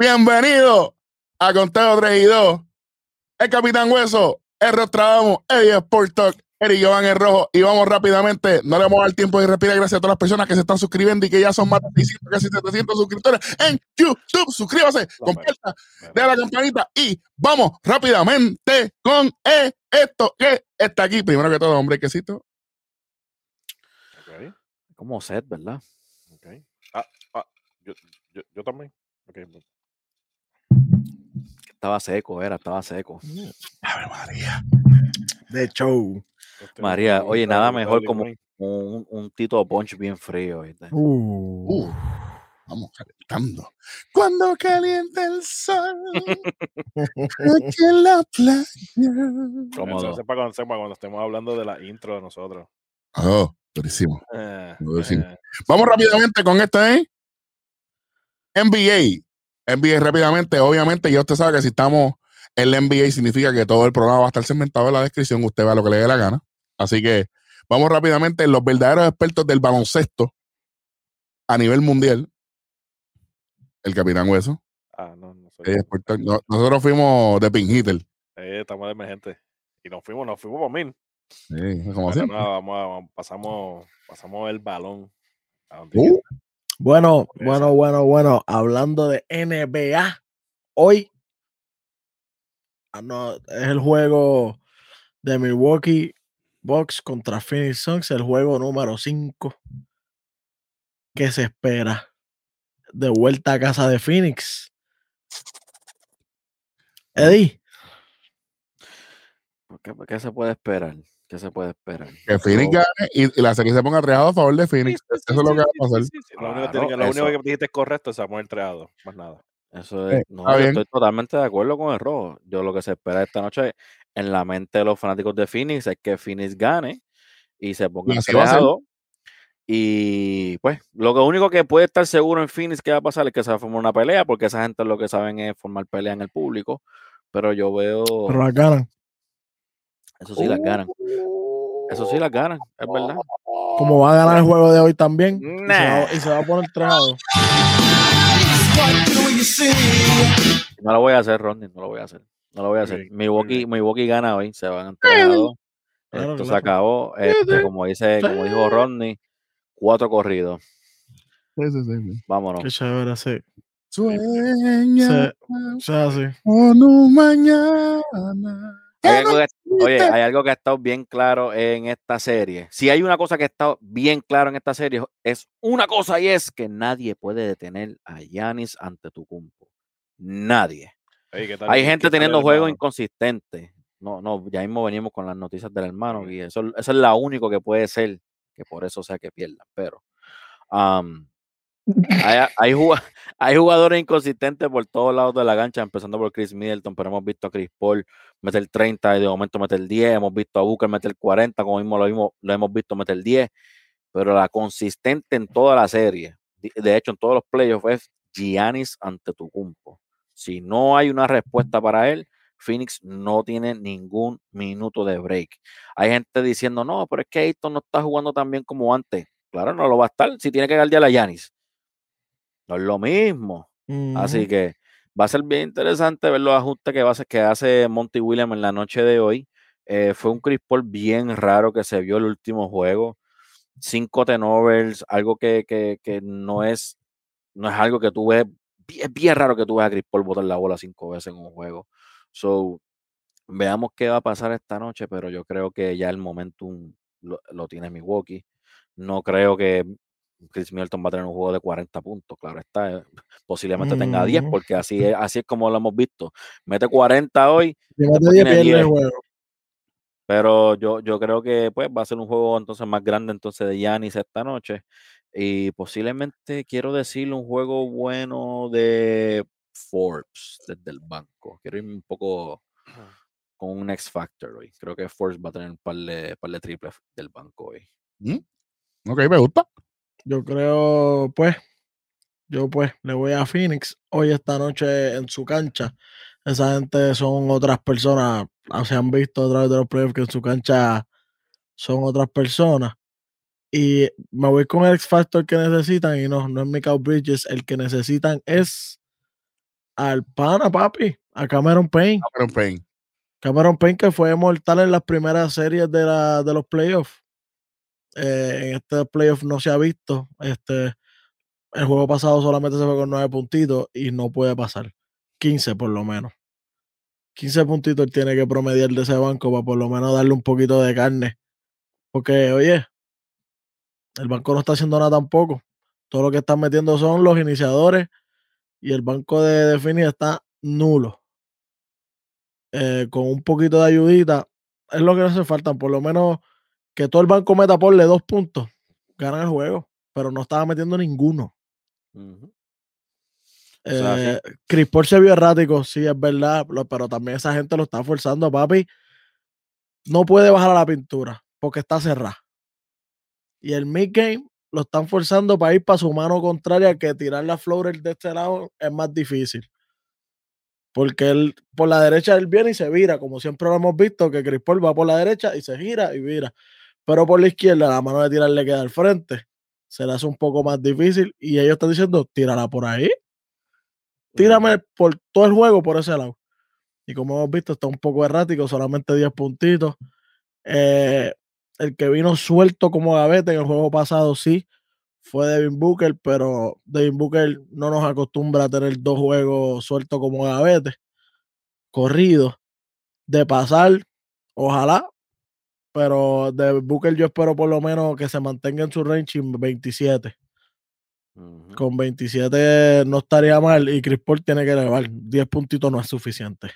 Bienvenido a Conteo 3 y 2. El Capitán Hueso, el Rostradamus, Eddie Sport Talk, Eric Giovanni el Rojo. Y vamos rápidamente, no le vamos a dar tiempo de respirar. Gracias a todas las personas que se están suscribiendo y que ya son más de 600, casi 700 suscriptores en YouTube. Suscríbase, comparta, de la campanita y vamos rápidamente con esto que está aquí. Primero que todo, hombre, quesito. Ok. Como set, ¿verdad? Ok. Ah, ah, yo, yo, yo también. Ok. Estaba seco, era, estaba seco. Ave María. De show. María, oye, nada mejor como un, un Tito Punch bien frío. ¿viste? Uh. Uh, vamos calentando. Cuando calienta el sol, aquí en la playa. Eso, para cuando, sepa cuando estemos hablando de la intro de nosotros. Oh, durísimo. Eh, eh, Vamos rápidamente con esto, ¿eh? NBA. NBA rápidamente. Obviamente, ya usted sabe que si estamos en la NBA significa que todo el programa va a estar segmentado en la descripción. Usted va a lo que le dé la gana. Así que vamos rápidamente. Los verdaderos expertos del baloncesto a nivel mundial. El Capitán Hueso. ah, no, no soy eh, no- nosotros fuimos de Pin Hitter. Eh, estamos de emergente. Y nos fuimos, nos fuimos por mil. Sí, como siempre. vamos a- pasamos, pasamos el balón. a donde Uh. Bueno, bueno, bueno, bueno. Hablando de NBA, hoy ah, no, es el juego de Milwaukee Bucks contra Phoenix Suns, el juego número 5 que se espera de vuelta a casa de Phoenix. Eddie, ¿Por ¿Qué, qué se puede esperar? ¿Qué se puede esperar? que Phoenix gane y, y la serie se ponga 3 a favor de Phoenix. Sí, sí, Eso es lo que va a pasar. sí, sí, sí. Lo único que Claro, tiene que- lo único que dijiste es correcto, Samuel Treado. Más nada. Eso Eh, es, no, está yo estoy totalmente de acuerdo con el rojo. Yo lo que se espera esta noche en la mente de los fanáticos de Phoenix es que Phoenix gane y se ponga creado. Y pues, lo que único que puede estar seguro en Phoenix que va a pasar es que se va a formar una pelea, porque esa gente lo que saben es formar pelea en el público. Pero yo veo, pero la ganan. Eso sí las ganan. Eso sí las ganan, es verdad. Como va a ganar el juego de hoy también. Y se, Nah. va, y se va a poner 3 a 2. No lo voy a hacer, Rodney, no lo voy a hacer. No lo voy a hacer. muy Milwaukee. Milwaukee gana hoy, se van a entregar a dos. Claro, Esto se claro. acabó. Este, como dice, como dijo Rodney, cuatro corridos. Sí, sí, sí, sí. Vámonos. Qué chévere, sí. Sueña sea, así. con un mañana. Hay algo que- oye, hay algo que ha estado bien claro en esta serie. Si hay una cosa que ha estado bien claro en esta serie, es una cosa y es que nadie puede detener a Yanis ante tu cumpo. Nadie. Ey, ¿qué tal Hay gente qué tal el teniendo juegos inconsistentes. No, no, ya mismo venimos con las noticias del hermano y eso, eso es lo único que puede ser que por eso sea que pierdan. Pero hay, hay, juga- hay jugadores inconsistentes por todos lados de la cancha, empezando por Chris Middleton, pero hemos visto a Chris Paul meter 30 y de momento meter 10, hemos visto a Booker meter 40, como mismo lo, mismo, lo hemos visto meter 10, pero la consistente en toda la serie, de hecho en todos los playoffs es Giannis ante tu cumpo. Si no hay una respuesta para él, Phoenix no tiene ningún minuto de break. Hay gente diciendo, no, pero es que Ayton no está jugando tan bien como antes. Claro, no lo va a estar si tiene que guardiar a Yanis. No es lo mismo. Así que va a ser bien interesante ver los ajustes que, va a que hace Monty Williams en la noche de hoy. Eh, fue un Chris Paul bien raro que se vio el último juego. Cinco turnovers, algo que, que, que no, es, no es algo que tú ves. Es bien raro que tú veas a Chris Paul botar la bola cinco veces en un juego. So, veamos qué va a pasar esta noche, pero yo creo que ya el momentum lo, lo tiene Milwaukee. No creo que Chris Middleton va a tener un juego de 40 puntos, claro está. eh, Posiblemente tenga 10, Ujú. porque así es, así es como lo hemos visto. Mete 40 hoy, Si mete después 10, tiene pierde el 10. juego. pero yo, yo creo que pues va a ser un juego entonces más grande entonces de Giannis esta noche. Y posiblemente quiero decirle un juego bueno de Forbes desde el banco. Quiero irme un poco con un X Factor hoy. Creo que Forbes va a tener un par de, par de triples del banco hoy. ¿Mm? Ok, me gusta. Yo creo, pues, yo pues le voy a Phoenix hoy esta noche en su cancha. Esa gente son otras personas, ah, se han visto a través de los playoffs que en su cancha son otras personas. Y me voy con el X Factor que necesitan y no, no es Michael Bridges, el que necesitan es al pana, papi, a Cameron Payne. Cameron Payne. Cameron Payne que fue mortal en las primeras series de, la, de los playoffs. Eh, en este playoff no se ha visto. Este, el juego pasado solamente se fue con nueve puntitos y no puede pasar. 15 por lo menos. 15 puntitos él tiene que promediar de ese banco para por lo menos darle un poquito de carne. Porque, oye, el banco no está haciendo nada tampoco. Todo lo que están metiendo son los iniciadores y el banco de definir está nulo. Eh, con un poquito de ayudita, es lo que no hace falta. Por lo menos que todo el banco meta porle dos puntos, ganan el juego, pero no estaba metiendo ninguno. Ujú. O sea, sí. Eh, Chris Paul se vio errático, sí, es verdad, pero también esa gente lo está forzando, papi. No puede bajar a la pintura porque está cerrada. Y el mid game lo están forzando para ir para su mano contraria, que tirar la floater de este lado es más difícil. Porque él, por la derecha él viene y se vira, como siempre lo hemos visto, que Chris Paul va por la derecha y se gira y vira. Pero por la izquierda, la mano de tirar le queda al frente. Se le hace un poco más difícil y ellos están diciendo, tírala por ahí tírame por todo el juego por ese lado. Y como hemos visto, está un poco errático, solamente 10 puntitos. Eh, el que vino suelto como gavete en el juego pasado, sí, fue Devin Booker, pero Devin Booker no nos acostumbra a tener dos juegos sueltos como gavete, corridos, de pasar, ojalá, pero de Booker yo espero por lo menos que se mantenga en su range en 27 Ujú. con 27 no estaría mal y Chris Paul tiene que elevar. 10 puntitos no es suficiente.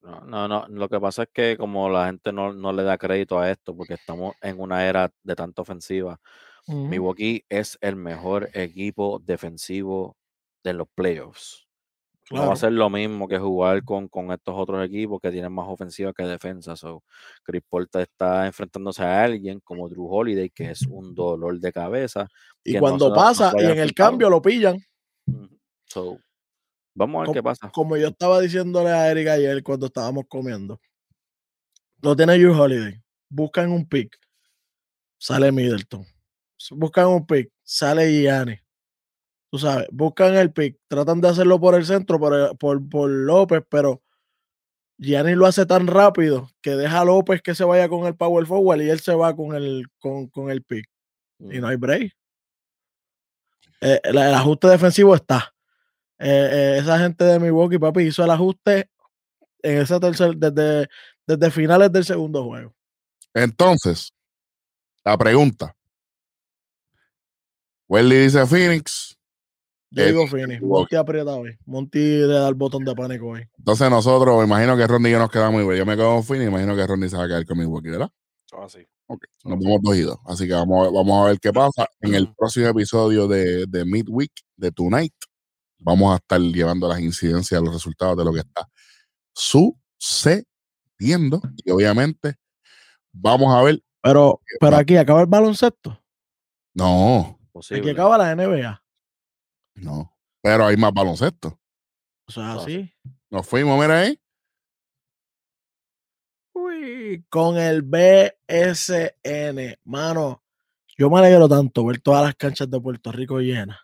No, no, no. Lo que pasa es que como la gente no, no le da crédito a esto, porque estamos en una era de tanta ofensiva, Ujú. Milwaukee es el mejor equipo defensivo de los playoffs. No va Claro. a ser lo mismo que jugar con, con estos otros equipos que tienen más ofensiva que defensa. So, Chris te está enfrentándose a alguien como Drew Holiday, que es un dolor de cabeza. Y cuando no pasa y en el cambio lo pillan. So, vamos a ver qué pasa. como yo estaba diciéndole a Eric ayer cuando estábamos comiendo. Lo tiene Drew Holiday. Buscan un pick. Sale Middleton. Buscan un pick. Sale Gianni. Tú sabes, buscan el pick. Tratan de hacerlo por el centro, por, por, por López, pero Gianni lo hace tan rápido que deja a López que se vaya con el power forward y él se va con el, con, con el pick. y no hay break. Eh, el, el ajuste defensivo está. Eh, eh, esa gente de Milwaukee, papi, hizo el ajuste en ese tercer, desde, desde finales del segundo juego. Entonces, la pregunta. Welly dice Phoenix. Yo digo Phoenix. Monty aprieta hoy. Monty le da el botón de pánico hoy. Entonces nosotros, imagino que Ronnie y yo nos quedamos igual. Yo me quedo con Phoenix, imagino que Ronnie se va a quedar con Milwaukee, ¿verdad? Todo así. Ok, nos vamos dos y dos. Así que vamos, a- vamos a ver qué pasa. En el próximo episodio de, de Midweek, de Tonight, vamos a estar llevando las incidencias, los resultados de lo que está sucediendo. Y obviamente, vamos a ver. Pero, pero aquí acaba el baloncesto. No, Aquí Posible. acaba la NBA. No. Pero hay más baloncesto. O sea, así. Nos fuimos, mira ahí. Uy, con el BSN. Mano, yo me alegro tanto ver todas las canchas de Puerto Rico llenas.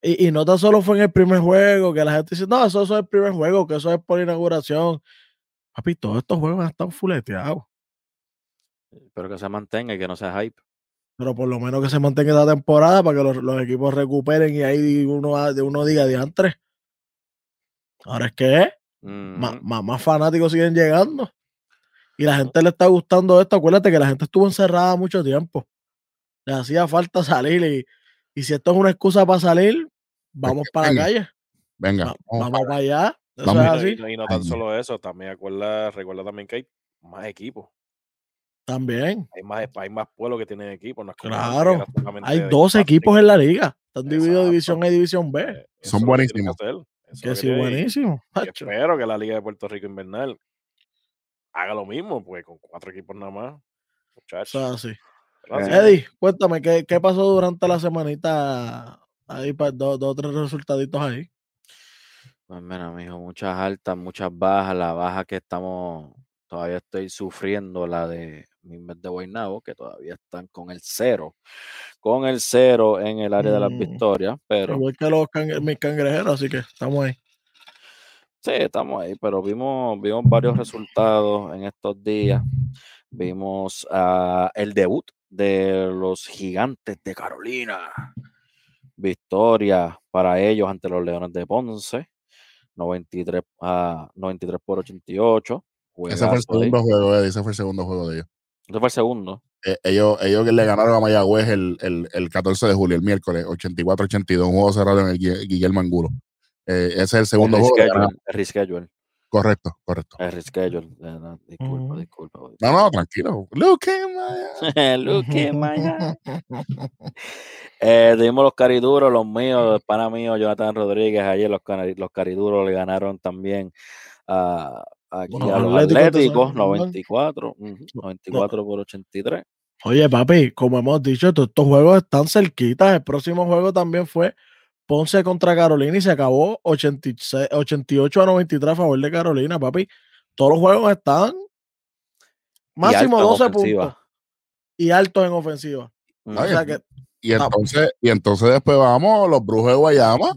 Y, y no tan solo fue en el primer juego, que la gente dice, no, eso, eso es el primer juego, que eso es por inauguración. Papi, todos estos juegos han estado fuleteados. Pero que se mantenga y que no sea hype. Pero por lo menos que se mantenga esta temporada para que los, los equipos recuperen y ahí uno, ha- de uno diga diantre. Ahora es que más, más, más fanáticos siguen llegando. Y la gente le está gustando esto. Acuérdate que la gente estuvo encerrada mucho tiempo. Le hacía falta salir. Y, y si esto es una excusa para salir, vamos que para la calle. Venga, Va- vamos vamos para allá. Eso Vamos. es Y no- así. Y, no, y no tan solo eso, también acuerda, recuerda también que hay más equipos. También. Hay más, hay más pueblos que tienen equipos. No es como antes, que Claro. Hay de 12 básquet. equipos en la liga. Están divididos división A y división B. Eh, Son buenísimos. que sí, buenísimo. espero que la Liga de Puerto Rico Invernal haga lo mismo, pues con cuatro equipos nada más. Muchachos. Eddie, cuéntame, ¿qué, qué pasó durante la semanita? Ahí, dos dos o tres resultaditos ahí. Pues mira, mijo, muchas altas, muchas bajas. La baja que estamos todavía estoy sufriendo la de mi mes de Guaynabo, que todavía están con el cero, con el cero en el área de las Mm. victorias, pero Igual que los mis cangrejeros, así que estamos ahí. sí, estamos ahí, pero vimos, vimos varios resultados en estos días. Vimos el debut de los gigantes de Carolina. Victoria para ellos ante los Leones de Ponce. 93, a 93 por 88. Ese fue el juegazo ahí. segundo juego, Eddie. Ese fue el segundo juego de ellos. Ese fue el segundo. Eh, ellos, ellos le ganaron a Mayagüez el, el, el 14 de julio, el miércoles, 84-82, un juego cerrado en el Gui- Guillermo Angulo. Eh, ese es el segundo el juego. reschedule, el reschedule, Correcto, correcto. el reschedule. Eh, no, Disculpa, Ujú. disculpa. No, no, tranquilo. Look at my- Luque, mañana. Eh, tuvimos los cariduros, los míos, el pana mío, Jonathan Rodríguez, ayer los, los cariduros le ganaron también a, aquí Bueno, a los Atléticos de San Atléticos, Germán. 94, ujú, 94 por 83. Oye, papi, como hemos dicho, todos estos juegos están cerquitas. El próximo juego también fue Ponce contra Carolina y se acabó 86, 88 a 93 a favor de Carolina, papi. Todos los juegos están máximo alto en 12 ofensiva. puntos y altos en ofensiva. Ujú. O Oye, sea que Y entonces, y entonces después vamos, los brujos de Guayama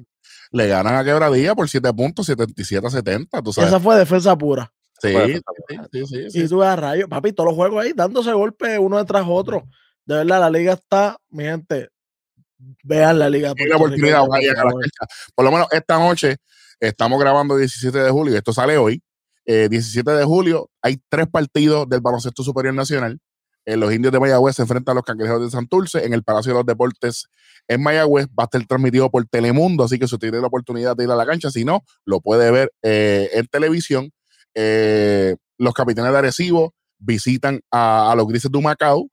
le ganan a Quebradilla por 7 puntos, 77 a 70, tú sabes. esa fue defensa pura. Sí, sí, defensa sí, pura. sí, sí, sí. Y tú a rayos, papi, todos los juegos ahí dándose golpes uno detrás otro. De verdad, la liga está, mi gente, vean la liga. La oportunidad, por a la. Por lo menos esta noche estamos grabando 17 de julio, esto sale hoy. Eh, 17 de julio hay tres partidos del baloncesto superior nacional. Eh, los indios de Mayagüez se enfrentan a los cangrejos de Santurce en el Palacio de los Deportes en Mayagüez. Va a estar transmitido por Telemundo, así que si usted tiene la oportunidad de ir a la cancha, si no, lo puede ver eh, en televisión. Eh, los capitanes de Arecibo visitan a, los Grises de Humacao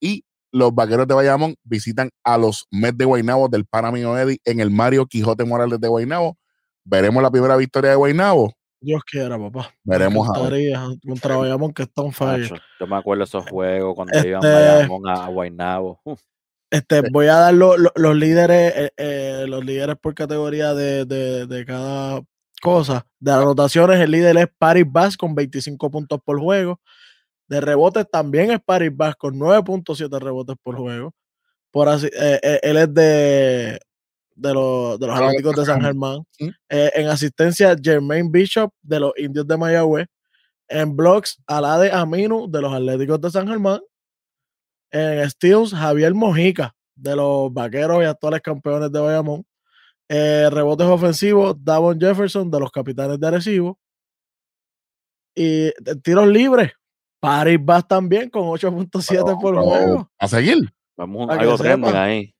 y los vaqueros de Bayamón visitan a los Mets de Guaynabo del Panamio Eddy en el Mario Quijote Morales de Guaynabo. Veremos la primera victoria de Guaynabo. Dios quiera, papá. Veremos a ver. Contra Bayamón que está fire. Macho, yo me acuerdo esos juegos cuando iban Este- Bayamón a Guaynabo. Este, voy a dar lo- lo- los líderes, eh, eh, los líderes por categoría de, de- de cada cosa. De anotaciones, el líder es Paris Bass con 25 puntos por juego. De rebotes también es Paris Bass con 9.7 rebotes por juego. Por así, eh, eh, él es de, de, los, de los Ah, Atléticos de San Germán. Eh, en asistencia, Jermaine Bishop de los Indios de Mayagüez. En blocks, Alade Aminu de los Atléticos de San Germán. En Steals, Javier Mojica de los Vaqueros y actuales campeones de Bayamón. Eh, rebotes ofensivos, Davon Jefferson de los Capitanes de Arecibo. Y eh, tiros libres, Paris Bass también con 8.7 por juego. A seguir. Vamos que algo trending ahí.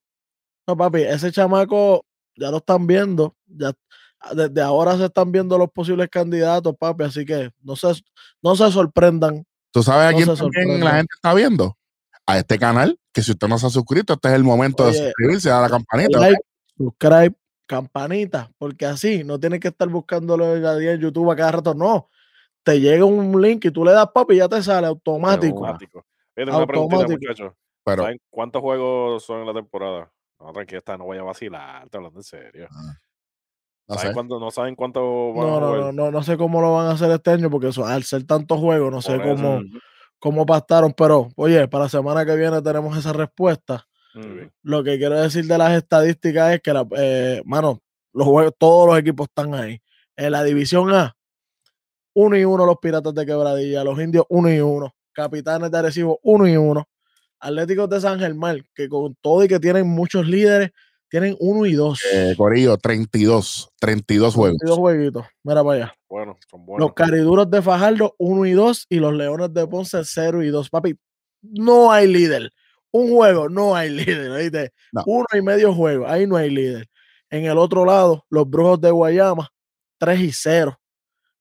No, papi, ese chamaco ya lo están viendo. Ya, desde ahora se están viendo los posibles candidatos, papi. Así que no se, no se sorprendan. ¿Tú sabes a No quién también sorprenda. la gente está viendo? A este canal, que si usted no se ha suscrito, este es el momento de suscribirse, a la campanita. Like, subscribe, campanita, porque así no tienes que estar buscándolo en día en YouTube a cada rato. No, te llega un link y tú le das papi y ya te sale automático. Automático. Fíjate, una muchachos. Pero ¿Saben cuántos juegos son en la temporada? No, tranquila, esta no voy a vacilar, estoy hablando en serio. no ¿Saben sé. cuánto, no saben cuánto van No, a no, no, no, no sé cómo lo van a hacer este año, porque eso, al ser tantos juegos, no sé eso. cómo, cómo pastaron. Pero, oye, para la semana que viene tenemos esa respuesta. Lo que quiero decir de las estadísticas es que, la, eh, mano, los juegos, todos los equipos están ahí. En la división A, uno y uno los Piratas de Quebradilla, los Indios uno y uno, Capitanes de Arecibo uno y uno, Atléticos de San Germán, que con todo y que tienen muchos líderes, tienen uno y dos. Eh, Corillo, 32, 32 juegos. 22 jueguitos. Mira para allá. Bueno, son buenos. Los Cariduros de Fajardo, 1 y 2, y los Leones de Ponce, 0 y 2. Papi, no hay líder. Un juego, no hay líder. ¿oíste? No. Uno y medio juego, ahí no hay líder. En el otro lado, los Brujos de Guayama, 3 y 0.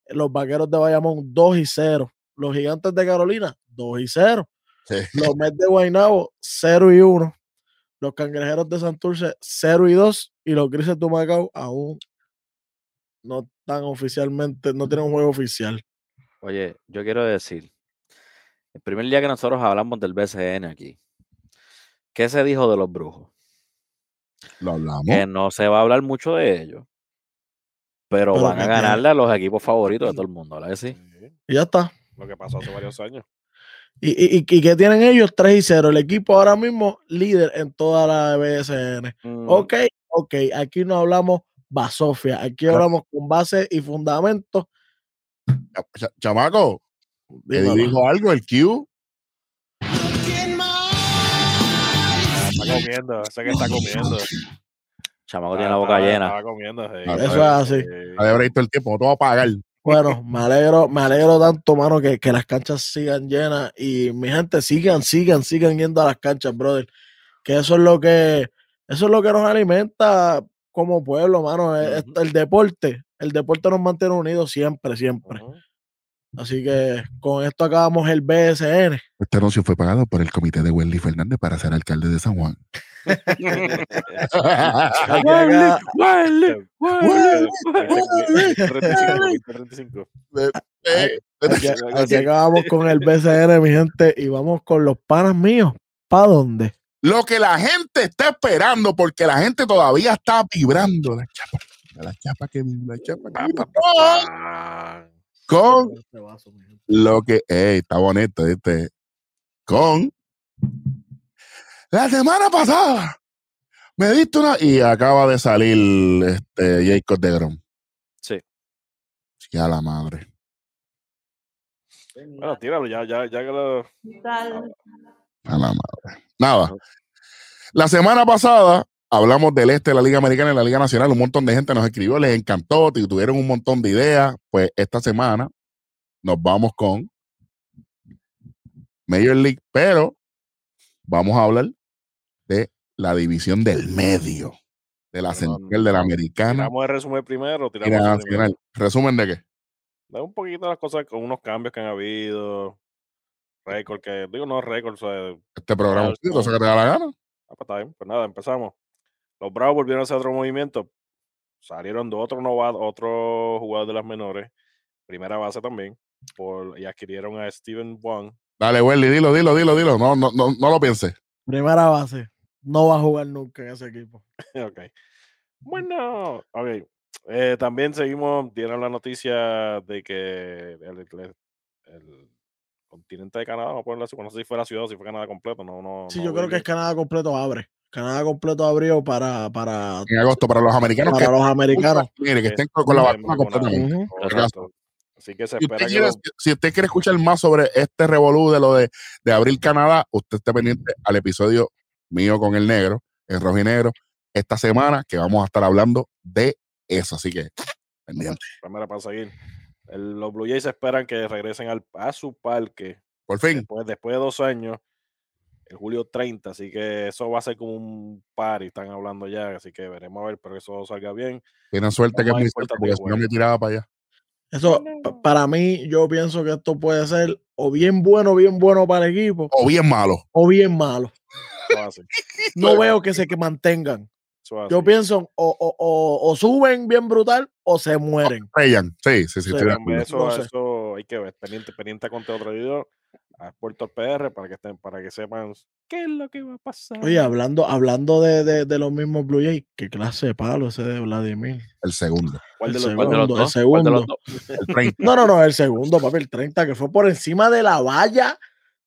Los Vaqueros de Bayamón, 2 y 0. Los Gigantes de Carolina, 2 y 0. Sí. Los Mets de Guaynabo, 0 y 1. Los Cangrejeros de Santurce, 0 y 2. Y los Grises de Humacao aún no están oficialmente, no tienen un juego oficial. Oye, yo quiero decir, el primer día que nosotros hablamos del BCN aquí, ¿qué se dijo de los brujos? Lo hablamos. Que no se va a hablar mucho de ellos, pero, Pero van a que- ganarle a los equipos favoritos de todo el mundo, ¿verdad que? Sí. Y ya está. Lo que pasó hace varios años. ¿Y, y, y- qué tienen ellos? 3 y 0. El equipo ahora mismo líder en toda la BSN. Mm, Ok, ok. Aquí no hablamos basofia. Aquí Claro. hablamos con base y fundamento. Cha- cha- chamaco, Dímelo. dijo algo, el Q. Está comiendo, sé que está comiendo. Chamaco Estaba- tiene la boca estaba- llena. Estaba comiendo, sí. Ah, Eso es así. Sí. Ha de haber visto el tiempo, no te voy a pagar. Bueno, me alegro, me alegro tanto, mano, que, que las canchas sigan llenas y mi gente sigan, sigan, sigan yendo a las canchas, brother. Que eso es lo que, eso es lo que nos alimenta como pueblo, mano. es Ujú. el deporte, el deporte nos mantiene unidos siempre, siempre. Así que con esto acabamos el BSN. Este anuncio fue pagado por el comité de Wendy Fernández para ser alcalde de San Juan. Aquí acá- Este, Huele, este, 35, 35. Eh, aquí- aquí acabamos con el BSN, mi gente, y vamos con los panas míos. ¿Para dónde? Lo que la gente está esperando, porque la gente todavía está vibrando. La chapa, la chapa que la chapa que vibra. Ah, Con lo que, ey, está bonito, ¿viste? Con la semana pasada me diste una y acaba de salir este Jacob de Grom. Sí. Ya la madre. Bueno, tíralo, ya, ya, ya que lo. A la madre. Nada. La semana pasada hablamos del este de la Liga Americana y la Liga Nacional. Un montón de gente nos escribió, les encantó, y tuvieron un montón de ideas. Pues esta semana nos vamos con Major League, pero vamos a hablar la división del medio, de la central de la americana Tiramos el resumen primero. Tiramos nacional. Resumen de qué? Da un poquito las cosas con unos cambios que han habido. Récord que, digo, no récord, o sea, Este programa, cosa que te da la gana. Ah, pues está bien. Pues nada, empezamos. Los Bravos volvieron a hacer otro movimiento. Salieron de otro novato, otro jugador de las menores, primera base también, por, y adquirieron a Steven Wong. Dale, Welly, dilo, dilo, dilo, dilo. No, no, no, no lo pienses. Primera base. No va a jugar nunca en ese equipo. ok. Bueno, ok. Eh, también seguimos, dieron la noticia de que el, el- el continente de Canadá, vamos a ponerlo así, no sé si fue la ciudad o si fue Canadá completo, no, no. Sí, no yo creo que es Canadá completo abre. Canadá completo abrió para, para, En agosto, para los americanos para que, los americanos. mire, que estén con, con la estén vacuna completamente. Así que se Si usted, espera que quiere, si usted quiere escuchar más sobre este revolú de lo de, de Abril Canadá, usted esté pendiente al episodio mío con el negro, el rojo y negro, esta semana que vamos a estar hablando de eso. Así que, pendiente. primera para seguir. El- los Blue Jays esperan que regresen al, a su parque Por fin, después, después de dos años, el julio 30, así que eso va a ser como un party, están hablando ya, así que veremos a ver, pero que eso salga bien. tienen suerte Lo que es más muy importante cerca, porque que si no me tiraba para allá. Eso, pa- para mí, yo pienso que esto puede ser o bien bueno, bien bueno para el equipo, O bien malo. o bien malo. No veo que se que mantengan. Yo pienso o, o, o, o suben bien brutal o se mueren. Estrellan. Sí, sí, sí. Sí, eso, No sé. eso hay que ver, pendiente, pendiente con otro video a Puerto PR para que estén, para que sepan qué es lo que va a pasar. Oye, hablando, hablando de, de, de los mismos Blue Jays, qué clase de palo ese de Vladimir. El segundo. ¿Cuál de el los ¿Cuál de dos? los segundo, el dos? ¿Cuál de los segundo. dos? El 30. No, no, no, el segundo, papi, el 30, que fue por encima de la valla,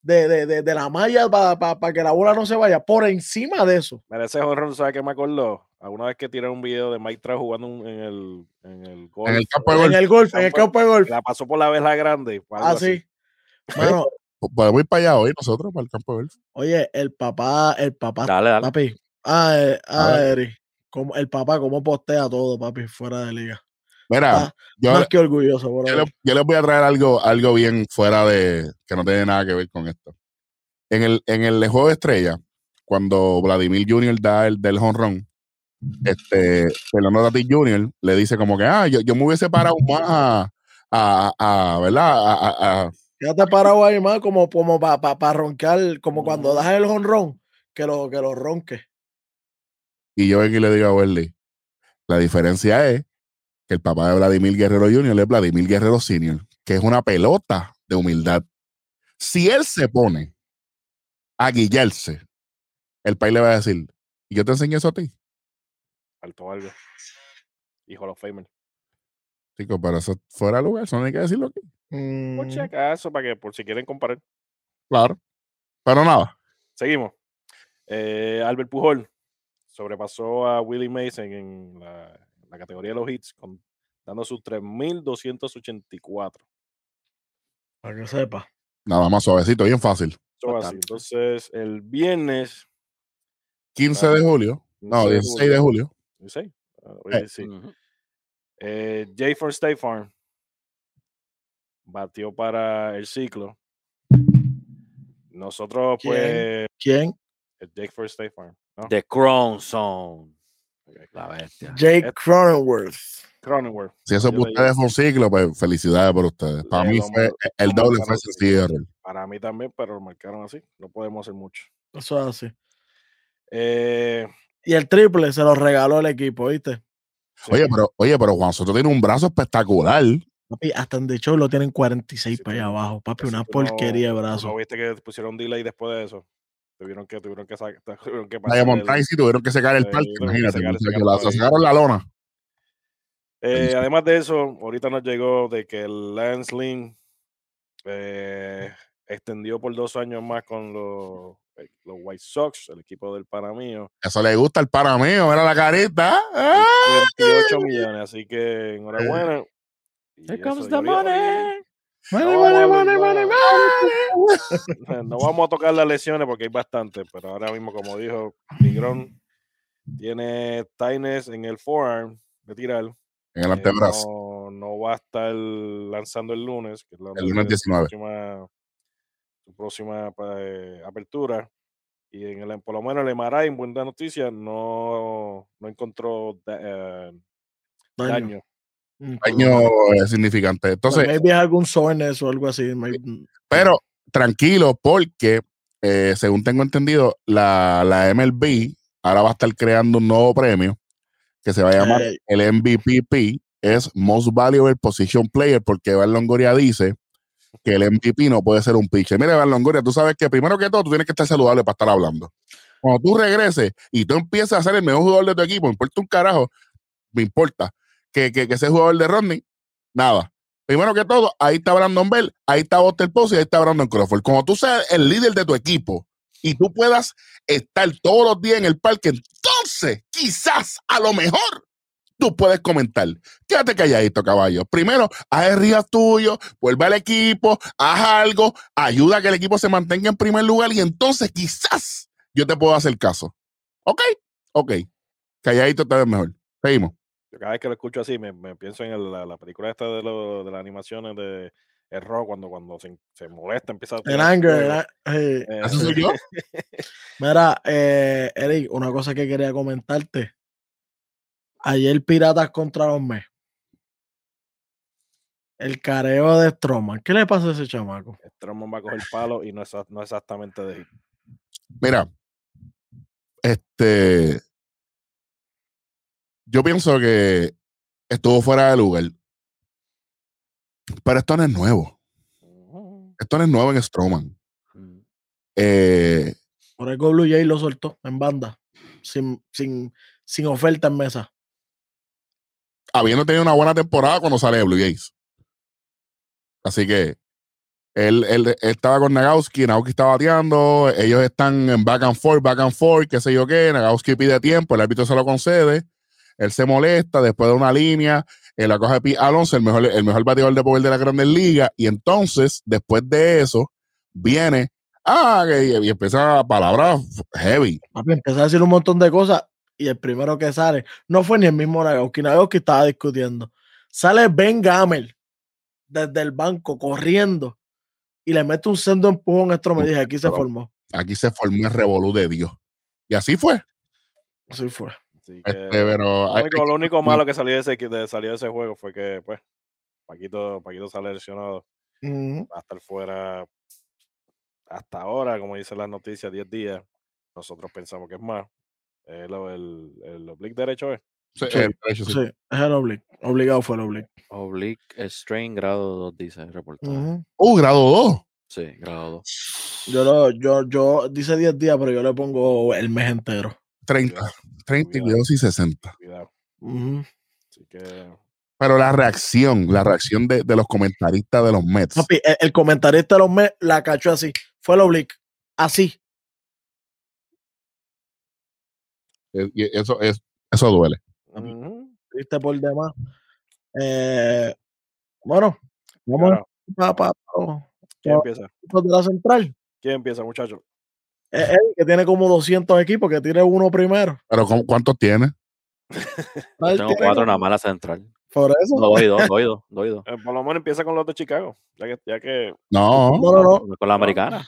de, de, de, de la malla para que la bola no se vaya, por encima de eso. Mira, ese jonrón, ¿sabes qué me acordó? Alguna vez que tiré un video de Mike Trout jugando un- en el, en el golf. En el campo de En golf. el golf, en el campo de golf. La pasó por la vela grande. Ah, así. sí. Mano, Podemos ir para allá hoy nosotros, para el campo de golf. oye, el papá, el papá, Dale, dale. papi. Ah, eh, ah, ver. Eri, como, el papá, cómo postea todo, papi, fuera de liga. Mira, Ah, yo, Más que orgulloso, por yo, le- yo les voy a traer algo, algo bien fuera de que no tiene nada que ver con esto. En el, en el juego de estrella, cuando Vladimir Jr. da el del honrón, este, Fernando Tatis Jr. le dice como que, ah, yo, yo me hubiese parado más a, a, a- ¿verdad? A, a- a- Quédate parado ahí más como, como para roncar, como cuando das el honrón, que lo, que lo ronque. y yo y le digo a Welly, la diferencia es que el papá de Vladimir Guerrero Jr. es Vladimir Guerrero Sr., que es una pelota de humildad. Si él se pone a guillarse, el país le va a decir, ¿y yo te enseñé eso a ti? Alto algo. Hijo de los Famer. Chico, pero eso fuera de lugar, eso no hay que decirlo aquí. Por Mm, si acaso, para que por si quieren comparar. Claro. Pero nada. Seguimos. Eh, Albert Pujol sobrepasó a Willie Mason en la, la categoría de los hits, con, dando sus 3.284. para que sepa. Nada más suavecito, bien fácil. Así. Entonces, el viernes. 15 Ah, de julio. No, 16 de julio. 16. Ah, Eh. sí. Ujú. Eh, Jay for State Farm batió para el ciclo. Nosotros, ¿Quién? pues, ¿Quién? Jake for State Farm. ¿no? The Crown Zone. La bestia. Jake Et- Cronenworth. Cronenworth. Si eso para ustedes fue un ciclo, pues felicidades por ustedes. Para Le mí fue el doble fue error. Para mí también, pero lo marcaron así. No podemos hacer mucho. Eso es así. Eh, Y el triple se lo regaló el equipo, ¿viste? sí, Oye, pero, oye, pero Juan Soto tiene un brazo espectacular. Papi, hasta en The Show lo tienen 46 Sí, para allá abajo. Papi, una porquería de brazo. ¿No viste que pusieron delay después de eso? Tuvieron que, tuvieron que, sacar, tuvieron que Montaña sí tuvieron que secar el eh, parque, imagínate. secarlo la- ahí. sacaron la lona. Eh, además de eso, ahorita nos llegó de que el Lance Lynn eh, extendió por dos años más con los, eh, los White Sox, el equipo del Panamío, Eso le gusta al para mío, mira la carita. ¡Ah! 28 millones, así que enhorabuena. Y Here comes the money. Money, No, money, vale, money, no. money, money. No vamos a tocar las lesiones porque hay bastantes, pero ahora mismo, como dijo Tigrón, tiene tightness en el forearm de tirar. En el Eh, antebrazo. no, no va a estar lanzando el lunes, que es la El lunes de su 19. próxima, su próxima pa- eh, apertura. Y en el, por lo menos el MRI, en buena noticia, no, no encontró da- eh, Daño. daño. Daño significante. Entonces, maybe algún soreness o algo así. maybe- pero tranquilo, porque eh, según tengo entendido, la, la MLB ahora va a estar creando un nuevo premio que se va a llamar el MVPP, es Most Valuable Position Player, porque Evan Longoria dice que el MVP no puede ser un pitcher. Mira, Evan Longoria, tú sabes que primero que todo tú tienes que estar saludable para estar hablando. Cuando tú regreses y tú empieces a ser el mejor jugador de tu equipo, me importa un carajo, me importa que, que, que sea jugador de Rodney, nada. Primero que todo, ahí está Brandon Bell, ahí está Buster Posey, ahí está Brandon Crawford. Cuando tú seas el líder de tu equipo y tú puedas estar todos los días en el parque, entonces quizás a lo mejor tú puedes comentar. Quédate calladito, caballo. Primero, haz río tuyo, vuelve al equipo, haz algo, ayuda a que el equipo se mantenga en primer lugar y entonces quizás yo te puedo hacer caso. ¿Ok? Ok. Calladito te ves mejor. Seguimos. Yo cada vez que lo escucho así, me, me pienso en el- la, la película esta de, lo- de las animaciones de Error, cuando, cuando se, se molesta, empieza a El anger. el eh, Eh, ¿Eso soy yo? Mira, eh, Eric, una cosa que quería comentarte. Ayer Piratas contra los Mets. El careo de Stroman. ¿Qué le pasa a ese chamaco? Stroman va a coger palo y no, es, no exactamente de. Mira, este. Yo pienso que estuvo fuera de lugar. Pero esto no es nuevo. Esto no es nuevo en Stroman. Mm. Eh, Por algo Blue Jay lo soltó en banda. Sin, sin, sin oferta en mesa. habiendo tenido una buena temporada cuando sale de Blue Jays. Así que él, él- él estaba con Nagowski, Nagowski está bateando, ellos están en back and forth, back and forth, qué sé yo qué, Nagowski pide tiempo, el árbitro se lo concede, él se molesta, después de una línea, él la coge Pete Alonso, el mejor, el mejor bateador de poder de la Grandes Ligas, y entonces, después de eso, viene, ah, que- y, empieza palabras heavy. Papi, empezó a decir un montón de cosas y el primero que sale no fue ni el mismo Nagowski. Nagowski estaba discutiendo. Sale Ben Gamel desde el banco corriendo y le mete un sendo empujón a Stroman. Y dije, aquí se formó. Aquí se formó el revolú de Dios. Y así fue. Así fue. Así que, Este, pero lo, hay- único, lo único malo que salió de ese, de, salió de ese juego fue que, pues, Paquito, Paquito sale lesionado. Ujú. va a estar fuera hasta ahora, como dicen las noticias, 10 días. Nosotros pensamos que es más. Eh, lo- el, el oblique derecho es. Sí, Sí, eh, de hecho, sí. Sí, es el oblique. Obligado fue el oblique. Oblique strain grado 2, dice el reportaje. Uh, grado 2. Sí, grado 2. Yo, lo, yo, yo, dice 10 días, pero yo le pongo el mes entero. 30. Cuidado, 30 y cuidado. cuidado y 60. Cuidado. Ujú. Así que Pero la reacción, la reacción de, de los comentaristas de los Mets. Papi, el, el comentarista de los Mets la cachó así. Fue el oblique. Así. eh, y Eso, es, eso duele. Ujú. Viste por demás. Eh, bueno, vamos Claro. pa, ¿Quién pa- empieza? de la central. ¿Quién empieza, muchachos? Es él que tiene como 200 equipos, que tiene uno primero. Pero ¿cu- ¿cuántos tiene? Él Tengo tiene cuatro nada más en la central. Por eso. No, doy dos, doy dos, doy dos. Eh, por lo menos empieza con los de Chicago. Ya que, ya que No, No, no, no. Con la americana.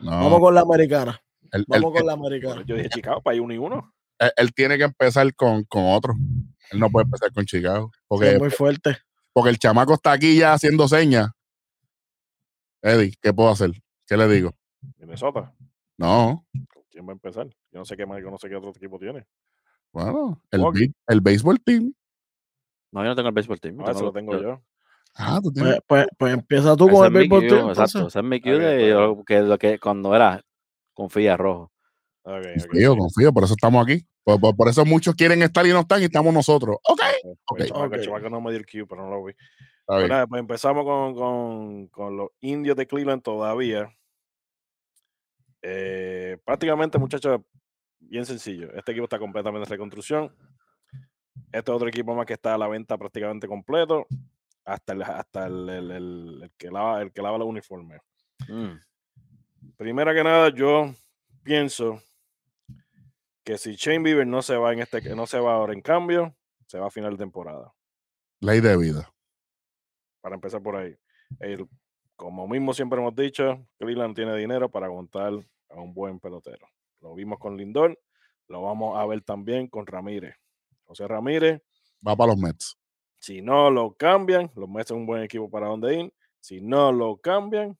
no. Vamos con la americana. Vamos con la americana. yo dije Chicago para ir uno y uno. él- él tiene que empezar con, con otro. Él no puede empezar con Chicago. Porque, Es muy fuerte. porque el chamaco está aquí ya haciendo señas. Eddie, ¿qué puedo hacer? ¿Qué le digo? Minnesota. No, ¿Con quién va a empezar? Yo no sé qué más, yo no sé qué otro equipo tiene. bueno, el, bi- el béisbol team. No, yo no tengo el béisbol team. Ah, eso lo tengo yo. Ah, tú tienes. Pues, pues, pues empieza tú Ese con el béisbol team, Exacto, ese es mi cue bien, de yo, que lo que cuando era confía rojo. Confío, confío, por eso estamos aquí. Por, por- por eso muchos quieren estar y no están y estamos nosotros. Ok. Pues el Ok. chamaco- el Ok. chamaco no me dio el cue, pero no lo vi. Pues nada, pues empezamos con, con, con los indios de Cleveland todavía. Eh, prácticamente, muchachos, bien sencillo. Este equipo está completamente en reconstrucción. Este otro equipo más que está a la venta prácticamente completo. Hasta el, hasta el, el- el- el que lava, el que lava los uniformes. Mm. Primera que nada, yo pienso que si Shane Bieber no se va en este, no se va ahora en cambio, se va a final de temporada. Ley de vida. para empezar por ahí. El- como mismo siempre hemos dicho, Cleveland tiene dinero para aguantar a un buen pelotero. Lo vimos con Lindor, lo vamos a ver también con Ramírez. José Ramírez, Va para los Mets. si no lo cambian, los Mets son un buen equipo para donde ir. Si no lo cambian,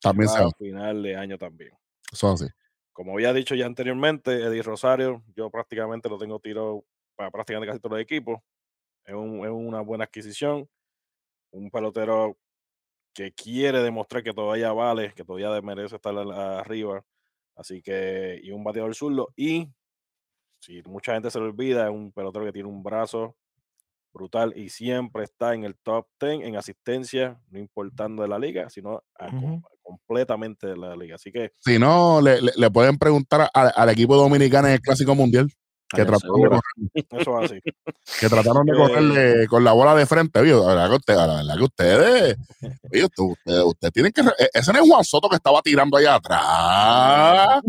También se va a final de año también. Eso es así. Como había dicho ya anteriormente, Eddie Rosario, yo prácticamente lo tengo tirado para prácticamente casi todos los equipos. Es, un- es una buena adquisición. Un pelotero que quiere demostrar que todavía vale, que todavía merece estar arriba. Así que, y un bateador zurdo. Y si mucha gente se le olvida, es un pelotero que tiene un brazo brutal y siempre está en el top 10 en asistencia, no importando de la liga, sino a completamente de la liga. Así que Si no, le, le- le pueden preguntar a- al equipo dominicano en el Clásico Mundial que Ay, trataron, de seguro. correr, eso es así. que trataron de Eh, correrle con la bola de frente. oye, La verdad que, usted- la verdad que ustedes, oye, usted, usted, usted tienen que. e- Ese no es Juan Soto que estaba tirando allá atrás.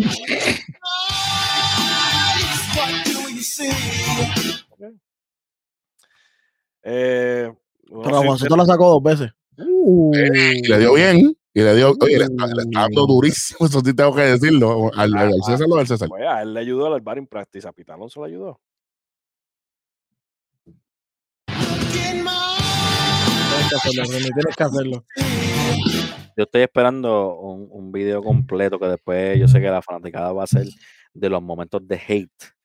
Eh, Pero sí- Juancito la sacó dos veces. Y le dio bien. Y le dio, oye, le está, le está dando durísimo. Eso sí tengo que decirlo. Al, al César lo del César. Pues a él le ayudó al batting practice, a Pitalón se le ayudó. Tienes que hacerlo. Yo estoy esperando un, un video completo que después yo sé que la fanaticada va a ser de los momentos de hate.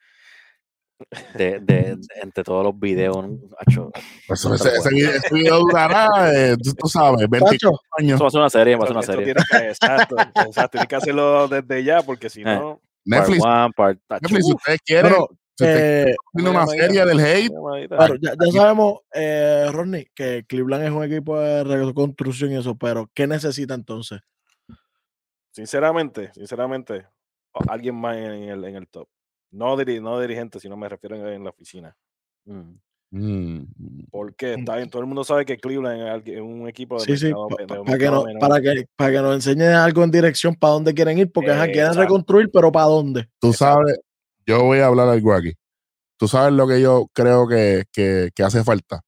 De, de- de- entre todos los videos. ¿no? Acho, Eso, ese, ese video, ese video durará, eh, tú, tú sabes, 20 Tacho, años. Eso va a ser una serie, va a ser una serie. tiene que- exacto, exacto, tiene que hacerlo desde ya, porque si Eh. no, Netflix, Part one, part- acho, Netflix, si ustedes quieren, pero, si eh, quieren una llamadita. serie del hate. Claro, ya, ya sabemos, eh, Ronnie, que Cleveland es un equipo de reconstrucción y eso, pero ¿qué necesita entonces? sinceramente, sinceramente, alguien más en el, en el top. No, diri- no dirigente, sino me refiero en, en la oficina. mm. Mm, Porque está bien, todo el mundo sabe que Cleveland es un equipo de Sí, sí, de para, que mercado no, menor. para, que, para que nos enseñen algo en dirección para dónde quieren ir, porque ajá, quieren Exacto. reconstruir, pero ¿para dónde? tú Exacto. sabes, yo voy a hablar algo aquí. Tú sabes lo que yo creo que, que, que hace falta.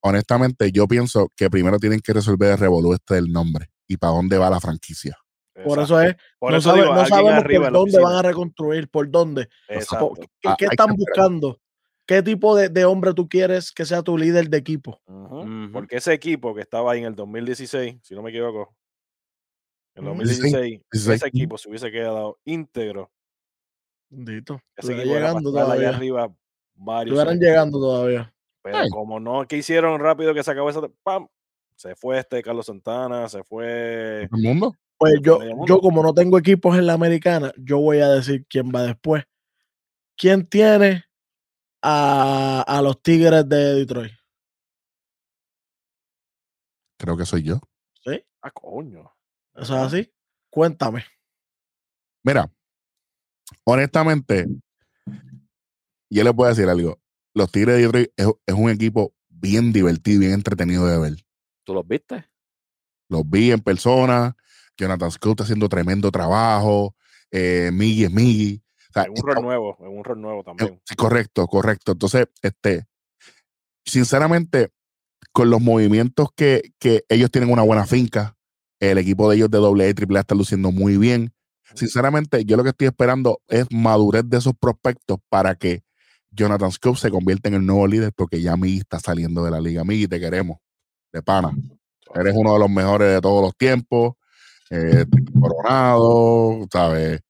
Honestamente, yo pienso que primero tienen que resolver el revolú este del nombre y para dónde va la franquicia. Por eso es, Por no, eso sabe- digo, no sabemos arriba por dónde van a reconstruir, por dónde. Exacto. ¿Qué, Ah, qué están buscando? ¿Qué tipo de, de hombre tú quieres que sea tu líder de equipo? Porque ese equipo que estaba ahí en el 2016, si no me equivoco, en Ujú. 2016, 16, ese equipo se hubiese quedado íntegro. Bendito. Ese equipo llegando todavía. arriba varios Estuvieran llegando todavía. Pero Ay. como no, ¿qué hicieron rápido que se acabó esa? ¡Pam! Se fue este Carlos Santana, se fue. ¿El mundo? Pues yo, yo, como no tengo equipos en la americana, yo voy a decir quién va después. ¿Quién tiene a, a los Tigres de Detroit? Creo que soy yo. ¿Sí? Ah, coño. ¿Eso es así? Cuéntame. Mira, honestamente, yo les puedo decir algo. Los Tigres de Detroit es, es un equipo bien divertido y bien entretenido de ver. ¿Tú los viste? Los vi en persona. Jonathan Scott está haciendo tremendo trabajo. Eh, Miggy es Miggy. O sea, En un rol nuevo, en un rol nuevo también. Sí, correcto, correcto. Entonces, este, sinceramente, con los movimientos que, que ellos tienen una buena finca, el equipo de ellos de doble A y triple A está luciendo muy bien. Sinceramente, yo lo que estoy esperando es madurez de esos prospectos para que Jonathan Scope se convierta en el nuevo líder, porque ya Miggy está saliendo de la liga. Miggy, te queremos, de pana. Eres uno de los mejores de todos los tiempos. Eh, coronado, ¿sabes?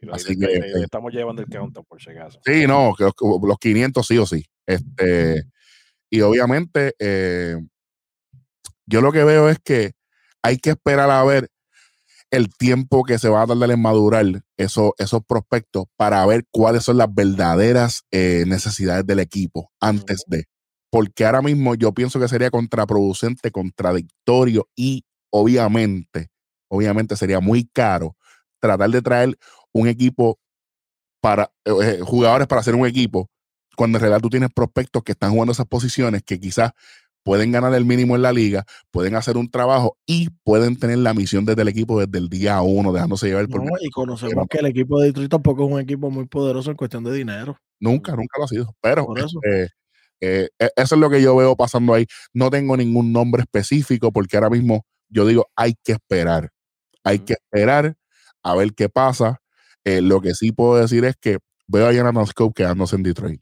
Y así y- que, y- eh, estamos llevando el counter por si acaso. Sí, no, que los, los 500 sí o sí. Este, y obviamente, eh, yo lo que veo es que hay que esperar a ver el tiempo que se va a tardar en madurar esos, esos prospectos para ver cuáles son las verdaderas eh, necesidades del equipo antes de. Porque ahora mismo yo pienso que sería contraproducente, contradictorio y obviamente, obviamente sería muy caro tratar de traer un equipo para eh, eh, jugadores para hacer un equipo, cuando en realidad tú tienes prospectos que están jugando esas posiciones que quizás pueden ganar el mínimo en la liga, pueden hacer un trabajo y pueden tener la misión desde el equipo desde el día uno, dejándose llevar por No, y conocemos que el equipo de Detroit tampoco es un equipo muy poderoso en cuestión de dinero. Nunca, nunca lo ha sido. Pero Por eso. este, eh, eh, eso es lo que yo veo pasando ahí. No tengo ningún nombre específico porque ahora mismo yo digo, hay que esperar. Hay que esperar a ver qué pasa. Eh, lo que sí puedo decir es que veo a Jonathan Scope quedándose en Detroit.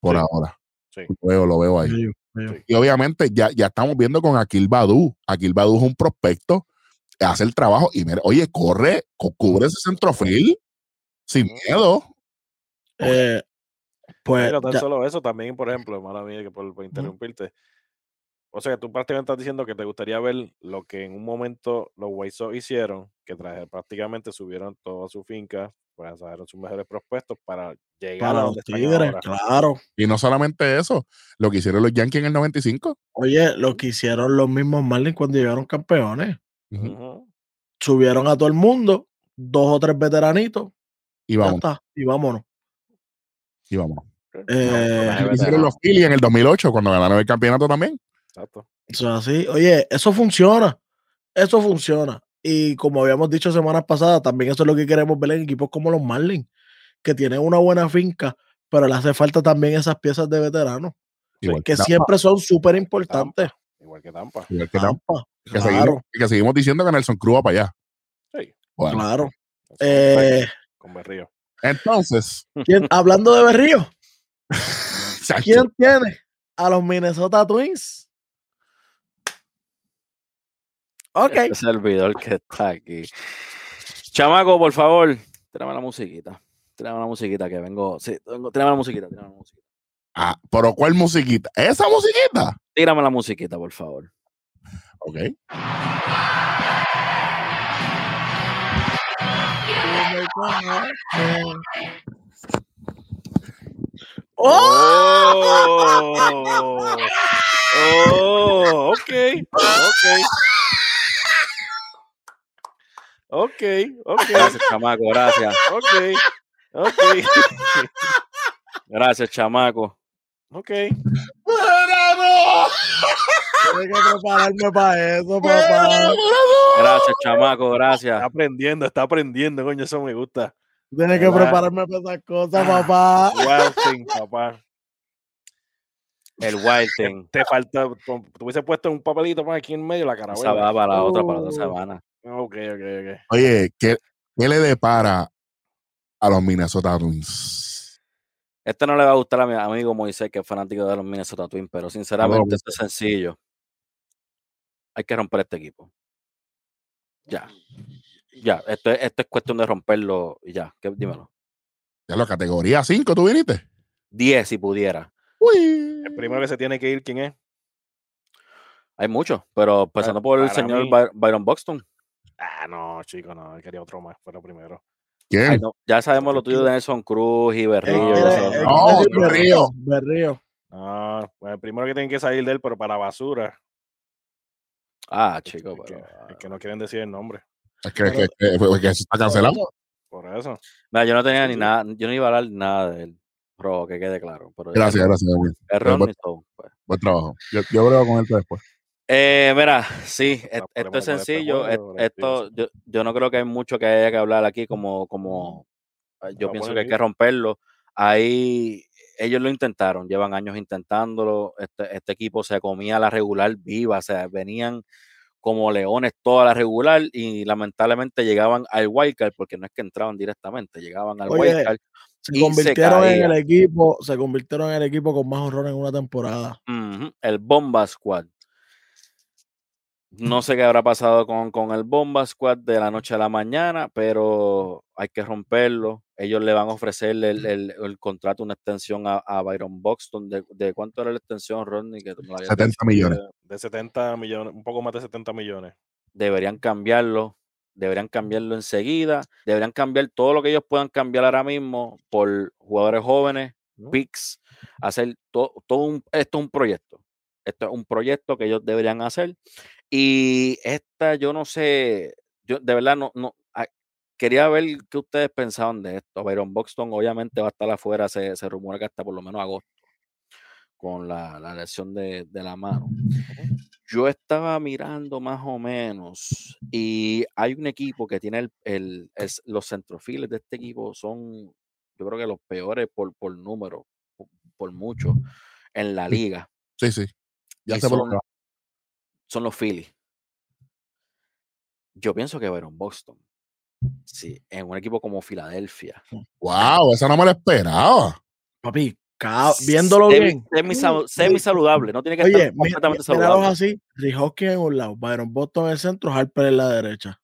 Por Sí. ahora. Sí. Lo veo, lo veo ahí. Sí. Y obviamente ya, ya estamos viendo con Akil Badu. Akil Badu es un prospecto, hace el trabajo y mira, oye, corre, cu- cubre ese centrofil sin miedo. Eh, pues Pero tan ya- solo eso también, por ejemplo, mala mía que por, por interrumpirte. O sea, tú prácticamente estás diciendo que te gustaría ver lo que en un momento los White Sox hicieron, que traje- prácticamente subieron toda su finca, pues trajeron sus mejores prospectos para llegar para a los donde Tigres, ahora. claro. Y no solamente eso, lo que hicieron los Yankees en el 95. Oye, lo que hicieron los mismos Marlins cuando llegaron campeones. Subieron a todo el mundo, dos o tres veteranitos, Y ya vamos, está, y vámonos. y vamos. Eh, Ajá, Lo que hicieron veterano. los Phillies en el 2008 cuando ganaron el campeonato también. Exacto. Eso es así. Oye, eso funciona. Eso funciona. Y como habíamos dicho semanas pasadas, también eso es lo que queremos ver en equipos como los Marlins, que tienen una buena finca, pero le hace falta también esas piezas de veteranos, Igual que siempre son súper importantes. Igual que Tampa. igual que Tampa. Tampa, Que, claro, seguimos, que seguimos diciendo que Nelson Cruz va para allá. Sí. Bueno, claro. Eso, Eh, Con Berrío. entonces, ¿quién- hablando de Berrío, ¿quién tiene a los Minnesota Twins? Ok. Este servidor que está aquí. Chamaco, por favor, tráeme la musiquita. Tráeme la musiquita que vengo. Sí, vengo- tráeme la musiquita, tráeme la musiquita. ah, pero ¿cuál musiquita? ¿Esa musiquita? Tírame la musiquita, por favor. Ok. ¡Oh! ¡Oh! Ok, ok. Ok, ok, Gracias, chamaco, gracias. ok, ok, Gracias, chamaco. ok. Tengo que prepararme para eso, papá. Gracias, chamaco, gracias. Está aprendiendo, está aprendiendo, coño, eso me gusta. Tienes que prepararme para esas cosas, papá. Wild thing, papá. El Wild Thing. Te falta, te hubiese puesto un papelito más aquí en medio la cara. Esa va para la otra, para la otra Oh. Ok, ok, ok. Oye, ¿qué, qué le depara a los Minnesota Twins? Este no le va a gustar a mi amigo Moisés, que es fanático de los Minnesota Twins, pero sinceramente esto es sencillo. Hay que romper este equipo. Ya. Ya, esto, es- esto es cuestión de romperlo y ya. ¿Qué? Dímelo. Ya la categoría 5, ¿tú viniste? 10 si pudiera. Uy. El primero que se tiene que ir, ¿quién es? Hay muchos, pero empezando por el señor mí- Byron Buxton. Ah, no, chico, no, él quería otro más, pero primero. ¿Quién? Ay, no, ya sabemos lo tuyo de Nelson Cruz y Berrillo. y No, eso. eh, no, Berrío. Berrío. Berrío. No, bueno, el primero que tiene que salir de él, pero para la basura. Ah, chico, Es que, pero. es que no quieren decir el nombre. Es que, es que, es que- es que eso está cancelado. Por eso. Mira, yo no tenía ni nada, yo no iba a hablar nada de él. Robo, que quede claro. Pero Gracias, es, gracias. Es Buen, Ronnie Stone, pues. buen trabajo. Yo, yo creo con él después. Eh, mira, sí, Nos esto es sencillo. juego, Esto, yo, yo no creo que hay mucho que haya que hablar aquí, como, como eh, yo pienso que hay que romperlo. Ahí ellos lo intentaron, llevan años intentándolo. Este, este equipo se comía la regular viva, o sea, venían como leones toda la regular y lamentablemente llegaban al wildcard porque no es que entraban directamente, llegaban al Oye, wildcard. Se convirtieron en el equipo, se convirtieron en el equipo con más horror en una temporada. El Bomba Squad. No sé qué habrá pasado con, con el Bomba Squad de la noche a la mañana, pero hay que romperlo. Ellos le van a ofrecer el, el- el contrato, una extensión a, a Byron Buxton. De, de cuánto era la extensión, Rodney? Que tú me la habías 70 dicho. millones. De, de 70 millones, un poco más de 70 millones. Deberían cambiarlo. Deberían cambiarlo enseguida. Deberían cambiar todo lo que ellos puedan cambiar ahora mismo por jugadores jóvenes, ¿no? picks, hacer to- todo un, esto es un proyecto. Esto es un proyecto que ellos deberían hacer. Y esta, yo no sé, yo de verdad no, no ah, quería ver qué ustedes pensaban de esto. Byron Buxton obviamente va a estar afuera, se, se rumora que hasta por lo menos agosto, con la, la lesión de, de la mano. Yo estaba mirando más o menos y hay un equipo que tiene el, el- es- los centrofiles de este equipo son, yo creo que los peores por, por número, por, por mucho en la liga. Sí, sí. Ya y son. Son los Phillies. Yo pienso que Byron Boston, sí, en un equipo como Filadelfia, Wow, esa no me la esperaba. Papi, viéndolo semi, bien. semi Mm, semi saludable, no tiene que Oye, estar completamente mi- míralos saludable. así. Rick Hoskins en un lado, Byron Boston en el centro, Harper en la derecha.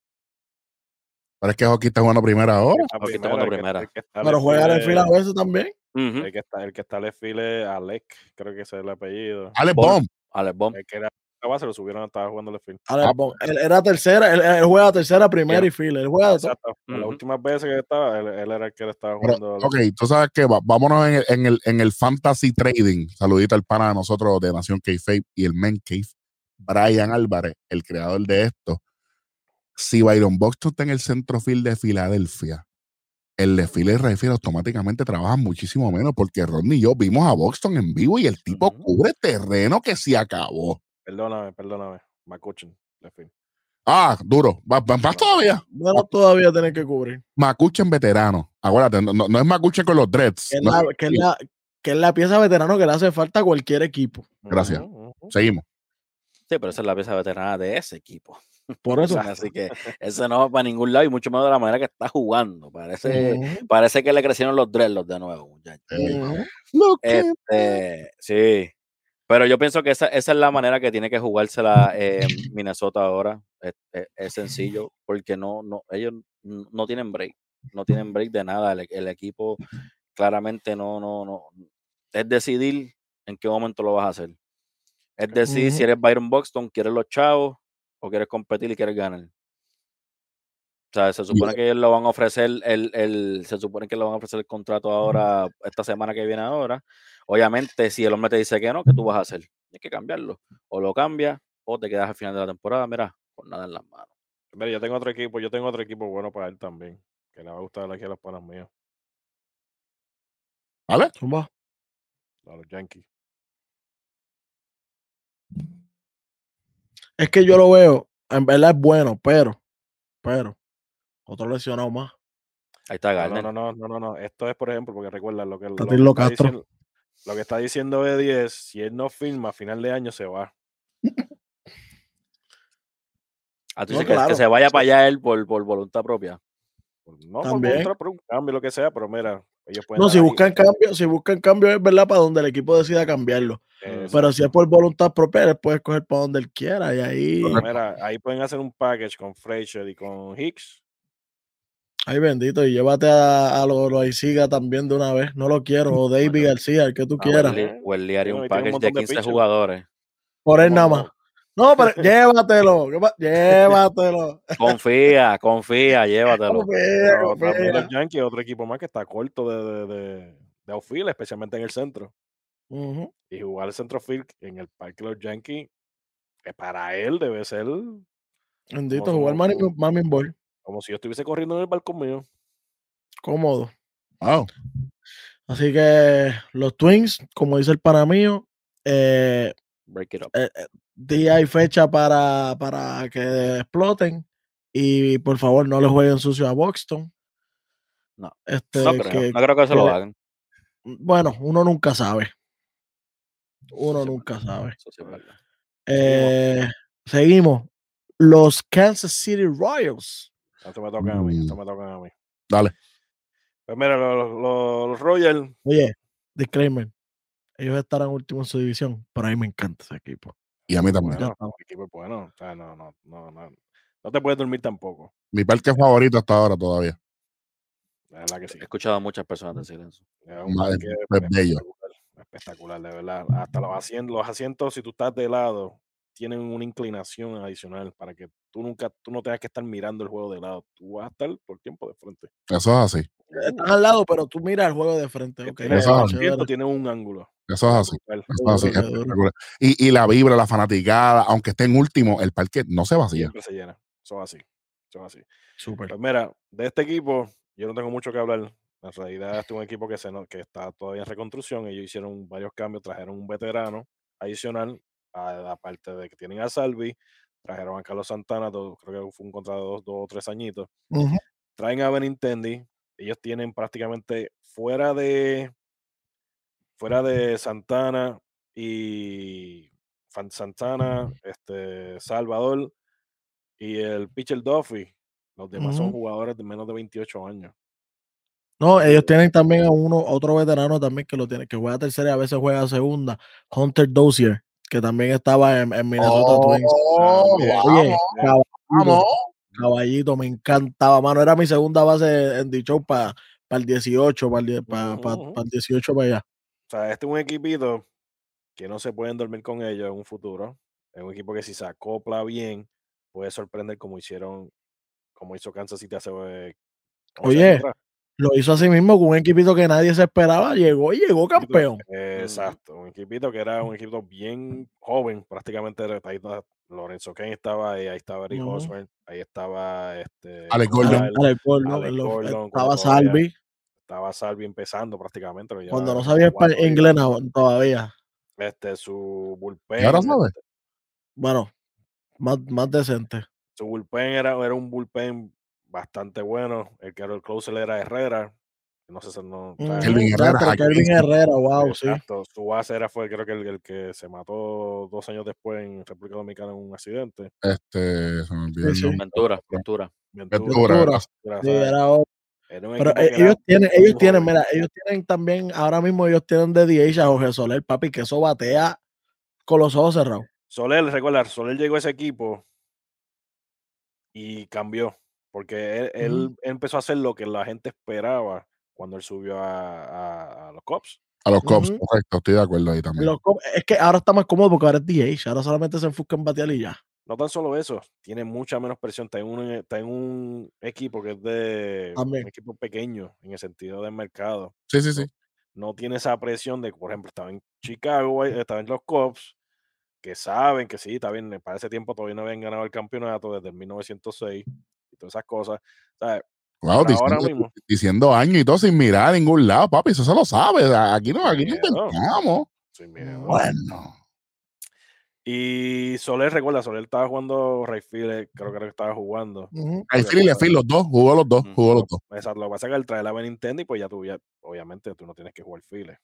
Pero es que Hockey está jugando primera hora. La Aquí está jugando el que- primera. el que está Pero juega en fila a veces también. El que está, el que está field es Alec, creo que ese es el apellido. Alex Ball. Bomb. Alex Bomb. El que era la base lo subieron, estaba jugando left field. Ah. Bond, él era tercera, él, él juega tercera, primera Yeah. y fila. Él juega. Exacto. Las últimas veces que estaba, él, él era el que le estaba Pero, jugando. ok, tú sabes que va- vámonos en el, en, el, en el fantasy trading. Saludito al pana de nosotros de Nación K-Fape y el Men Cave, Brian Álvarez, el creador de esto. Si Byron Buxton está en el centrofield de Filadelfia, el desfile de Rayfield automáticamente trabaja muchísimo menos porque Rodney y yo vimos a Buxton en vivo y el tipo cubre terreno que se acabó. Perdóname, perdóname. McCutcheon, left field. Ah, duro. Va- va- Más todavía. Bueno, todavía tiene que cubrir. Macuchen veterano. Acuérdate, no, no- no es Macuchen con los dreads. Que es, no la, es- que, es la, que es la pieza veterano que le hace falta a cualquier equipo. Gracias. Seguimos. Sí, pero esa es la pieza veterana de ese equipo. Por eso. Así que ese no va para ningún lado y mucho menos de la manera que está jugando. Parece, parece que le crecieron los dreadlocks de nuevo, muchachos. Este, sí. Pero yo pienso que esa, esa es la manera que tiene que jugársela eh, Minnesota ahora. Es, es- es sencillo, porque no, no, ellos no tienen break. No tienen break de nada. El, el equipo claramente no, no, no. Es decidir en qué momento lo vas a hacer. Es decidir si Ujú. eres Byron Buxton, quieres los chavos o quieres competir y quieres ganar. O sea, se supone que ellos lo van a ofrecer el, el, se supone que le van a ofrecer el contrato ahora, esta semana que viene ahora. Obviamente, si el hombre te dice que no, ¿qué tú vas a hacer? Tienes que cambiarlo. O lo cambias, o te quedas al final de la temporada, mira, con nada en las manos. Mira, yo tengo otro equipo, yo tengo otro equipo bueno para él también. Que le va a gustar aquí a los panas míos, ¿Vale? Zumba. a los Yankees. Es que yo lo veo, en verdad es bueno, pero, pero, otro lesionado más. Ahí está No, Garner. no, no, no, no, no. Esto es, por ejemplo, porque recuerda lo que, lo, que Tatillo está Castro. diciendo, lo que está diciendo Eddie es, si él no firma a final de año, se va. Ah, tú No, dices que- se vaya para allá él por, por voluntad propia. No También. por, por un cambio, lo que sea, pero mira, ellos pueden No, si ahí, buscan cambio, si buscan cambio es verdad para donde el equipo decida cambiarlo. Pero si es por voluntad propia, él puede escoger para donde él quiera y ahí, Mira, ahí pueden hacer un package con Frazier y con Hicks. Ahí bendito, y llévate a, a lo, lo siga también de una vez. No lo quiero, o David García, el que tú quieras. Welly haría No, un y tiene un package de montón de 15 pitchers. jugadores. Por él nada más. No, pero llévatelo, ¿qué pa- llévatelo. Confía, confía, llévatelo. Confía, Pero también confía. los Yankees, otro equipo más que está corto de, de, de, de outfield, especialmente en el centro. Y jugar el centrofield en el parque de los Yankees eh, para él debe ser Bendito, jugar Mami Ball. Como si yo estuviese corriendo en el balcón mío. Cómodo. Wow. Así que los Twins, como dice el pana mío, eh, Break it up. día y fecha para, para que exploten. Y por favor, no le jueguen sucio a Buxton. No. Este, No creo, que- no creo que se lo hagan. bueno, uno nunca sabe. Uno Sí, nunca sabe. Sí. Eh, seguimos. Los Kansas City Royals. Esto me toca a mí, esto Mm. me toca a mí. Dale. Pues mira, los, los- los Royals, Oye, disclaimer. Ellos estarán últimos en su división, pero a mí me encanta ese equipo. Y a mí también. bueno, estamos. el equipo es bueno. O sea, no, no, no, no. No te puedes dormir tampoco. Mi parque favorito hasta ahora todavía. La verdad que sí. He escuchado a muchas personas decir eso. Es un Madre, parque es bello. espectacular, espectacular, de verdad. Hasta los asientos, los asientos, si tú estás de lado, tienen una inclinación adicional para que tú nunca, tú no tengas que estar mirando el juego de lado. Tú vas a estar por tiempo de frente. Eso es así. Están al lado, pero tú miras el juego de frente. Que ok, tiene- Eso es tiene un ángulo. Eso es así. Eso es así. Espectacular. Y, y la vibra, la fanaticada, aunque esté en último, el parque no se vacía. Siempre se llena. Eso es así. Eso es así. Súper. Pues mira, de este equipo, yo no tengo mucho que hablar. En realidad, este es un equipo que, se, no- que está todavía en reconstrucción. Ellos hicieron varios cambios, trajeron un veterano adicional, aparte de que tienen a Salvi, trajeron a Carlos Santana, todo- creo que fue un contrato de dos, dos o tres añitos. Traen a Benintendi. Ellos tienen prácticamente fuera de fuera de Santana y Santana, este Salvador y el pitcher Duffy. Los demás son jugadores de menos de 28 años. No, ellos tienen también a uno, a otro veterano también que lo tiene, que juega tercera y a veces juega segunda, Hunter Dozier, que también estaba en, en Minnesota Twins. Oh, También. vamos, Oye, caballito, caballito, me encantaba, mano. Era mi segunda base en dicho para el 18, para el, Ujú, ujú. el 18 para allá. O sea, este es un equipito que no se pueden dormir con ellos en un futuro. Es un equipo que si se acopla bien, puede sorprender como hicieron, como hizo Kansas City hace eh, 11 Oye, atrás. Lo hizo así mismo con un equipito que nadie se esperaba, llegó y llegó campeón. Exacto, un equipito que era un equipo bien joven, prácticamente ahí estaba Lorenzo Kane estaba ahí, ahí estaba Eric Ujú. Hosmer, ahí estaba este Alex Gordon. Ale- Alex Gordon, Alex lo- Gordon, estaba Salvi, estaba Salvi empezando prácticamente. ya cuando no sabía inglés todavía. Este, su bullpen. ¿Y ahora sabe? este, Bueno, más, más decente. su bullpen era, era un bullpen bastante bueno. El que era el closer era Herrera. No sé si no. sea, Kelvin Herrera, Kelvin. Herrera, wow, sí. Exacto. Su base era fue creo que el, el que se mató dos años después en República Dominicana en un accidente. Este, se me olvidó Sí, sí. Ventura, Ventura. Ventura, Sí, era otro. Pero eh, era ellos tienen, ellos tienen, mira, ellos tienen también, ahora mismo ellos tienen de DH a Jorge Soler, papi, que eso batea con los ojos cerrados. Soler, recuerda, Soler llegó a ese equipo y cambió. Porque él, empezó a hacer lo que la gente esperaba cuando él subió a, a- a los Cops. A los Cops, correcto, estoy de acuerdo ahí también. Los es que ahora está más cómodo porque ahora es DH, ahora solamente se enfoca en batear y ya. No tan solo eso, tiene mucha menos presión. Está en un, está en un equipo que es de un equipo pequeño en el sentido del mercado. Sí, sí, sí. No tiene esa presión de, por ejemplo, estaba en Chicago, eh, estaba en los Cubs, que saben que sí, está bien, para ese tiempo todavía no habían ganado el campeonato desde el 1906 y todas esas cosas. Pero ahora diciendo, mismo. diciendo años y todo sin mirar a ningún lado, papi, eso se lo sabe. Aquí no, aquí no intentamos. Sin miedo. Bueno, Y Soler, recuerda, Soler estaba jugando Rayfield, eh, creo que era que estaba jugando. Ahí Porque Phil y Lefield, los dos, jugó los dos, jugó los dos. Exacto, lo que pasa es que al traer la Nintendo y pues ya tú, ya, obviamente tú no tienes que jugar files.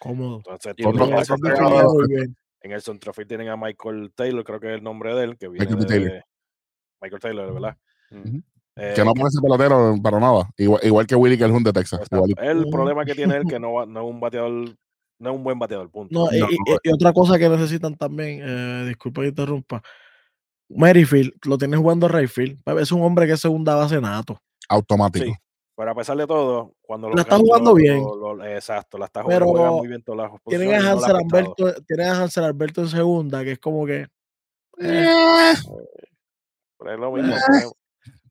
Cómodo. Entonces, tú otro- en el en el centrofield tienen a Michael Taylor, creo que es el nombre de él, que viene Michael de, Taylor. Michael Taylor, ¿verdad? Eh, Que no parece pelotero para nada. Igual, igual que Willy Calhoun de Texas. exacto. igualito. El Ujú. problema que tiene él que no, va- no es un bateador, no es un buen bateador, punto. No, y, No, y- y- y otra cosa que necesitan también, eh, disculpa que interrumpa, Merrifield, lo tienes jugando Rayfield, es un hombre que es segunda base nato, Automático. Sí, pero a pesar de todo, cuando La está jugando lo- bien. lo- lo- exacto, la está jugando muy bien todas las tienen a no Hansel. Alberto, tienen a Hansel Alberto en segunda, que es como que, eh, Eh, Pero es lo mismo.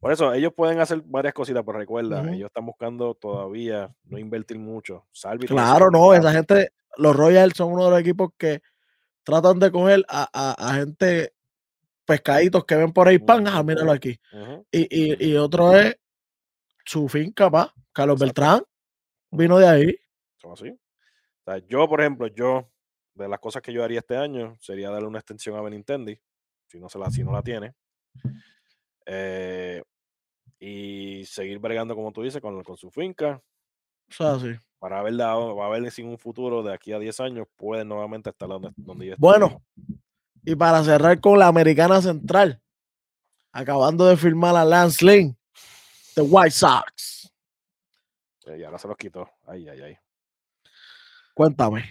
Por eso, ellos pueden hacer varias cositas, pero recuerda, Ujú. ellos están buscando todavía no invertir mucho. Salvi tiene claro, no, esa gente, los Royals son uno de los equipos que tratan de coger a, a- a gente pescaditos que ven por ahí pan, ah, míralo aquí. Y, y, y otro es su finca, pa. Carlos Exacto. Beltrán vino de ahí. Son así. O sea, yo, por ejemplo, yo, de las cosas que yo haría este año, sería darle una extensión a Benintendi, si no, se la, si no la tiene. Eh, y seguir bregando, como tú dices, con, con su finca. O sea, sí. Para ver, la- para ver si en un futuro de aquí a 10 años puede nuevamente estar donde, donde ya Bueno, y para cerrar con la Americana Central, acabando de firmar a Lance Lynn, de White Sox. Eh, y ahora se los quitó. Ay, ay, ay. Cuéntame.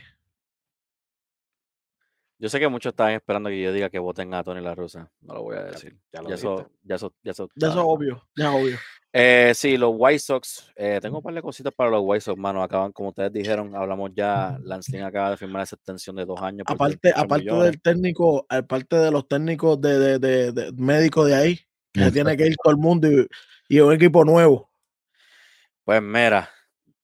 Yo sé que muchos estaban esperando que yo diga que voten a Tony La Russa. No lo voy a Ya- decir. ya lo Ya eso, ya eso, ya eso. Ya eso es obvio, ya es obvio. Eh, sí, los White Sox. eh, tengo un par de cositas para los White Sox, mano. Acaban, como ustedes dijeron, hablamos ya. Lance Lynn acaba de firmar esa extensión de dos años. Aparte, 38 aparte millones. del técnico, aparte de los técnicos de, de, de- de médicos de ahí, que se tiene que ir todo el mundo y, y un equipo nuevo. Pues mira,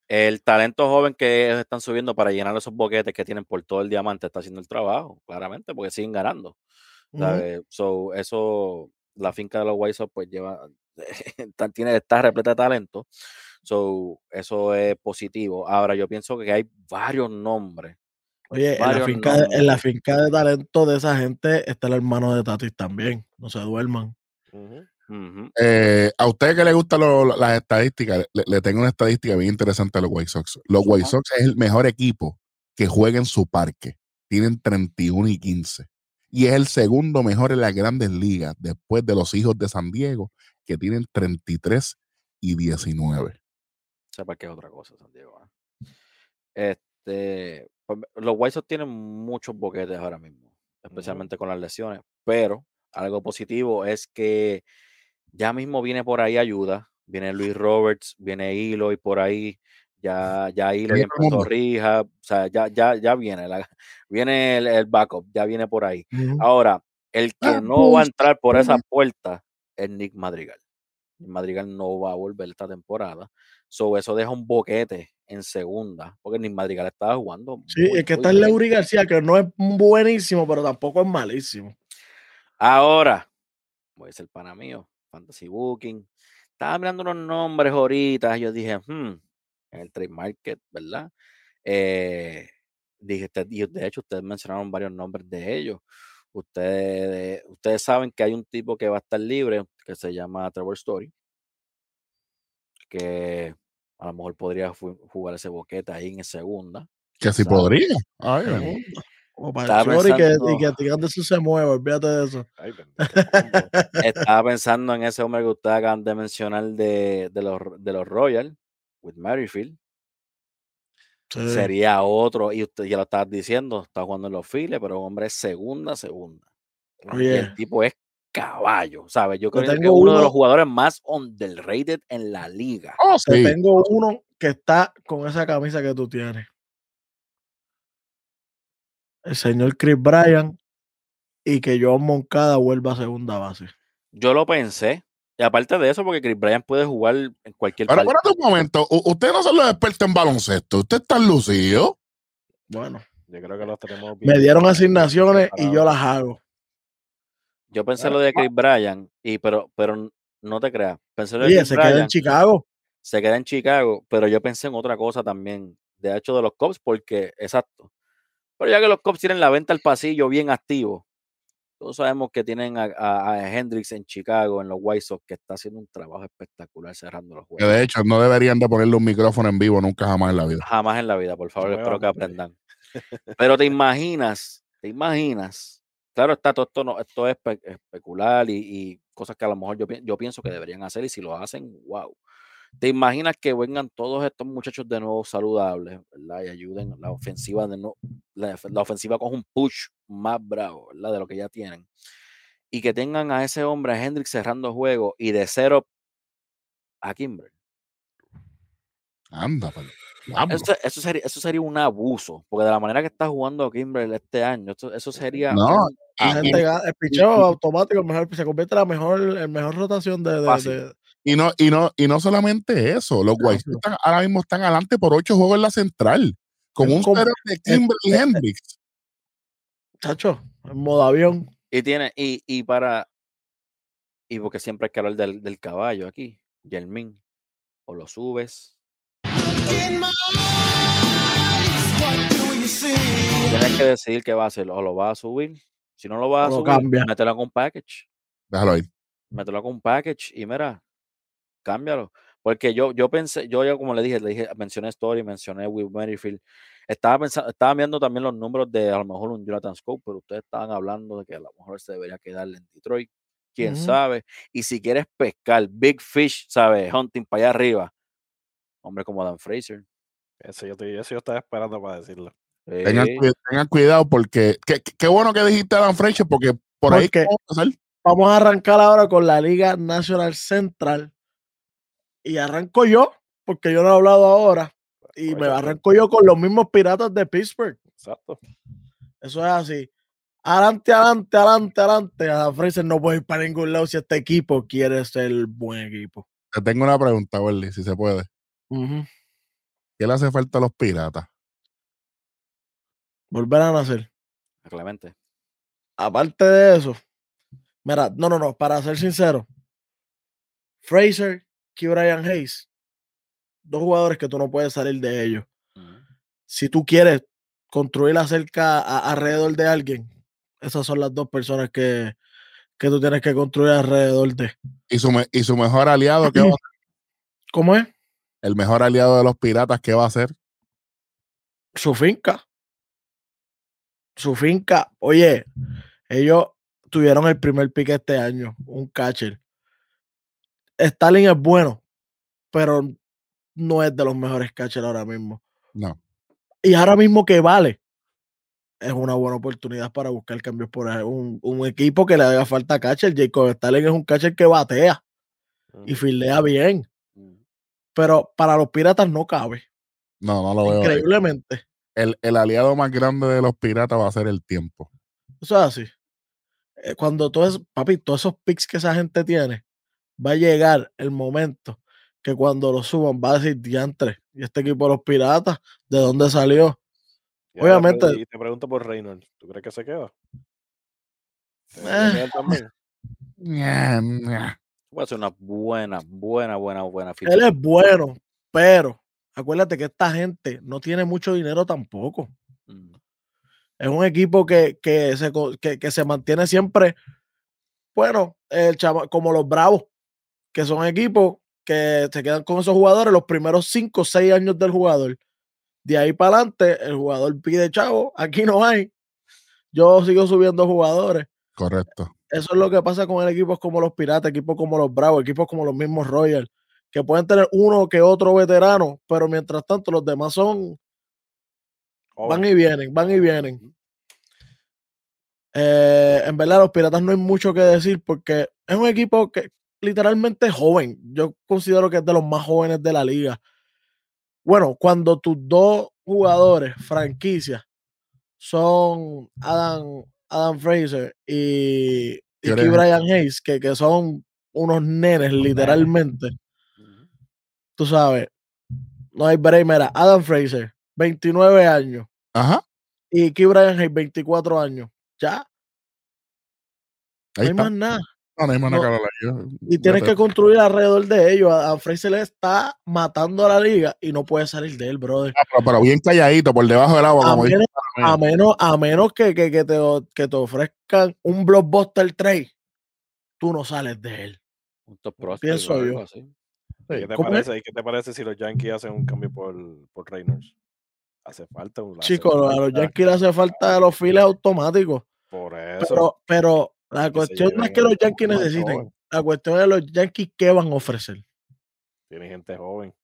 el talento joven que ellos están subiendo para llenar esos boquetes que tienen por todo el diamante está haciendo el trabajo, claramente, porque siguen ganando. So, eso, la finca de los White Sox, pues lleva, está- tiene, está repleta de talento. So, eso es positivo. Ahora, yo pienso que hay varios nombres. Oye, en la, finca de, en la nombres. finca de talento de esa gente está el hermano de Tatis también. No se duerman. Eh, a ustedes que les gustan las estadísticas, le, le tengo una estadística bien interesante a los White Sox. Los White. Sox es el mejor equipo que juega en su parque. Tienen 31 y 15. Y es el segundo mejor en las grandes ligas, después de los hijos de San Diego, que tienen 33 y 19. sepa que es otra cosa, San Diego. ¿ah? Este, pues, los White Sox tienen muchos boquetes ahora mismo, especialmente con las lesiones, pero algo positivo es que ya mismo viene por ahí ayuda, viene Luis Roberts, viene Eloy por ahí, ya, ya todo el empezó. Rija, o sea, ya, ya, ya viene, la- viene el, el backup, ya viene por ahí. Ahora, el que Ah, no va a entrar por esa puerta es Nick Madrigal. Nick Madrigal no va a volver esta temporada. So, eso deja un boquete en segunda, porque Nick Madrigal estaba jugando. Sí, muy, es que está el bien. Leury García, que no es buenísimo, pero tampoco es malísimo. Ahora, voy a ser pana mío, Fantasy Booking. Estaba mirando unos nombres ahorita. Yo dije, hmm, en el trade market, ¿verdad? Eh, dije, usted- y de hecho, ustedes mencionaron varios nombres de ellos. Ustedes, ustedes saben que hay un tipo que va a estar libre, que se llama Trevor Story, que a lo mejor podría jugar ese boquete ahí en segunda. Que si podría. Ay, Ujú. Bueno. O para Estaba el Chori que, y pensando- que a ti antes se mueva, olvídate de eso. Ay. Estaba pensando en ese hombre que ustedes acaban de mencionar de, de los, de los Royals, with Merrifield. Sí. Sería otro, y usted ya lo estabas diciendo, está jugando en los files, pero hombre es segunda, segunda. Y el tipo es caballo, ¿sabes? Yo creo que es tengo uno de los jugadores más underrated en la liga. Oh, Te tengo uno que está con esa camisa que tú tienes. El señor Chris Bryan y que Joan Moncada vuelva a segunda base. Yo lo pensé, y aparte de eso, porque Chris Bryant puede jugar en cualquier Pero parte. espérate un momento. U- ustedes no son los expertos en baloncesto. Ustedes están lucidos. Bueno, Yo creo que los tenemos me bien- dieron bien asignaciones y yo las hago. Yo pensé lo de Chris Bryant, y, pero, pero no te creas. Pensé lo de Oye, Chris se queda en Chicago. se queda en Chicago, pero yo pensé en otra cosa también, de hecho de los Cubs, porque, exacto. Pero ya que los Cubs tienen la venta al pasillo bien activo, todos sabemos que tienen a, a- a Hendricks en Chicago, en los White Sox, que está haciendo un trabajo espectacular cerrando los Que juegos. de hecho no deberían de ponerle un micrófono en vivo nunca jamás en la vida. Jamás en la vida, por favor, espero que aprendan. Pero te imaginas, te imaginas, claro está, todo esto, no, esto es espe- especular y, y cosas que a lo mejor yo, yo pienso que deberían hacer y si lo hacen, wow. Te imaginas que vengan todos estos muchachos de nuevo saludables, ¿verdad? Y ayuden la ofensiva de no, la, la ofensiva con un push más bravo, ¿verdad? De lo que ya tienen. Y que tengan a ese hombre, a Hendrix, cerrando juego y de cero a Kimber. Anda, pero. Eso, eso sería, eso sería un abuso, porque de la manera que está jugando Kimbrel este año, eso, eso sería No, un- La y- gente gana- el picheo automático el mejor, se convierte en la mejor, el mejor rotación de, de- Fácil. de- Y no, y no, y no solamente eso, los White están- ahora mismo están adelante por ocho juegos en la central, con Es un como- de Kimberly es- Hendricks. chacho, en modo avión. Y tiene, y, y para, y porque siempre hay que hablar del, del caballo aquí, Yermin, o lo subes. Tienes que decidir qué va a hacer, o lo vas a subir. Si no lo vas a lo subir, cambia. mételo con un package. Déjalo ahí. mételo con un package y mira, cámbialo. Porque yo, yo pensé, yo ya como le dije, le dije, mencioné Story, mencioné Will Merrifield. Estaba pensando, estaba viendo también los números de a lo mejor un Jonathan Scope, pero ustedes estaban hablando de que a lo mejor se debería quedar en Detroit. Quién sabe. Y si quieres pescar, Big Fish, ¿sabes? Hunting para allá arriba. Hombre como Dan Fraser. Eso yo, te- eso yo estaba esperando para decirlo. Tengan, Sí, cuida- tengan cuidado porque qué, bueno que dijiste Adam Fraser porque por ahí Porque- vamos a. Vamos a arrancar ahora con la Liga National Central. Y arranco yo, porque yo no he hablado ahora. Y me Aprovecha, arranco yo con los mismos piratas de Pittsburgh. Exacto. Eso es así. Adelante, adelante, adelante, adelante. A Fraser no puede ir para ningún lado si este equipo quiere ser buen equipo. Te tengo una pregunta, Welly, si se puede. ¿Qué le hace falta a los piratas? Volver a nacer. Clemente. Aparte de eso, mira, no, no, no, para ser sincero, Fraser y Brian Hayes, dos jugadores que tú no puedes salir de ellos. Ujú. Si tú quieres construir acerca a- alrededor de alguien, esas son las dos personas que, que tú tienes que construir alrededor de. Y su, me- y su mejor aliado, ¿qué va a ser? ¿Cómo es? El mejor aliado de los piratas, ¿qué va a hacer? Su finca. Su finca. Oye, ellos tuvieron el primer pick este año, un catcher. Stalin es bueno, pero no es de los mejores catchers ahora mismo. No. Y ahora mismo que vale, es una buena oportunidad para buscar cambios por. Un, un equipo que le haga falta catcher. Jacob Stalin es un catcher que batea y fildea bien, Ujú. pero para los piratas no cabe. No, no lo veo. Increíblemente. El, el aliado más grande de los piratas va a ser el tiempo. Eso es así. Eh, Cuando todo es, papi, todos esos picks que esa gente tiene, va a llegar el momento que cuando lo suban va a decir diantre. Y este equipo de los piratas, ¿de dónde salió? Y Obviamente- pre- Y te pregunto por Reynolds. ¿Tú crees que se queda? ¿Se Eh. Puede ser una buena, buena, buena, buena ficha. Él es bueno, pero acuérdate que esta gente no tiene mucho dinero tampoco. Ujú. Es un equipo que, que, se, que, que se mantiene siempre, bueno, el chama- como los Bravos, que son equipos que se quedan con esos jugadores los primeros 5 o 6 años del jugador. De ahí para adelante, el jugador pide chavo, aquí no hay. Yo sigo subiendo jugadores. Correcto. Eso es lo que pasa con el equipos como los Piratas, equipos como los Bravos, equipos como los mismos Royals, que pueden tener uno que otro veterano, pero mientras tanto los demás son, van Joven. y vienen, van y vienen. Eh, en verdad, los Piratas no hay mucho que decir porque es un equipo que literalmente joven. Yo considero que es de los más jóvenes de la liga. Bueno, cuando tus dos jugadores, franquicias, son Adam, Adam Fraser y, y Brian Hayes, que, que son unos nenes, literalmente. Tú sabes, no hay break. Mira, Adam Fraser, 29 años, Ajá. y Key Brian Hayes, 24 años. Ya, no hay está. más nada. No, no hay más no. nada que hablar. Yo- Y tienes que construir alrededor de ellos. A, a Fraser le está matando a la liga y no puede salir de él, brother. Ah, pero, pero bien calladito, por debajo del agua, A como menos, a menos, a menos que, que, que te, que te ofrezcan un blockbuster trade, tú no sales de él. Pienso yo. así. ¿Qué te, parece, ¿Y qué te parece si los Yankees hacen un cambio por, por Reynolds? Hace falta un Chicos, a los Yankees le hace falta los files automáticos. Por eso. Pero, pero la cuestión no es que los Yankees necesiten. joven. La cuestión es los Yankees qué van a ofrecer. Tiene gente joven.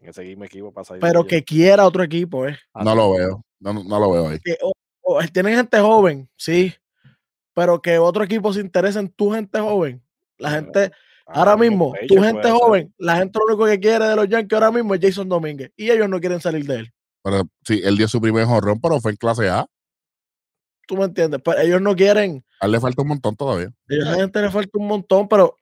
En ese mismo equipo para salir. Pero que quiera otro equipo, ¿eh? No lo veo. No, no- lo veo ahí. que o- o tienen gente joven, sí, pero que otro equipo se interese en tu gente joven. La gente, Ah, ahora mismo mismo, Frazier tu gente ser. joven, la gente lo único que quiere de los Yankees ahora mismo es Jason Domínguez y ellos no quieren salir de él. Pero sí, él dio su primer jorrón, pero fue en clase A. ¿Tú me entiendes? Pero ellos no quieren, A él le falta un montón todavía. a la gente le falta un montón, pero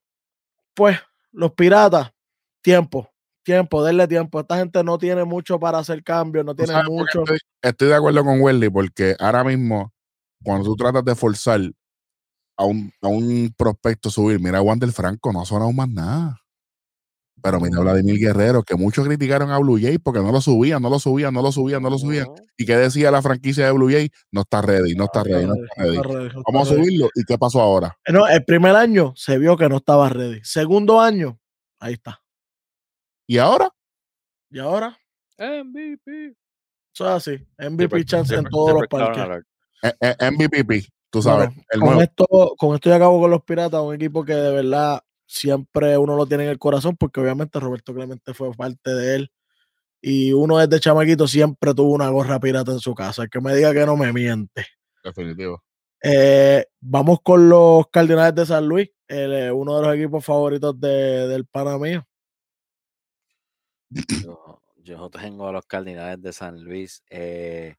pues los piratas, tiempo, tiempo, denle tiempo. Esta gente no tiene mucho para hacer cambios, no ¿Tú tiene mucho. Estoy, estoy de acuerdo con Welly porque ahora mismo cuando tú tratas de forzar a un, a un prospecto subir, mira, Wander Franco no ha sonado más nada. Pero mira Vladimir Guerrero, que muchos criticaron a Blue Jay porque no lo subían, no lo subían, no lo subían, no lo subían. ¿Y qué decía la franquicia de Blue Jay? No está ready, no está ready, no está ready. Está ready, no Vamos a subirlo. ¿Y qué pasó ahora? No, el primer año se vio que no estaba ready. Segundo año, ahí está. ¿Y ahora? Y ahora, MVP. eso es así. MVP chance en todos los parques. Eh, eh, MVPP, tú sabes, Bueno, el con, nuevo. esto, con esto ya acabo con los Piratas, un equipo que de verdad siempre uno lo tiene en el corazón, porque obviamente Roberto Clemente fue parte de él. Y uno desde chamaquito siempre tuvo una gorra pirata en su casa. El que me diga que no me miente. Definitivo. Eh, vamos con los Cardinales de San Luis, el, eh, uno de los equipos favoritos de- del pana mío. Yo, yo tengo a los Cardinales de San Luis. eh,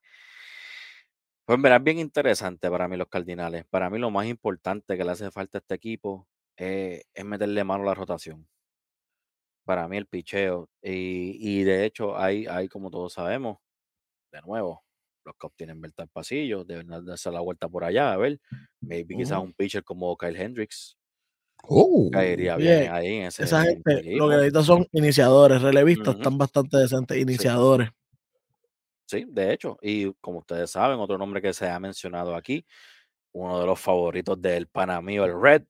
pues mira, es bien interesante para mí los Cardinales. Para mí lo más importante que le hace falta a este equipo eh, es meterle mano a la rotación. Para mí el picheo. Y, y de hecho, hay, hay, como todos sabemos, de nuevo, los Cubs tienen vuelta al pasillo, deben darse la vuelta por allá, a ver. Maybe quizás Ujú. un pitcher como Kyle Hendricks Oh, caería bien ahí en ese, Esa en gente lo que necesitan son iniciadores, relevistas, están bastante decentes, iniciadores. Sí, de hecho, y como ustedes saben, otro nombre que se ha mencionado aquí, uno de los favoritos del Panamío, el Red,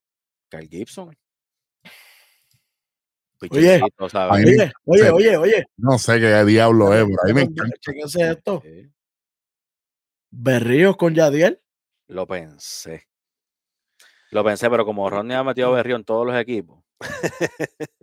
Kyle Gibson. Oye, Pichecito, ¿sabes? Ay, Oye, oye, oye, oye. no sé qué diablo es, pero a mí me encanta. Chéquense esto. Sí, Berríos con Yadiel. lo pensé. Lo pensé, pero como Ronnie ha metido a Berrío en todos los equipos.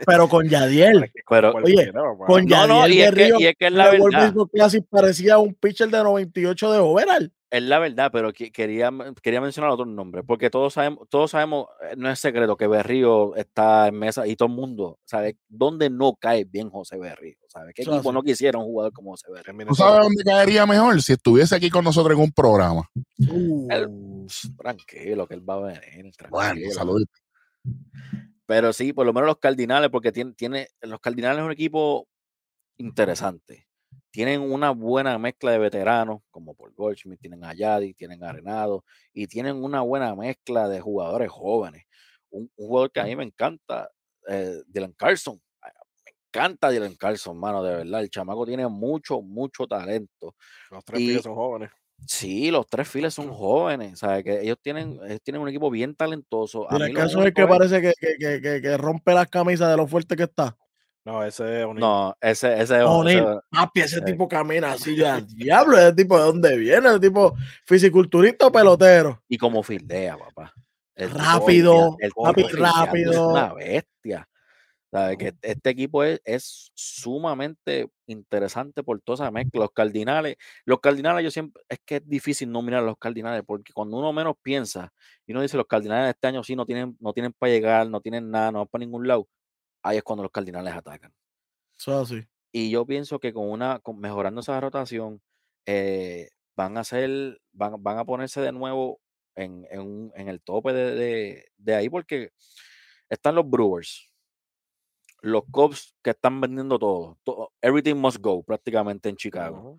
Pero con Yadiel. Pero, Oye, Con no, no, Yadiel y es, que, Berríos y es que es la el verdad. Classic parecía un pitcher de 98 de overall. Es la verdad, pero que- quería, quería mencionar otro nombre, porque todos sabemos, todos sabemos, eh, no es secreto que Berrío está en mesa y todo el mundo sabe dónde no cae bien José Berrío, ¿sabe? ¿Qué equipo no quisiera un jugador como José Berrío? ¿Tú sabes dónde caería mejor? Si estuviese aquí con nosotros en un programa. Él, pss, tranquilo, que él va a venir, Bueno, saludito. Pero sí, por lo menos los Cardinales, porque tiene, tiene, los Cardinales es un equipo interesante. Tienen una buena mezcla de veteranos, como Paul Goldschmidt, tienen a Yadi, tienen a Arenado, y tienen una buena mezcla de jugadores jóvenes. Un, un jugador que a mí me encanta, eh, Dylan Carlson. ah, Me encanta Dylan Carlson, mano, de verdad. El chamaco tiene mucho, mucho talento. Los tres y- son jóvenes. Sí, los tres files son jóvenes, ¿sabes? Que ellos tienen, ellos tienen un equipo bien talentoso. A mí el caso es que es- parece que, que, que, que- rompe las camisas de lo fuerte que está. No, ese es un No, ese, ese, ese- O'Neal, papi, ese sí. tipo camina así ya. Diablo, ese tipo de dónde viene, ese tipo fisiculturista o pelotero. y como fildea, papá. El Rápido, el papi, fildeando es rápido. una bestia. Que este equipo es, es sumamente interesante por toda esa mezcla. Los cardinales, los cardinales, yo siempre, es que es difícil no mirar a los cardinales, porque cuando uno menos piensa y uno dice los cardinales de este año sí no tienen, no tienen para llegar, no tienen nada, no van para ningún lado, ahí es cuando los cardinales atacan. Así. Y yo pienso que con una, con- mejorando esa rotación, eh, van a hacer, van, van a ponerse de nuevo en, en, en el tope de, de- de ahí, porque están los Brewers, los Cubs que están vendiendo todo, todo- everything must go prácticamente en Chicago.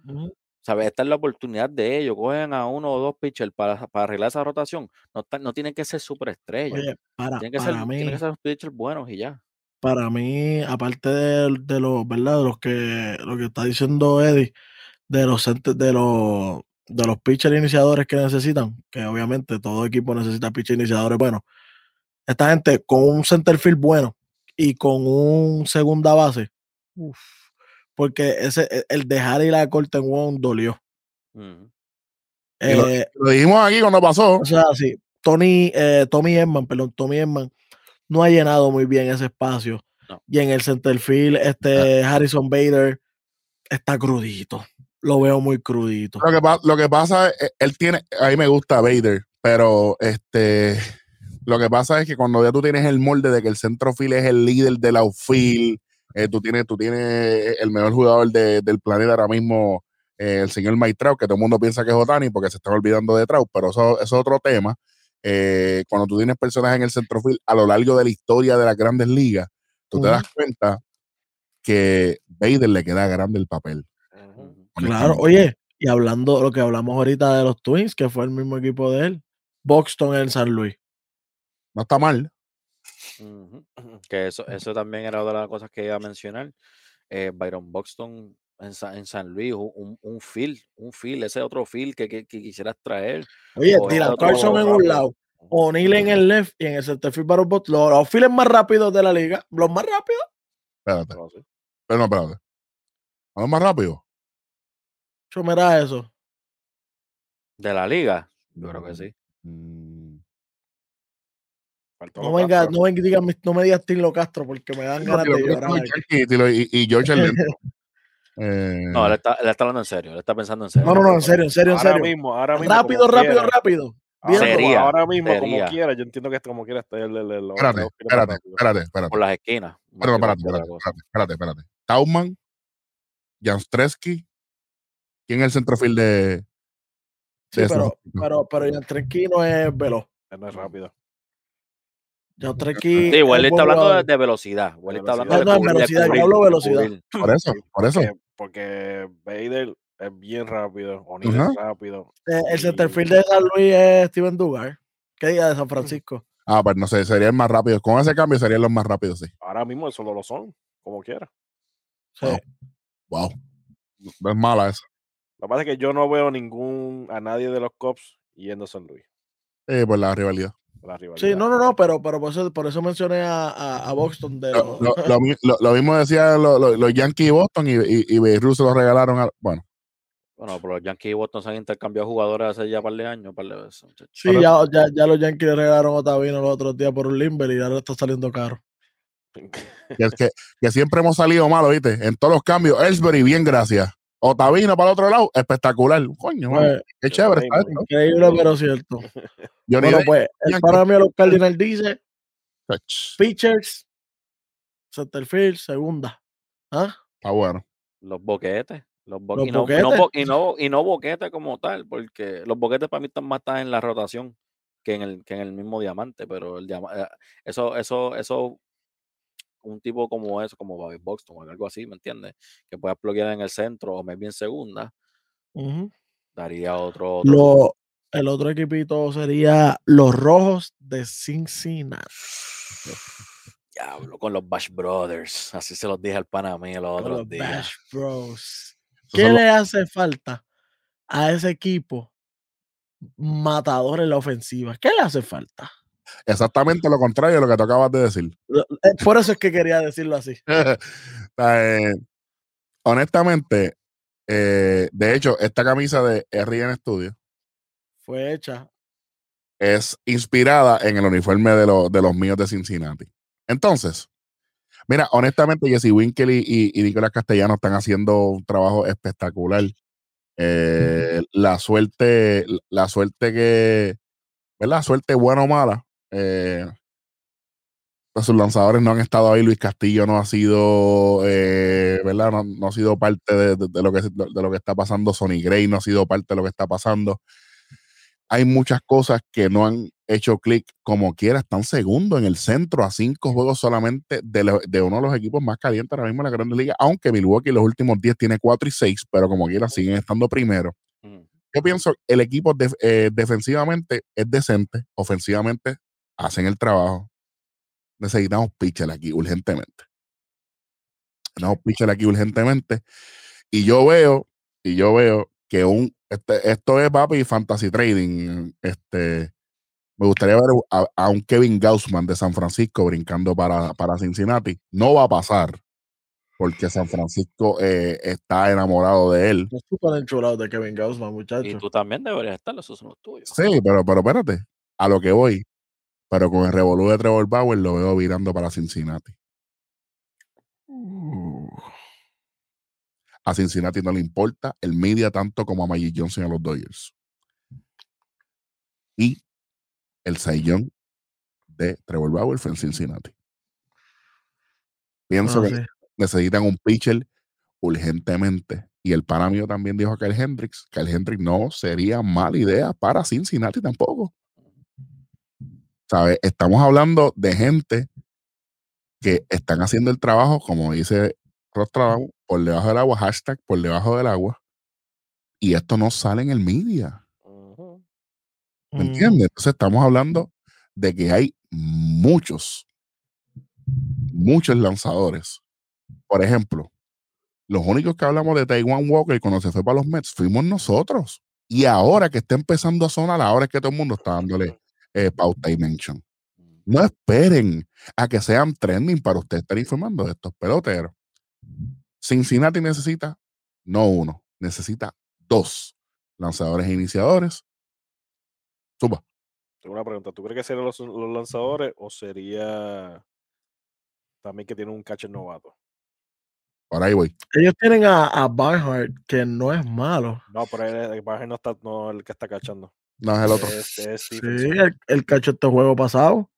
¿Sabes? Esta es la oportunidad de ellos. Cogen a uno o dos pitchers para, para arreglar esa rotación. No, no tienen que ser superestrellas. Oye, para, Tienen que, ser, mí, tienen que ser pitchers buenos y ya. para mí, aparte de, de los, ¿verdad? De los que, lo que está diciendo Eddie, de los de los de los pitchers iniciadores que necesitan, que obviamente todo equipo necesita pitchers iniciadores buenos. Esta gente con un center field bueno y con un segunda base, uf, porque ese e- el dejar ir a Colton Wong dolió. Eh, Lo dijimos aquí cuando pasó. o sea, sí, Tony, eh, Tommy Edman, perdón, Tommy Edman no ha llenado muy bien ese espacio. No. Y en el center field, este Harrison Bader está crudito. Lo veo muy crudito. Lo que, lo que pasa es, eh, él tiene, a mí me gusta Vader, pero este, lo que pasa es que cuando ya tú tienes el molde de que el centrofield es el líder del outfield, eh, tú tienes, tú tienes el mejor jugador de- del planeta ahora mismo, eh, el señor Mike Trout, que todo el mundo piensa que es Otani porque se están olvidando de Trout, pero eso, eso es otro tema. Eh, cuando tú tienes personas en el centrofield a lo largo de la historia de las grandes ligas, tú te das cuenta que Vader le queda grande el papel. Claro, oye, Y hablando de lo que hablamos ahorita de los Twins, que fue el mismo equipo de él, Buxton en San Luis. No está mal. Que eso, eso también era otra de las cosas que iba a mencionar. Eh, Byron Buxton en, Sa- en San Luis, un, un, un field, un field, ese otro field que, que, que quisieras traer. Oye, Dylan otro Carlson en un lado, O'Neill en el left y en el centerfield Baron Bot, los, los files más rápidos de la liga, los más rápidos. Espérate. No, sí. Pero no, espérate. Vamos más rápido. Yo mira eso. De la liga, yo creo que sí. Mm, No venga, no, venga, diga- no me digas Tilo Castro porque me dan ganas de llorar. y, y George. Eh, No, él está, él está hablando en serio, él está pensando en serio. No, no, no, en serio, en serio, en Ahora serio. mismo, ahora mismo. Rápido, rápido, quiera. rápido. Ahora, Viendo. mismo- Sería, ahora mismo, sería. como quiera, yo entiendo que como quiera está el, el, el- los- espérate, espérate, espérate, espérate. Por las esquinas. Espérate, espérate, espérate, cosa. espérate, espérate, espérate. Tauman, Janstreski. ¿Quién es el centrofield de, Sí, de pero, pero, pero Yantrenki no es veloz. Él no es rápido. Yantrenki. Sí, Wally es está hablando de, de velocidad. Wally está hablando Velocidad. de No, no, cubrir, de velocidad, yo cubrir, hablo de velocidad. cubrir. Por eso, Sí, por eso. Porque, porque Bader es bien rápido, O'Neill es rápido. Eh, El centerfield de San Luis es Steven Dugar. ¿Qué diga de San Francisco? Ah, pues no sé, serían más rápidos. Con ese cambio serían los más rápidos, sí. Ahora mismo solo lo son, como quiera. Sí. Wow. Wow. Es mala esa. Lo que pasa es que yo no veo ningún, a nadie de los Cops yendo a San Luis. Eh, por la rivalidad. La rivalidad. Sí, no, no, no, pero, pero por, eso, por eso mencioné a, a, a Boston de Lo, los- lo- lo mi- lo- lo mismo decían los, los- los Yankees y Boston y, y, y Beirut se lo regalaron a. Bueno, Bueno, pero los Yankees y Boston se han intercambiado jugadores hace ya un par de años, un par de veces, muchachos. Sí, ya, ya, ya los Yankees le regalaron a Otavino los otros días por un Limber y ahora está saliendo caro. que, que, que siempre hemos salido mal, ¿viste? En todos los cambios. Ellsbury, bien, gracias. Otavino para el otro lado, espectacular. Coño, Pues, qué chévere está Raymond. esto. increíble, pero cierto. Johnny Bueno, pues, el para mí a los Cardinals dice ch, pitchers, centerfield, segunda. ¿Ah? Está bueno. Los boquetes. Los bo- Los y, no, y, no, boquetes. bo- y, no, y no boquetes como tal, porque los boquetes para mí están más están en la rotación que en el, que en el mismo diamante, pero el diama- eh, eso, eso, eso, un tipo como eso, como Bobby Boxton o algo así, ¿me entiendes? Que pueda bloquear en el centro o más bien segunda, daría otro, otro Lo- el otro equipito sería los Rojos de Cincinnati. diablo con los Bash Brothers. Así se los dije al pana mío los Con otros los días. Bash Bros. ¿Qué los- le hace falta a ese equipo matador en la ofensiva? ¿Qué le hace falta? Exactamente lo contrario de lo que tú acabas de decir. Lo- eh, Por eso es que quería decirlo así. Eh, honestamente, eh, de hecho, esta camisa de RN Studio Fue hecha. es inspirada en el uniforme de, los de los míos de Cincinnati. Entonces, mira, honestamente, Jesse Winkle y, y, y Nicolás Castellano están haciendo un trabajo espectacular. Eh, La suerte, la suerte que, ¿verdad? Suerte buena o mala. Eh, pues sus lanzadores no han estado ahí. Luis Castillo no ha sido, eh, ¿verdad? No, no ha sido parte de, de- de lo que, de lo que está pasando. Sonny Gray no ha sido parte de lo que está pasando. Hay muchas cosas que no han hecho clic como quiera. Están segundo en el centro a cinco juegos solamente de, lo- de uno de los equipos más calientes ahora mismo en la Grande Liga. Aunque Milwaukee los últimos 10 tiene 4 y 6, pero como quiera siguen estando primero. Mm. Yo pienso el equipo eh, defensivamente es decente, ofensivamente hacen el trabajo. Necesitamos pitcher aquí urgentemente. Necesitamos pitcher aquí urgentemente. Y yo veo, y yo veo que un este, esto es papi fantasy trading. Este me gustaría ver a, a un Kevin Gaussman de San Francisco brincando para, para Cincinnati. No va a pasar porque San Francisco eh, está enamorado de él. Yo estoy súper enchulado de Kevin Gaussman, Y muchachos. tú también deberías estar, esos son los tuyos. Sí, pero, pero espérate, a lo que voy. Pero con el revolú de Trevor Bauer lo veo virando para Cincinnati. A Cincinnati no le importa el media tanto como a Magic Johnson y a los Dodgers. Y el Saiyón de Trevor Bauer fue en Cincinnati. Pienso Ah, que sí. necesitan un pitcher urgentemente. Y el pana mío también dijo a Kyle Hendricks. Kyle Hendricks no sería mala idea para Cincinnati tampoco. ¿Sabes? Estamos hablando de gente que están haciendo el trabajo, como dice Rostradamus, por debajo del agua, hashtag por debajo del agua. y esto no sale en el media. ¿Me Mm, entiendes? Entonces estamos hablando de que hay muchos, muchos lanzadores. Por ejemplo, los únicos que hablamos de Taiwan Walker cuando se fue para los Mets fuimos nosotros. Y ahora que está empezando a sonar, ahora es que todo el mundo está dándole eh, pauta y mention. No esperen a que sean trending para usted estar informando de estos peloteros. Cincinnati necesita no uno, necesita dos lanzadores e iniciadores. Suba. Tengo una pregunta. ¿Tú crees que serían los, los lanzadores o sería también que tiene un catcher novato? Por ahí voy. Ellos tienen a, a Barnhart, que no es malo. No, pero el, el Bajer no está no el que está cachando. No es el otro. Es, es Sí, Stephenson. el, el cacho este juego pasado.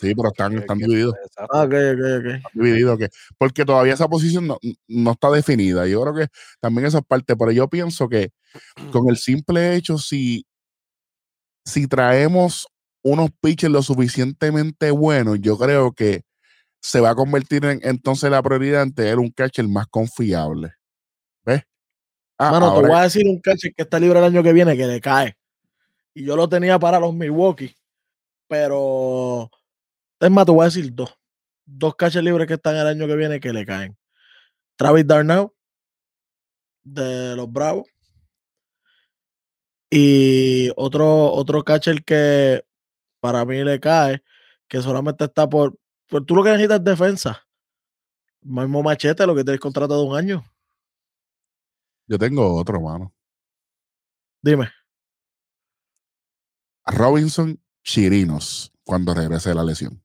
Sí, pero están, están divididos. Ah, ok, ok, ok. dividido que porque todavía esa posición no, no está definida. Yo creo que también esa es parte, pero yo pienso que con el simple hecho, si, si traemos unos pitchers lo suficientemente buenos, yo creo que se va a convertir en entonces la prioridad en tener un catcher más confiable. ¿Ves? Ah, Mano, te voy a decir un catcher que está libre el año que viene que le cae. Y yo lo tenía para los Milwaukee. Pero. Es más, te voy a decir dos. Dos catchers libres que están el año que viene que le caen. Travis Darnell, de los Bravos. Y otro, otro catcher que para mí le cae, que solamente está por. por tú lo que necesitas es defensa. Mismo machete, lo que tienes contrato de un año. yo tengo otro, mano. Dime. Robinson Chirinos cuando regrese de la lesión.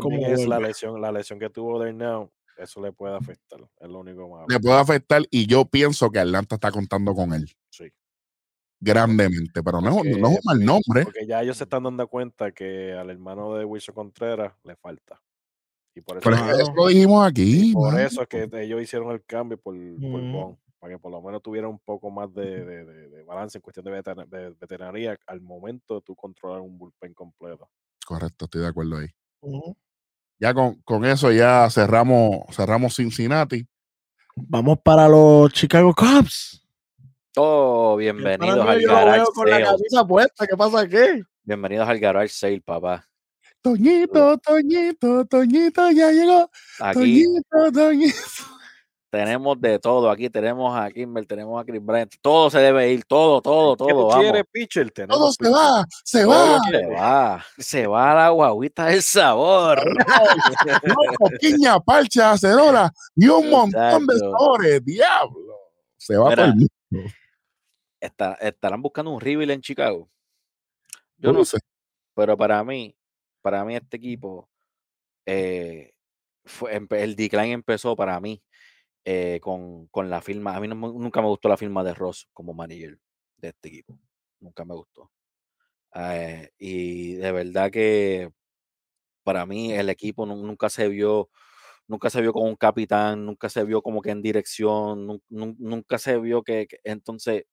Cómo es la lesión, la lesión que tuvo Darnell, eso le puede afectar. Es lo único malo. Le puede afectar y yo pienso que Atlanta está contando con él. Sí. grandemente, pero no, es un- no es un mal nombre. Porque ya ellos se están dando cuenta que al hermano de Wilson Contreras le falta. Y por eso, Pero es es que Claro. eso lo dijimos aquí. por eso es que ellos hicieron el cambio por, por Ujú. Bond, para que por lo menos tuviera un poco más de, de- de- de balance en cuestión de, veter- de veterinaria al momento de tú controlar un bullpen completo. Correcto, estoy de acuerdo ahí. Ya con, con eso ya cerramos, cerramos Cincinnati. Vamos para los Chicago Cubs. Oh, bienvenidos al yo Garage veo con la Sale. camisa puesta. ¿Qué pasa aquí? Bienvenidos al Garage Sale, papá. Toñito, Toñito, Toñito ya llegó. Aquí Toñito, Toñito. Tenemos de todo. Aquí tenemos a Kimber, tenemos a Chris Bryant. Todo se debe ir, todo, todo, ¿Qué tú todo. Vamos. quieres, pitcher? Todo se va, se Todo va. Se va, se va la guaguita del sabor. No, piña, parcha, acerola y un montón de sabores. Diablo. Se va Mira, todo el mundo. Está- estarán buscando un reveal en Chicago. Yo no sé, pero para mí, para mí este equipo, eh, fue, el decline empezó para mí eh, con, con la firma. A mí no nunca me gustó la firma de Ross como manager de este equipo. Nunca me gustó. Eh, y de verdad que para mí el equipo nu- nunca se vio, nunca se vio con un capitán, nunca se vio como que en dirección, nun- nun- nunca se vio que, que- entonces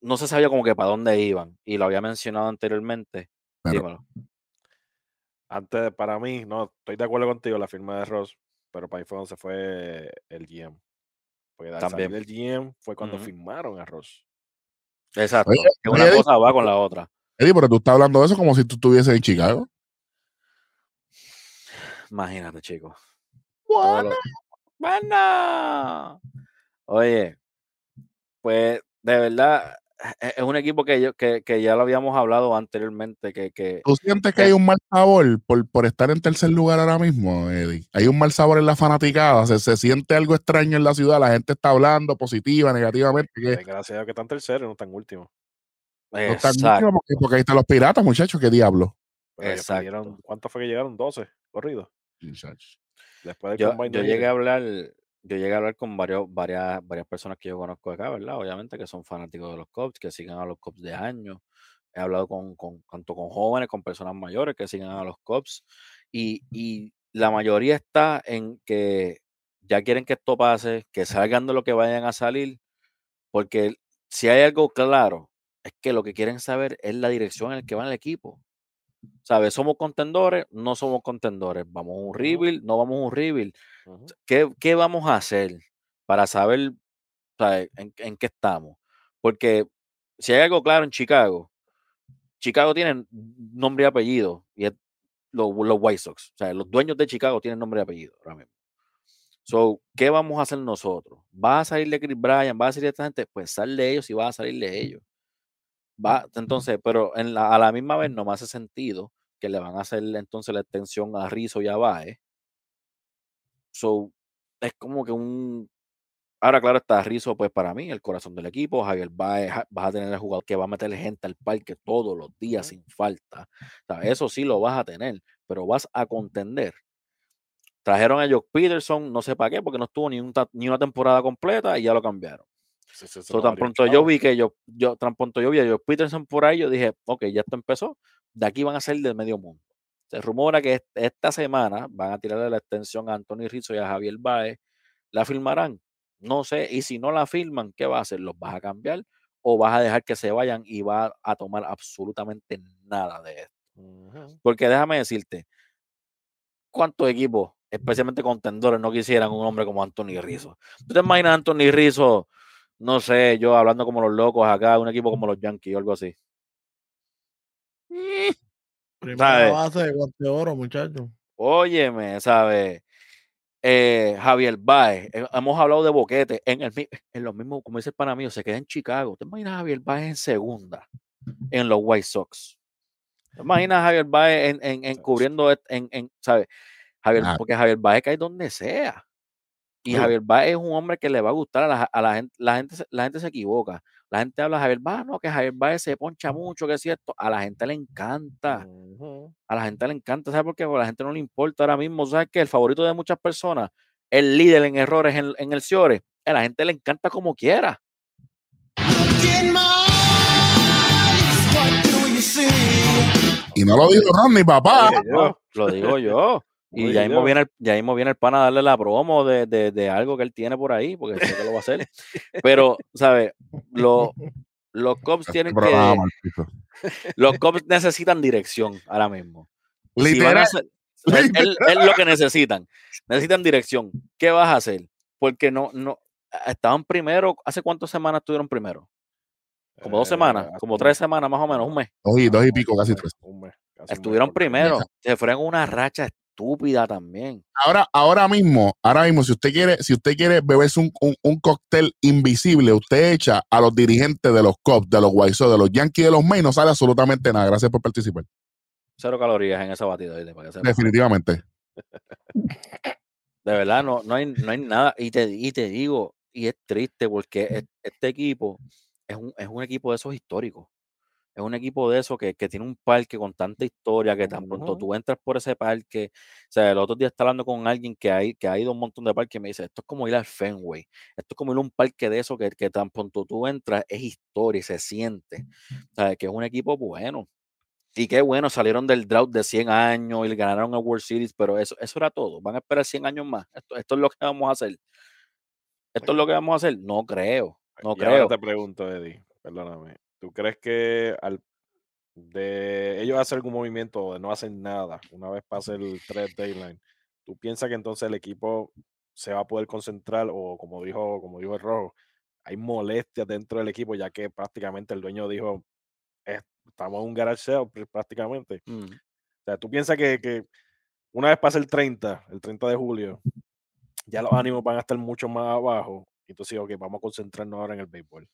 no se sabía como que para dónde iban. Y lo había mencionado anteriormente. Dímelo. Antes, para mí, no, estoy de acuerdo contigo, la firma de Ross, pero para mí fue donde se fue el GM. Porque al salir También. del GM fue cuando firmaron a Ross. Exacto. Oye, que oye, una Eddie. cosa va con la otra. Eddie, pero tú estás hablando de eso como si tú estuvieses en Chicago. Imagínate, chicos. Lo- Bueno. Oye, pues de verdad es un equipo que, yo, que, que ya lo habíamos hablado anteriormente, que, que ¿Tú sientes que Eh. hay un mal sabor por, por estar en tercer lugar ahora mismo, Eddie? Hay un mal sabor en la fanaticada, se, se siente algo extraño en la ciudad, la gente está hablando positiva, negativamente, que Gracias a Dios que están terceros, no están últimos. no están exacto, últimos porque, porque ahí están los piratas, muchachos, qué diablo. Exacto. perdieron- ¿Cuánto fue que llegaron? 12 corridos. Después del yo, yo llegué a hablar, yo llegué a hablar con varios, varias, varias personas que yo conozco acá, ¿verdad? Obviamente que son fanáticos de los Cubs, que siguen a los Cubs de años. He hablado con, con tanto con jóvenes, con personas mayores que siguen a los Cubs. Y, y la mayoría está en que ya quieren que esto pase, que salgan de lo que vayan a salir, porque si hay algo claro, es que lo que quieren saber es la dirección en la que va el equipo. ¿Sabes? ¿Somos contendores? No somos contendores. ¿Vamos a un rebuild? No vamos a un rebuild. Ujú. ¿Qué, qué vamos a hacer para saber sea, ¿en, en qué estamos? Porque si hay algo claro en Chicago, Chicago tiene nombre y apellido, y es los, los White Sox. O sea, los dueños de Chicago tienen nombre y apellido ahora mismo. So, ¿qué vamos a hacer nosotros? ¿Va a salir de Chris Bryan? ¿Va a salir de esta gente? Pues sal de ellos y va a salir de ellos. Va, entonces, pero en la, a la misma vez no me hace sentido que le van a hacer entonces la extensión a Rizzo y a Bae. So, es como que un. Ahora, claro, está Rizzo, pues para mí, el corazón del equipo. Javier Bae, ja- vas a tener el jugador que va a meterle gente al parque todos los días sin falta. O sea, eso sí lo vas a tener, pero vas a contender. Trajeron a Jock Peterson, no sé para qué, porque no estuvo ni, un ta- ni una temporada completa y ya lo cambiaron. Se So, tan pronto yo vi que yo, yo, tan pronto yo vi a Joe Peterson por ahí, yo dije, ok, ya esto empezó, de aquí van a ser del medio mundo. Se rumora que est- esta semana van a tirarle la extensión a Anthony Rizzo y a Javier Baez. ¿La firmarán? No sé. Y si no la firman, ¿qué va a hacer? ¿Los vas a cambiar o vas a dejar que se vayan y va a tomar absolutamente nada de esto? Ujú. Porque déjame decirte, ¿cuántos equipos, especialmente contendores, no quisieran un hombre como Anthony Rizzo? ¿Tú te imaginas a Anthony Rizzo, no sé, yo hablando como los locos acá, un equipo como los Yankees o algo así? Mm, Primera ¿Sabes? base de guante de oro, muchachos. Óyeme, ¿sabes? Eh, Javier Baez, eh, hemos hablado de Boquete, en, el, en los mismos, como dice el pana mío, se queda en Chicago. ¿Te imaginas a Javier Baez en segunda en los White Sox? ¿Te imaginas a Javier Baez en, en, en cubriendo, en, en, ¿sabes? Javier, porque Javier Baez cae donde sea. Y Sí. Javier Baez es un hombre que le va a gustar a la, a la gente, la gente, se- la gente se equivoca. La gente habla de Javier Baez, no, que Javier Baez se poncha mucho, que es cierto. A la gente le encanta. A la gente le encanta, ¿sabes por qué? Porque a la gente no le importa ahora mismo, ¿sabes qué? El favorito de muchas personas, el líder en errores en, en el Ciore, a la gente le encanta como quiera. Y no lo dijo Ronnie, papá. Oye, yo, Lo digo yo. Y ya mismo viene, el, ya mismo viene el pan a darle la promo de, de- de algo que él tiene por ahí, porque sé que lo va a hacer. Pero, ¿sabes? Lo- los Cubs tienen que. Programa, maldito. Los Cubs necesitan dirección ahora mismo. Literal. es, es- es lo que necesitan. Necesitan dirección. ¿Qué vas a hacer? Porque no, no, estaban primero. ¿Hace cuántas semanas estuvieron primero? Como dos eh, semanas, como tres semanas más o menos, un mes. Dos y, dos y pico, casi tres. un mes, casi un mes, Estuvieron primero. Se fueron una racha estúpida también. Ahora, ahora mismo, ahora mismo, si usted quiere, si usted quiere beberse un, un, un cóctel invisible, usted echa a los dirigentes de los Cubs, de los White Sox, de los Yankees, de los Mets, no sale absolutamente nada. Gracias por participar. Cero calorías en esa batida. Definitivamente. De verdad, no, no, hay, no hay nada. Y te, y te digo, y es triste porque este equipo es un, es un equipo de esos históricos. Es un equipo de esos que, que tiene un parque con tanta historia que tan pronto tú entras por ese parque. O sea, el otro día estaba hablando con alguien que, hay, que ha ido a un montón de parques y me dice: Esto es como ir al Fenway. Esto es como ir a un parque de esos que, que tan pronto tú entras es historia y se siente. O sea, que es un equipo bueno. Y qué bueno, salieron del drought de 100 años y le ganaron el World Series, pero eso, eso era todo. Van a esperar 100 años más. Esto, esto es lo que vamos a hacer. Esto es lo que vamos a hacer. No creo. No y ahora creo. te pregunto, Eddie, perdóname. ¿Tú crees que al de ellos hacer algún movimiento o de no hacer nada una vez pase el 3 deadline, ¿tú piensas que entonces el equipo se va a poder concentrar o como dijo, como dijo el rojo, hay molestias dentro del equipo ya que prácticamente el dueño dijo "Es- estamos en un garage sale pr- prácticamente. Mm. O sea, ¿tú piensas que, que una vez pase el 30, el 30 de julio, ya los ánimos van a estar mucho más abajo? Entonces, ok, vamos a concentrarnos ahora en el béisbol.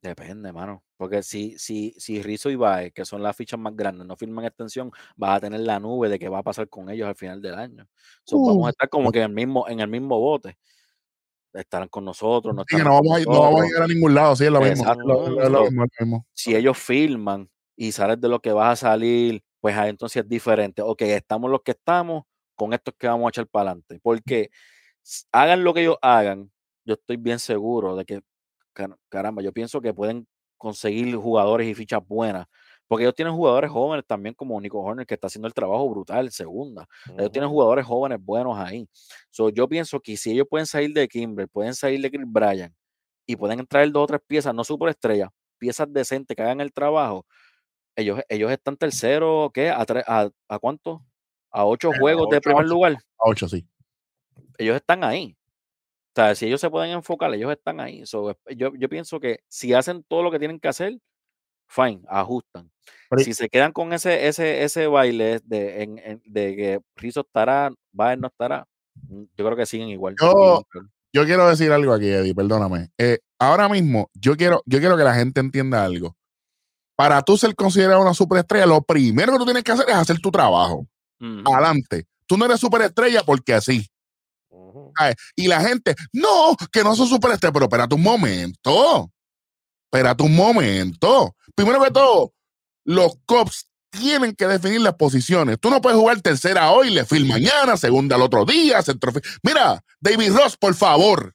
Depende, mano. Porque si, si, si Rizzo y Baez, que son las fichas más grandes, no firman extensión, vas a tener la nube de qué va a pasar con ellos al final del año. So, vamos a estar como que en el mismo, en el mismo bote. Estarán con nosotros, no que vamos, a, ir- no vamos a nosotros. llegar a ningún lado, sí, es lo mismo. Lo- lo si ellos filman y sales de lo que vas a salir, pues ahí entonces es diferente. Ok, estamos los que estamos, con esto es que vamos a echar para adelante. Porque hagan lo que ellos hagan, yo estoy bien seguro de que, caramba, yo pienso que pueden conseguir jugadores y fichas buenas. Porque ellos tienen jugadores jóvenes también, como Nico Horner, que está haciendo el trabajo brutal, segunda. Ellos tienen jugadores jóvenes buenos ahí. So, yo pienso que si ellos pueden salir de Kimber, pueden salir de Chris Bryan y pueden traer dos o tres piezas, no superestrellas, piezas decentes que hagan el trabajo, ellos, ellos están terceros, ¿qué? ¿A, tre- a, a cuánto? A ocho Eh, juegos de ocho, primer lugar. A ocho, sí. Ellos están ahí. O sea, si ellos se pueden enfocar, ellos están ahí. So, yo, yo pienso que si hacen todo lo que tienen que hacer, fine, ajustan. Pero- si se quedan con ese, ese, ese baile de, en- en- de que Rizzo estará, Baez no estará, mm, yo creo que siguen igual. Yo-. Yo quiero decir algo aquí, Eddie, perdóname. Eh, ahora mismo, yo quiero, yo quiero que la gente entienda algo. Para tú ser considerado una superestrella, lo primero que tú tienes que hacer es hacer tu trabajo. Adelante. Tú no eres superestrella porque así. Y la gente, no, que no son superestrellas, pero espérate un momento. Espérate un momento. Primero que todo, los cops tienen que definir las posiciones. Tú no puedes jugar tercera hoy, le fil mañana, segunda al otro día, centrofield. Mira, David Ross, por favor.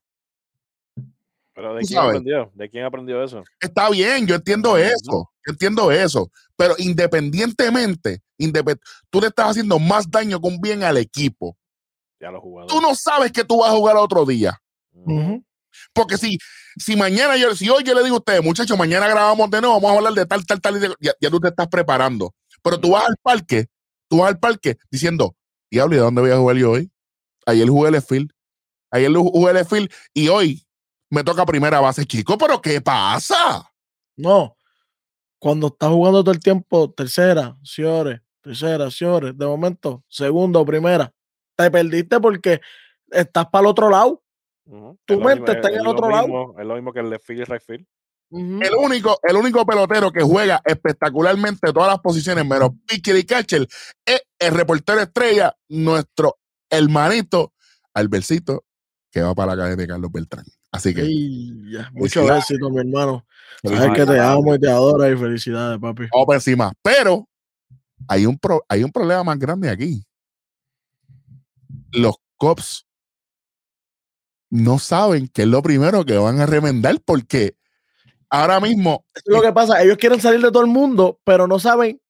Pero ¿de quién sabes. aprendió? ¿De quién aprendió eso? Está bien, yo entiendo eso, yo entiendo eso, pero independientemente, independ- tú le estás haciendo más daño que un bien al equipo. Ya. Tú no sabes que tú vas a jugar otro día. Porque si, si mañana yo, si hoy yo le digo a ustedes, muchachos, mañana grabamos de nuevo, vamos a hablar de tal, tal, tal, y de- ya, ya tú te estás preparando. Pero tú vas al parque, tú vas al parque diciendo, diablo, ¿y de dónde voy a jugar yo hoy? Ayer jugué el field, ayer jugué el field y hoy me toca primera base, chico, pero ¿qué pasa? No. Cuando estás jugando todo el tiempo, tercera, Ciores, tercera, Ciores, de momento, segunda o primera. Te perdiste porque estás para el otro lado. Tu Es mente mismo- está en el otro lado. Es lo mismo que el left field y right field. El único, el único pelotero que juega espectacularmente todas las posiciones, menos pitcher y catcher, es el reportero estrella, nuestro hermanito Albercito, que va para la academia de Carlos Beltrán. Así que, ya, Mucho éxito, mi hermano. Sabes que te amo y te adoro y felicidades, papi. vamos por encima. Pero hay un, pro- hay un problema más grande aquí. Los cops no saben que es lo primero que van a remendar porque ahora mismo Eso es lo que pasa. Ellos quieren salir de todo el mundo, pero no saben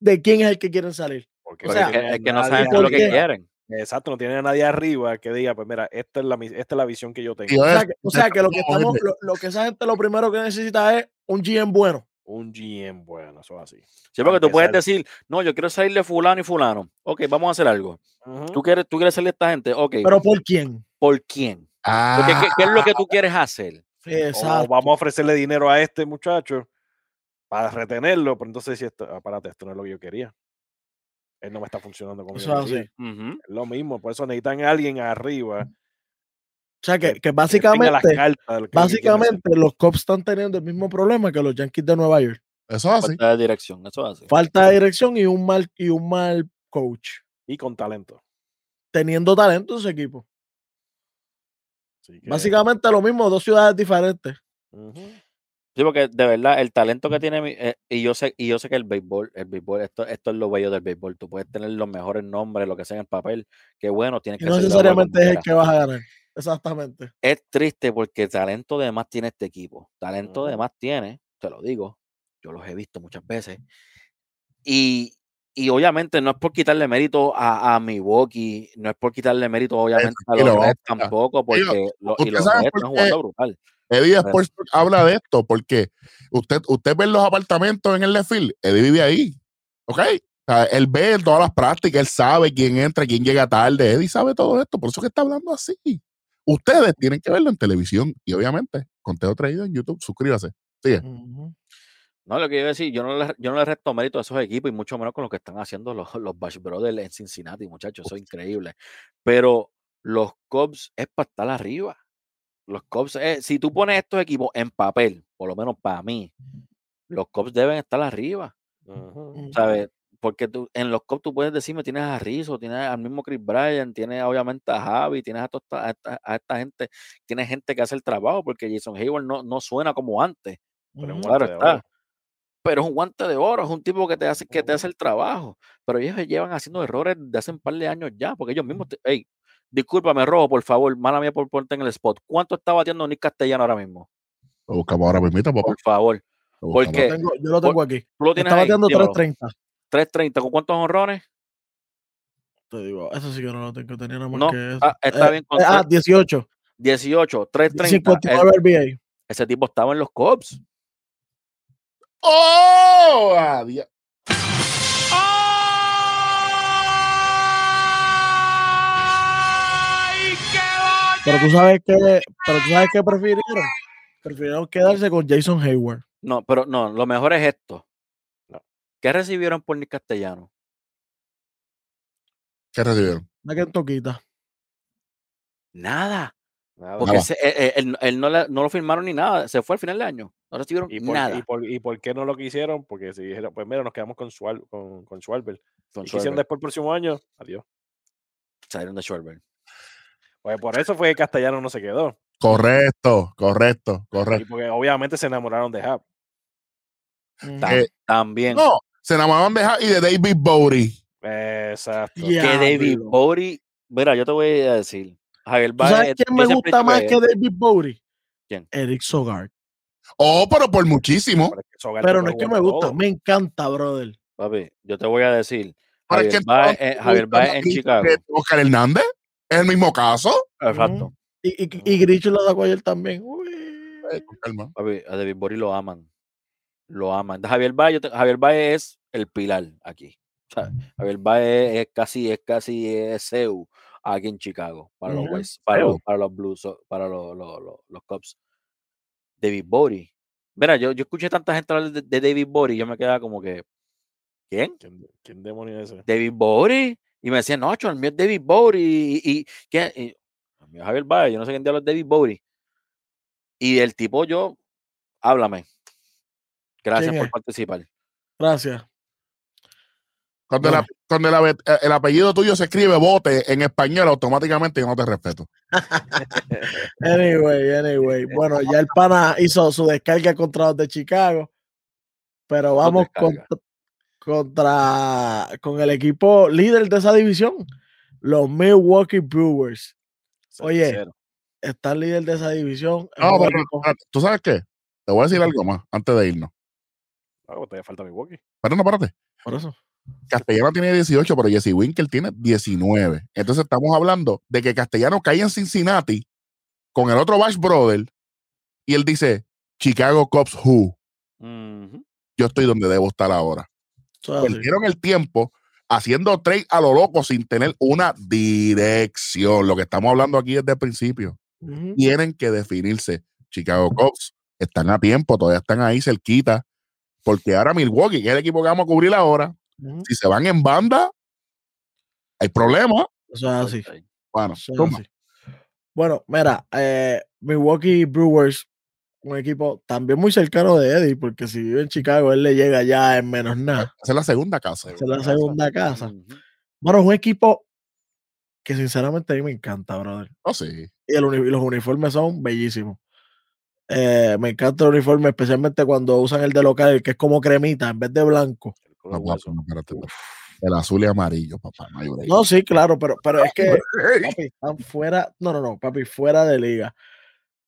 de quién es el que quieren salir. Porque O sea, es que, es que no saben qué es ¿por lo que quieren. Exacto, no tiene a nadie arriba que diga, pues mira, esta es la, mis- esta es la visión que yo tengo. O sea, que, o sea, que lo que estamos, lo, lo que esa gente lo primero que necesita es un GM bueno. Un GM bueno, eso es así. Sí, porque tú puedes decir, no, yo quiero salir de fulano y fulano. Ok, vamos a hacer algo. ¿Tú quieres, tú quieres salir de esta gente? Ok, Pero ¿por quién? ¿por quién? Ah, Porque, ¿qué, qué es lo que tú quieres hacer? O Exacto. vamos a ofrecerle dinero a este muchacho para retenerlo, pero entonces si esto, apárate, esto no es lo que yo quería. Él no me está funcionando como Eso yo. Es lo mismo, por eso necesitan a alguien arriba. O sea, que, que básicamente, cartas que básicamente los Cubs están teniendo el mismo problema que los Yankees de Nueva York. eso es así. Falta de dirección, eso es así. Falta de dirección y un mal, y un mal coach. Y con talento. Teniendo talento en su equipo. Básicamente lo mismo, dos ciudades diferentes. ujú. Sí, porque de verdad el talento que tiene mi- eh, y yo sé y yo sé que el béisbol, el béisbol, esto, esto es lo bello del béisbol. Tú puedes tener los mejores nombres, lo que sea en el papel, que bueno, tienes Y que no la obra necesariamente es el que vas a ganar. Exactamente. Es triste porque talento de más tiene este equipo. Talento de Ujú. más tiene, te lo digo. Yo los he visto muchas veces. Y, y obviamente no es por quitarle mérito a, a Milwaukee, no es por quitarle mérito obviamente a los Reds tampoco, porque lo- y los Reds están jugando brutal. Eddie Sports habla de esto porque usted, usted ve los apartamentos en el left field, Eddie vive ahí, ¿ok? O sea, él ve todas las prácticas, él sabe quién entra, quién llega tarde, Eddie sabe todo esto, por eso que está hablando así. Ustedes tienen que verlo en televisión y obviamente, conteo traído en YouTube, suscríbase. Ujú. No, lo que yo iba a decir, yo no le, yo no le resto mérito a esos equipos y mucho menos con lo que están haciendo los, los Bash Brothers en Cincinnati, muchachos, eso es increíble. Pero los Cubs es para estar arriba. Los Cubs, eh, si tú pones estos equipos en papel, por lo menos para mí, los Cubs deben estar arriba. ¿sabes? Porque tú, en los Cubs tú puedes decirme, tienes a Rizzo, tienes al mismo Chris Bryant, tienes obviamente a Javi, tienes a, toda esta, a, esta, a esta gente, tienes gente que hace el trabajo, porque Jason Hayward no, no suena como antes Pero claro de está. Pero es un guante de oro, es un tipo que te hace, que te hace el trabajo. Pero ellos llevan haciendo errores de hace un par de años ya, porque ellos mismos, te- ey, discúlpame, Rojo, por favor, mala mía por ponerte en el spot. ¿Cuánto está batiendo Nick Castellano ahora mismo? Lo buscamos ahora mismo, papá. Por favor. Porque- Yo, lo tengo aquí. Tú lo tienes Está ahí, bateando dímelo. 3.30. 3.30, ¿con cuántos honrones? Te digo, eso sí que no lo tengo. Tenía nada más No, que eso. ah, está Eh, bien con eh, ah, tres- 18. 18, 3.30. 59 RBA. Ese tipo estaba en los Cubs. ¡Oh! Adiós. ¡Ay, qué Pero tú sabes que, pero tú sabes que prefirieron. Prefirieron quedarse con Jason Hayward. No, pero no, lo mejor es esto. ¿Qué recibieron por Nick Castellano? ¿Qué recibieron? Una Kentuckita. Nada. Nada. Porque Nada. se- eh, eh, él, él no, le- no lo firmaron ni nada. Se fue al final de año. No recibieron ¿Y por, nada. y, por, ¿Y por qué no lo quisieron? Porque si dijeron, pues mira, nos quedamos con, Schwal, con, con Schwarber. con ¿Y qué hicieron Schwarber. después el próximo año? Adiós. Salieron de Schwarber. Pues por eso fue que Castellano no se quedó. Correcto, correcto, Y correcto. porque obviamente se enamoraron de Hap. Eh, también. No, se enamoraron de y de David Bowie. Exacto. Que David. Bowie. Mira, yo te voy a decir. Javier ¿Tú Baez, sabes quién me gusta más que David Bowie? ¿Quién? Eric Sogard. Oh, pero por muchísimo. Pero es no es que me gusta, todo. me encanta, brother. Papi, yo te voy a decir. Es Javier que Baez, entonces eh, te Javier Baez en Chicago. Oscar Hernández. Es el mismo caso. Exacto. Y, y, y Grinch lo sacó ayer también. Uy. Con calma. Papi, a David Bowie lo aman. Lo aman. Javier te- Javier Baez es el pilar aquí. O sea, Javier Baez es casi, es casi es Seu aquí en Chicago para los para, los, Seu. para los Blues, para los, los, los, Cubs. David Bowie. Mira, yo, yo escuché tanta gente hablar de, de David Bowie y yo me quedaba como que, ¿quién? ¿Quién, quién demonios es ese? David Bowie. Y me decían, no, el mío es David Bowie. Y, y, el mío es Javier Baez, yo no sé quién diablos es David Bowie. Y el tipo, yo, háblame. Gracias ¿Quién por es? participar. Gracias. Cuando, el, Bueno. cuando el, el apellido tuyo se escribe bote en español, automáticamente yo no te respeto. Anyway, anyway. Bueno, ya el pana hizo su descarga contra los de Chicago. Pero vamos contra, contra con el equipo líder de esa división, los Milwaukee Brewers. Oye, Cervecero. Está líder de esa división. No, pero, espérate, ¿Tú sabes qué? Te voy a decir algo más antes de irnos. Ah, pues todavía falta Milwaukee. Espérate, espérate. por eso. Castellano tiene 18, pero Jesse Winkel tiene 19. Entonces estamos hablando de que Castellano cae en Cincinnati con el otro Bash Brother y él dice, Chicago Cubs Who. Yo estoy donde debo estar ahora. Perdieron el tiempo haciendo trade a lo loco sin tener una dirección. Lo que estamos hablando aquí desde el principio. Tienen que definirse. Chicago Cubs están a tiempo, todavía están ahí cerquita. Porque ahora Milwaukee, que es el equipo que vamos a cubrir ahora, si se van en banda, hay problemas. Eso es así. Bueno, eso es zumba. así. Bueno, mira, eh, Milwaukee Brewers, un equipo también muy cercano de Eddie, porque si vive en Chicago, él le llega ya en menos nada. esa es la segunda casa. Esa es la segunda casa. Bueno, es un equipo que sinceramente a mí me encanta, brother. No, sí. Y, el uni- y los uniformes son bellísimos. Eh, me encanta el uniforme, especialmente cuando usan el de local, el que es como cremita en vez de blanco. El No, azul y amarillo, papá. No, sí, claro, pero, pero es que papi, están fuera, no, no, no, papi, fuera de liga.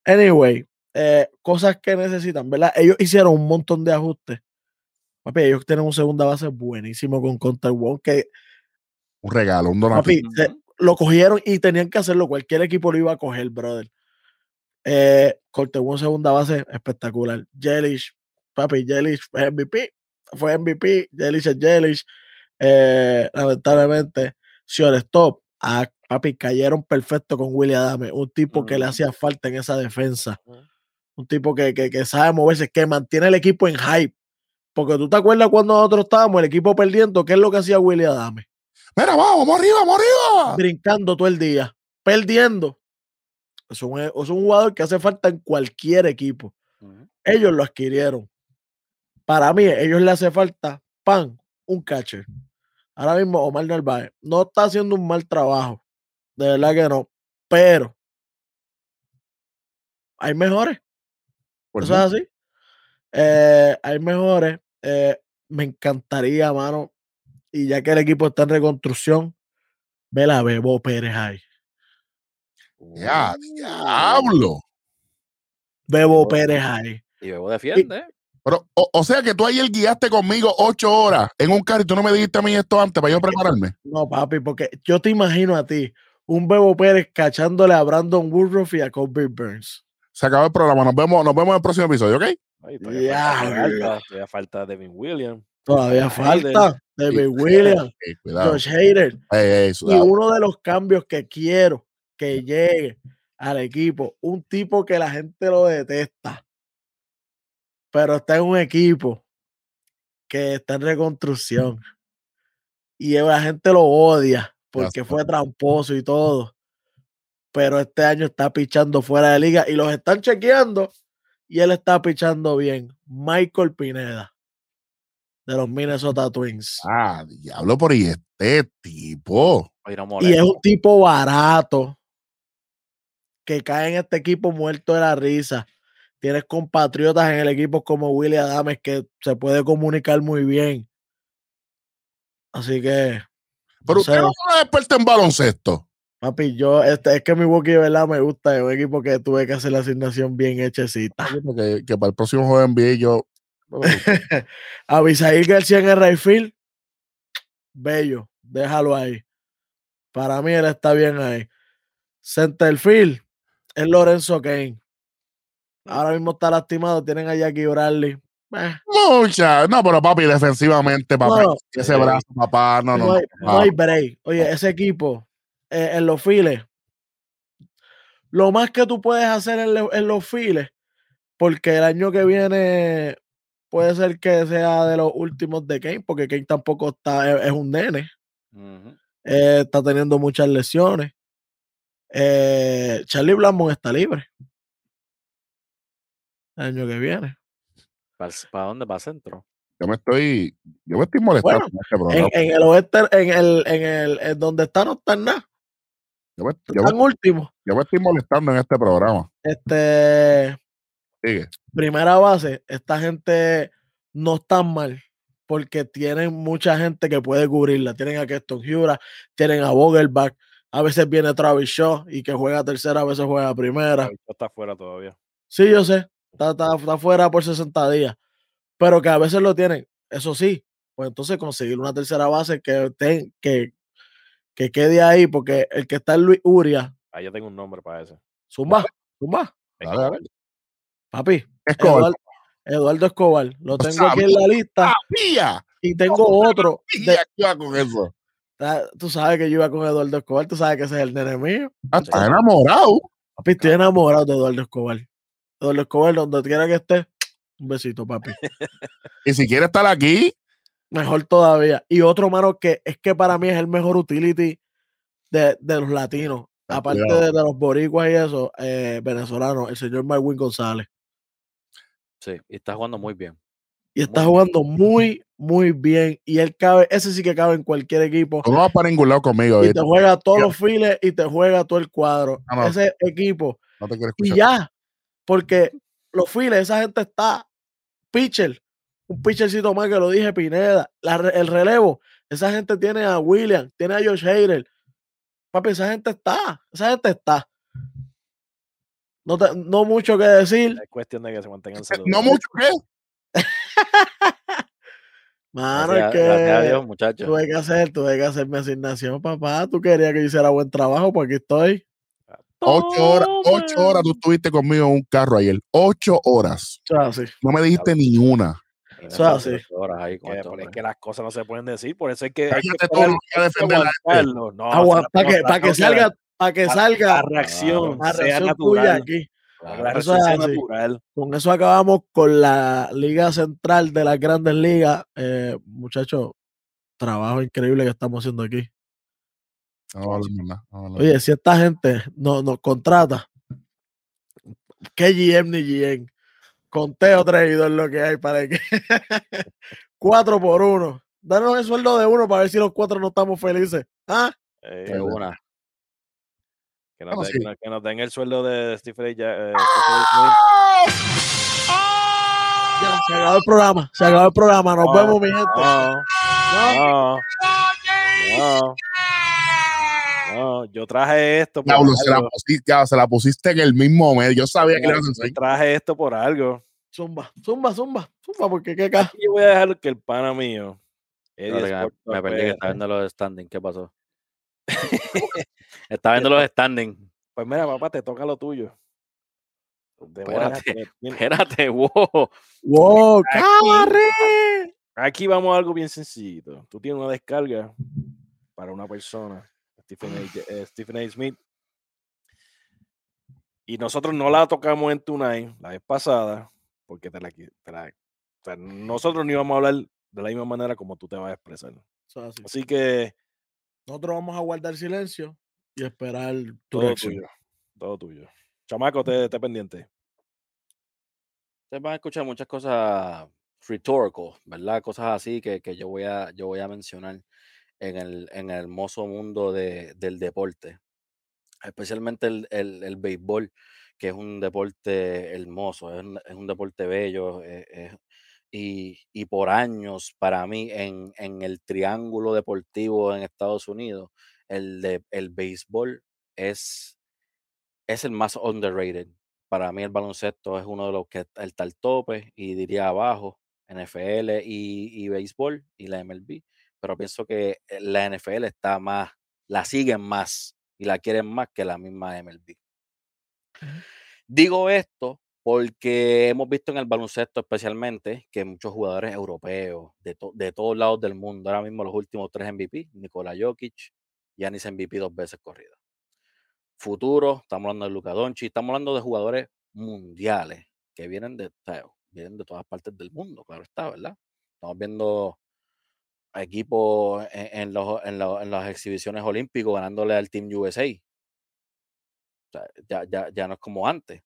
Anyway, eh, cosas que necesitan, ¿verdad? Ellos hicieron un montón de ajustes. Papi, ellos tienen un segunda base buenísimo con Counter One, que Un regalo, un donativo. papi, se- lo cogieron y tenían que hacerlo. Cualquier equipo lo iba a coger, brother. Eh, Counter One segunda base, espectacular. Jelish, papi, Jelish fue MVP, fue MVP, Jelish es Jelish. Eh, lamentablemente, Stop, ah, papi, cayeron perfecto con William Adame, un tipo que le hacía falta en esa defensa, un tipo que, que, que sabe moverse, que mantiene el equipo en hype. Porque tú te acuerdas cuando nosotros estábamos, el equipo perdiendo, ¿qué es lo que hacía William Adame? Mira, vamos, vamos arriba, vamos arriba. Brincando todo el día, perdiendo. Es un, es un jugador que hace falta en cualquier equipo. Ellos lo adquirieron. Para mí, ellos le hace falta pan, un catcher. Ahora mismo Omar Narváez no está haciendo un mal trabajo. De verdad que no. Pero hay mejores. Por Eso es así. Eh, hay mejores. Eh, me encantaría, mano. Y ya que el equipo está en reconstrucción, ve la Bebo Pérez ahí. Ya, Uh. diablo. Bebo. Pérez ahí. Y Bebo defiende. ¿eh? Pero, o, o sea que tú ayer guiaste conmigo ocho horas en un carro y tú no me dijiste a mí esto antes para yo prepararme. No, papi, porque yo te imagino a ti, un Bebo Pérez cachándole a Brandon Woodruff y a Colby Burns. Se acabó el programa. Nos vemos, nos vemos en el próximo episodio, ¿ok? Ahí todavía falta, todavía falta Devin Williams. Todavía Hayden. falta David Williams, Ey, cuidado. Josh Hader. Y uno de los cambios que quiero que llegue al equipo. Un tipo que la gente lo detesta, pero está en un equipo que está en reconstrucción. Y la gente lo odia porque fue tramposo y todo. Pero este año está pichando fuera de liga y los están chequeando y él está pichando bien. Michael Pineda de los Minnesota Twins. Ah, diablo por ahí este tipo. Y es un tipo barato que cae en este equipo muerto de la risa. Tienes compatriotas en el equipo como Willie Adames que se puede comunicar muy bien. Así que. Pero usted no es experto en baloncesto. Papi, yo, este, es que mi Wookiee, ¿verdad? Me gusta. Es un equipo que tuve que hacer la asignación bien hechecita. Que, que para el próximo juego NBA yo. Abisail García en el Rayfield. Bello. Déjalo ahí. Para mí él está bien ahí. Centerfield es Lorenzo Kane. Ahora mismo está lastimado. Tienen a Jackie Bradley. Eh. Mucha. No, pero papi, defensivamente, papá. ese brazo, papá. No, no. No hay, break. Oye, ese equipo eh, en los files. Lo más que tú puedes hacer en, los files, porque el año que viene puede ser que sea de los últimos de Kane, porque Kane tampoco está, es, un nene. Eh, está teniendo muchas lesiones. Eh, Charlie Blackmon está libre. El año que viene. ¿Para, dónde? ¿Para centro? Yo me estoy, yo me estoy molestando en, en, el oeste, en el, en el, en donde está no está nada. Yo me, último. Yo me estoy molestando en este programa. Este. Sigue. Primera base, esta gente no está mal porque tienen mucha gente que puede cubrirla. Tienen a Keston Hura, tienen a Vogelbach, a veces viene Travis Shaw y que juega tercera, a veces juega primera. está fuera todavía. Sí, yo sé. Está, está, fuera por 60 días. Pero que a veces lo tienen. Eso sí. Pues entonces conseguir una tercera base que, que, que quede ahí, porque el que está en Luis Uria. Ahí ya tengo un nombre para ese. Zumba, Zumba. Papi. Escobar. Eduardo, Escobar. Lo tengo aquí en la lista. Y tengo otro. De, con eso. Tú sabes que yo iba con Eduardo Escobar, tú sabes que ese es el nene mío. Ah, está enamorado. Papi, estoy enamorado de Eduardo Escobar. Eduardo Escobar, donde quiera que esté, un besito, papi. y si quiere estar aquí, mejor todavía. Y otro, mano, que es que para mí es el mejor utility de, los latinos. Aparte de, los boricuas y eso, eh, venezolanos, el señor Marwin González. Sí, y está jugando muy bien. Y está jugando muy, muy bien. Y él cabe, ese sí que cabe en cualquier equipo. No va para ningún lado conmigo. Y te juega todos los files y te juega todo el cuadro. Ese equipo. No te y ya, porque los files, esa gente está pitcher. Un pitchercito más que lo dije, Pineda. el relevo, esa gente tiene a William, tiene a Josh Hader. Papi, esa gente está. Esa gente está. No, no mucho que decir. Es cuestión de que se mantengan. No mucho que. Mano, es que muchachos. tuve que hacer, tuve que hacer mi asignación, papá. Tú querías que yo hiciera buen trabajo, pues aquí estoy. Ocho horas, ocho horas tú estuviste conmigo en un carro ayer. Ocho horas. No me dijiste ni una. Eso sí. Horas ahí con es que las cosas no se pueden decir, por eso es que hay que, todo que defender no, para que, para que salga, para que salga la reacción, la reacción tuya aquí. Con eso acabamos con la Liga Central de las Grandes Ligas. Eh, muchachos, trabajo increíble que estamos haciendo aquí. Oye, si esta gente nos, nos contrata, ¿qué GM ni GM? Conteo traído es lo que hay para que. cuatro por uno. Danos el sueldo de uno para ver si los cuatro no estamos felices. ¿Ah? Eh, una. Que nos, den, el sueldo de Stephen ya, eh, Ya, se acabó el programa. Se acabó el programa. Nos vemos, mi gente. No. No. no. yo traje esto. Por se, la pusiste, se la pusiste en el mismo medio. Yo sabía que le ibas a Yo traje esto por algo. Zumba, zumba, zumba, zumba, porque qué acá. Yo voy a dejar que el pana mío. me, perdí que está viendo los standings. ¿Qué pasó? Está viendo los standings. Pues mira, papá, te toca lo tuyo. Espérate, espérate, wow. Wow, Aquí vamos a algo bien sencillo. Tú tienes una descarga para una persona, Stephen A. Eh, Stephen a. Smith. Y nosotros no la tocamos en Tonight la vez pasada, porque te la, te la- o sea, nosotros no íbamos a hablar de la misma manera como tú te vas a expresar. Así que Nosotros vamos a guardar silencio y esperar tu todo reacción. tuyo. Todo tuyo. Chamaco, te, te pendiente. Ustedes van a escuchar muchas cosas rhetorical, ¿verdad? Cosas así que, que yo, voy a, yo voy a mencionar en el, en el hermoso mundo de- del deporte. Especialmente el, el, el béisbol, que es un deporte hermoso, es un, es un deporte bello. eh, eh, y, y por años, para mí, en, en el triángulo deportivo en Estados Unidos, el, de, el béisbol es, es el más underrated para mí el baloncesto es uno de los que está al tope y diría abajo, NFL y, y béisbol y la MLB, pero pienso que eh, la NFL está más, la siguen más y la quieren más que la misma MLB. Digo esto porque hemos visto en el baloncesto especialmente que muchos jugadores europeos de, to- de todos lados del mundo, ahora mismo los últimos tres MVP, Nikola Jokic, Giannis MVP dos veces corrido futuro, estamos hablando de Luka Doncic, estamos hablando de jugadores mundiales que vienen de, vienen de todas partes del mundo, claro está, ¿verdad? Estamos viendo equipos en, los- en la- en las exhibiciones olímpicos ganándole al Team USA. O sea, ya, ya, ya no es como antes.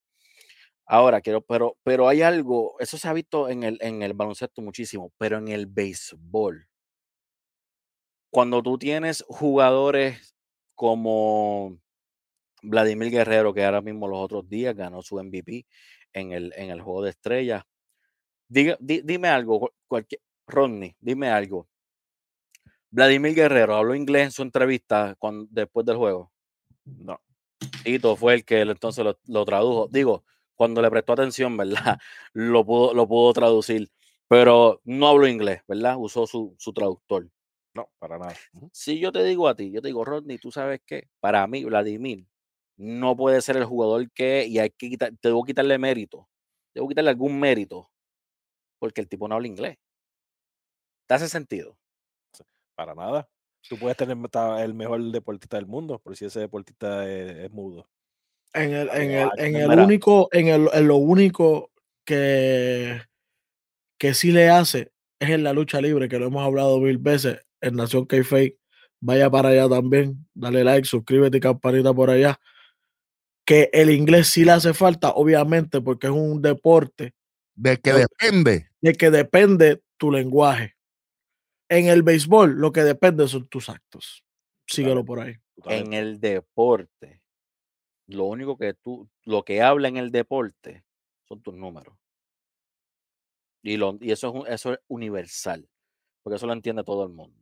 Ahora quiero, pero, pero hay algo, eso se ha visto en el, en el baloncesto muchísimo, pero en el béisbol. Cuando tú tienes jugadores como Vladimir Guerrero, que ahora mismo los otros días ganó su MVP en el, en el juego de estrellas. Diga- di- dime algo, cu- cualquier, Rodney, dime algo. Vladimir Guerrero habló inglés en su entrevista después del juego. No. Tito fue el que entonces lo tradujo. Digo, cuando le prestó atención, ¿verdad? Lo pudo, lo pudo traducir, pero no habló inglés, ¿verdad? Usó su, su traductor. No, para nada. Si yo te digo a ti, yo te digo, Rodney, tú sabes qué, para mí, Vladimir no puede ser el jugador que, y hay que quitar, debo quitarle mérito, debo quitarle algún mérito, porque el tipo no habla inglés. ¿Te hace sentido? Para nada. Tú puedes tener el mejor deportista del mundo, pero si ese deportista es, es mudo. En el, en el, en el único, en el, en lo único que, que sí le hace es en la lucha libre, que lo hemos hablado mil veces en Nación k Vaya para allá también, dale like, suscríbete y campanita por allá. Que el inglés sí le hace falta, obviamente, porque es un deporte De que depende. de que depende tu lenguaje. En el béisbol, lo que depende son tus actos. Síguelo por ahí. En el deporte, lo único que tú, lo que habla en el deporte son tus números. Y, lo, y eso, es, un- eso es universal, porque eso lo entiende todo el mundo.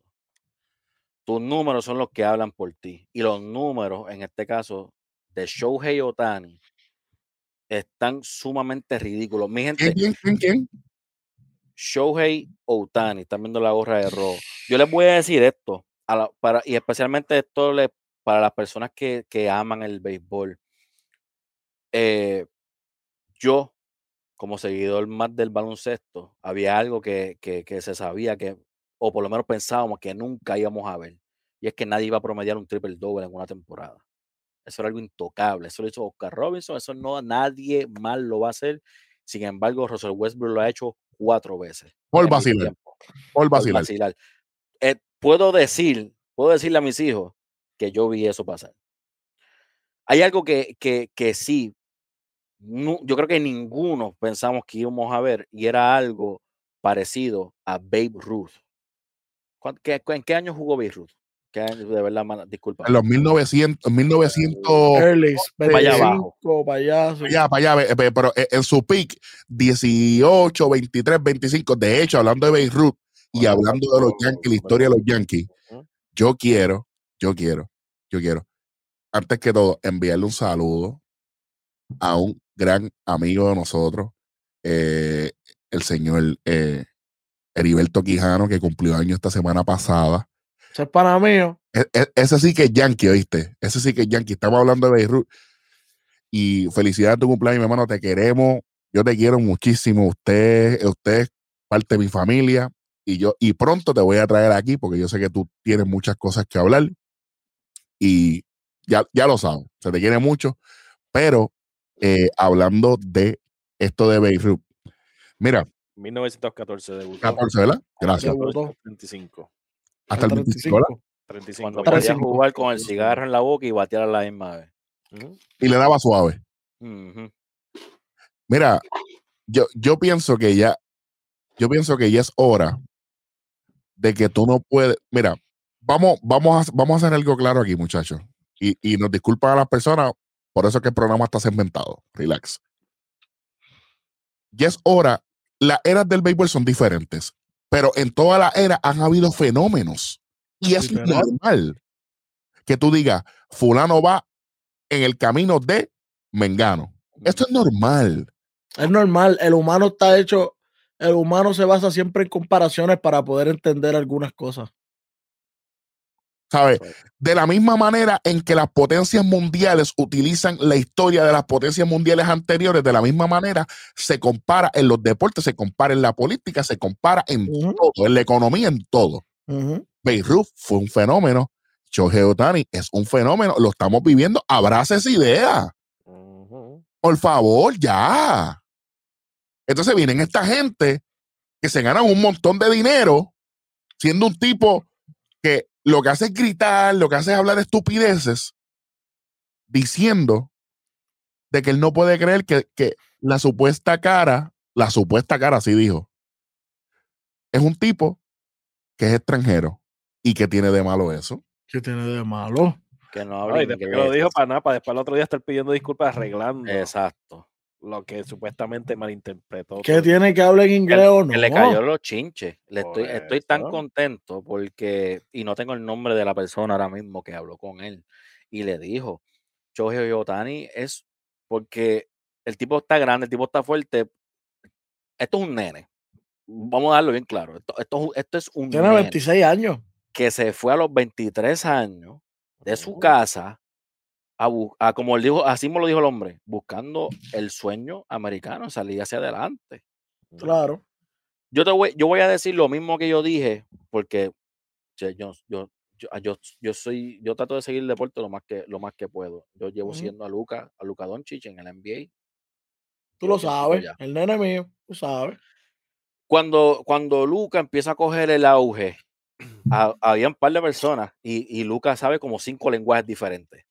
Tus números son los que hablan por ti. Y los números, en este caso, de Shohei Otani, están sumamente ridículos. Mi gente, ¿Quién, quién, quién, quién? Shohei Otani, están viendo la gorra de rojo. Yo les voy a decir esto, a la- para, y especialmente esto le- para las personas que, que aman el béisbol. Eh, yo, como seguidor más del baloncesto, había algo que, que- que se sabía que, o por lo menos pensábamos que nunca íbamos a ver, y es que nadie iba a promediar un triple doble en una temporada. Eso era algo intocable. Eso lo hizo Oscar Robinson. Eso no nadie más lo va a hacer. Sin embargo, Russell Westbrook lo ha hecho cuatro veces. Por vacilar. Por vacilar. vacilar. Eh, puedo decir, puedo decirle a mis hijos que yo vi eso pasar. Hay algo que, que, que sí, yo creo que ninguno pensamos que íbamos a ver y era algo parecido a Babe Ruth. ¿Cuán- qué- ¿En qué año jugó Babe Ruth? ¿Qué año? de verdad, disculpa. En los 1900, 1900 Early, para allá abajo. 25, para allá, para allá, para allá, ve- ve- pero en en su peak, 18, 23, 25. De hecho, hablando de Beirut y Bueno, hablando de los Yankees, la historia de los Yankees, yo quiero, yo quiero, yo quiero, antes que todo, enviarle un saludo a un gran amigo de nosotros, eh, el señor eh, Heriberto Quijano, que cumplió año esta semana pasada. Ese es para mí. E- e- ese sí que es Yankee, ¿oíste? Ese sí que es Yankee. Estamos hablando de Beirut. Y felicidades a tu cumpleaños, mi hermano. Te queremos. Yo te quiero muchísimo. Usted, usted es parte de mi familia. Y yo, y pronto te voy a traer aquí porque yo sé que tú tienes muchas cosas que hablar. Y ya, ya lo sabes. Se te quiere mucho. Pero eh, hablando de esto de Beirut. Mira, 1914 debutó. 14, ¿verdad? Gracias. Debutó. 35. Hasta el 25, ¿verdad? 35. Cuando ya. podía 35. jugar con el cigarro en la boca y batear a la misma vez. Ujú. Y le daba suave. Ujú. Mira, yo, yo pienso que ya, yo pienso que ya es hora de que tú no puedes. Mira, vamos, vamos, a, vamos a hacer algo claro aquí, muchachos. Y, y nos disculpan a las personas, por eso es que el programa está segmentado. Relax. Ya es hora. Las eras del béisbol son diferentes, pero en toda la era han habido fenómenos. Y es normal que tú digas, fulano va en el camino de Mengano. Esto es normal. Es normal, el humano está hecho, el humano se basa siempre en comparaciones para poder entender algunas cosas. ¿Sabes? De la misma manera en que las potencias mundiales utilizan la historia de las potencias mundiales anteriores, de la misma manera se compara en los deportes, se compara en la política, se compara en todo, en la economía, en todo. Ujú. Beirut fue un fenómeno. Shohei Otani es un fenómeno. Lo estamos viviendo. Abraza esa idea. Por favor, ya. Entonces vienen esta gente que se ganan un montón de dinero siendo un tipo que lo que hace es gritar, lo que hace es hablar estupideces, diciendo de que él no puede creer que, que la supuesta cara, la supuesta cara, así dijo, es un tipo que es extranjero y que tiene de malo eso. ¿Qué tiene de malo? Que no habla y después que lo dijo para nada, para después el otro día estar pidiendo disculpas arreglando Exacto. Lo que supuestamente malinterpretó. ¿Qué tiene que hablar en inglés o no? Que le cayó los chinches. Le estoy, estoy tan contento porque, y no tengo el nombre de la persona ahora mismo que habló con él, y le dijo, Shohei Otani es porque el tipo está grande, el tipo está fuerte. Esto es un nene. Vamos a darlo bien claro. Esto, esto, es un- esto es un Tiene nene 26 años. que se fue a los 23 años de su Ujú. casa a, a, como él dijo, así me lo dijo el hombre, buscando el sueño americano, salir hacia adelante. Claro. Yo te voy, yo voy a decir lo mismo que yo dije, porque che, yo, yo, yo, ah, yo, yo soy, yo trato de seguir el deporte lo más que, lo más que puedo. Yo llevo Ujú. siendo a Luca, a Luca Doncic en el NBA. Tú lo sabes. El nene mío, tú sabes. Cuando, cuando Luca empieza a coger el auge, ha- había un par de personas, y, y Luca sabe como cinco lenguajes diferentes.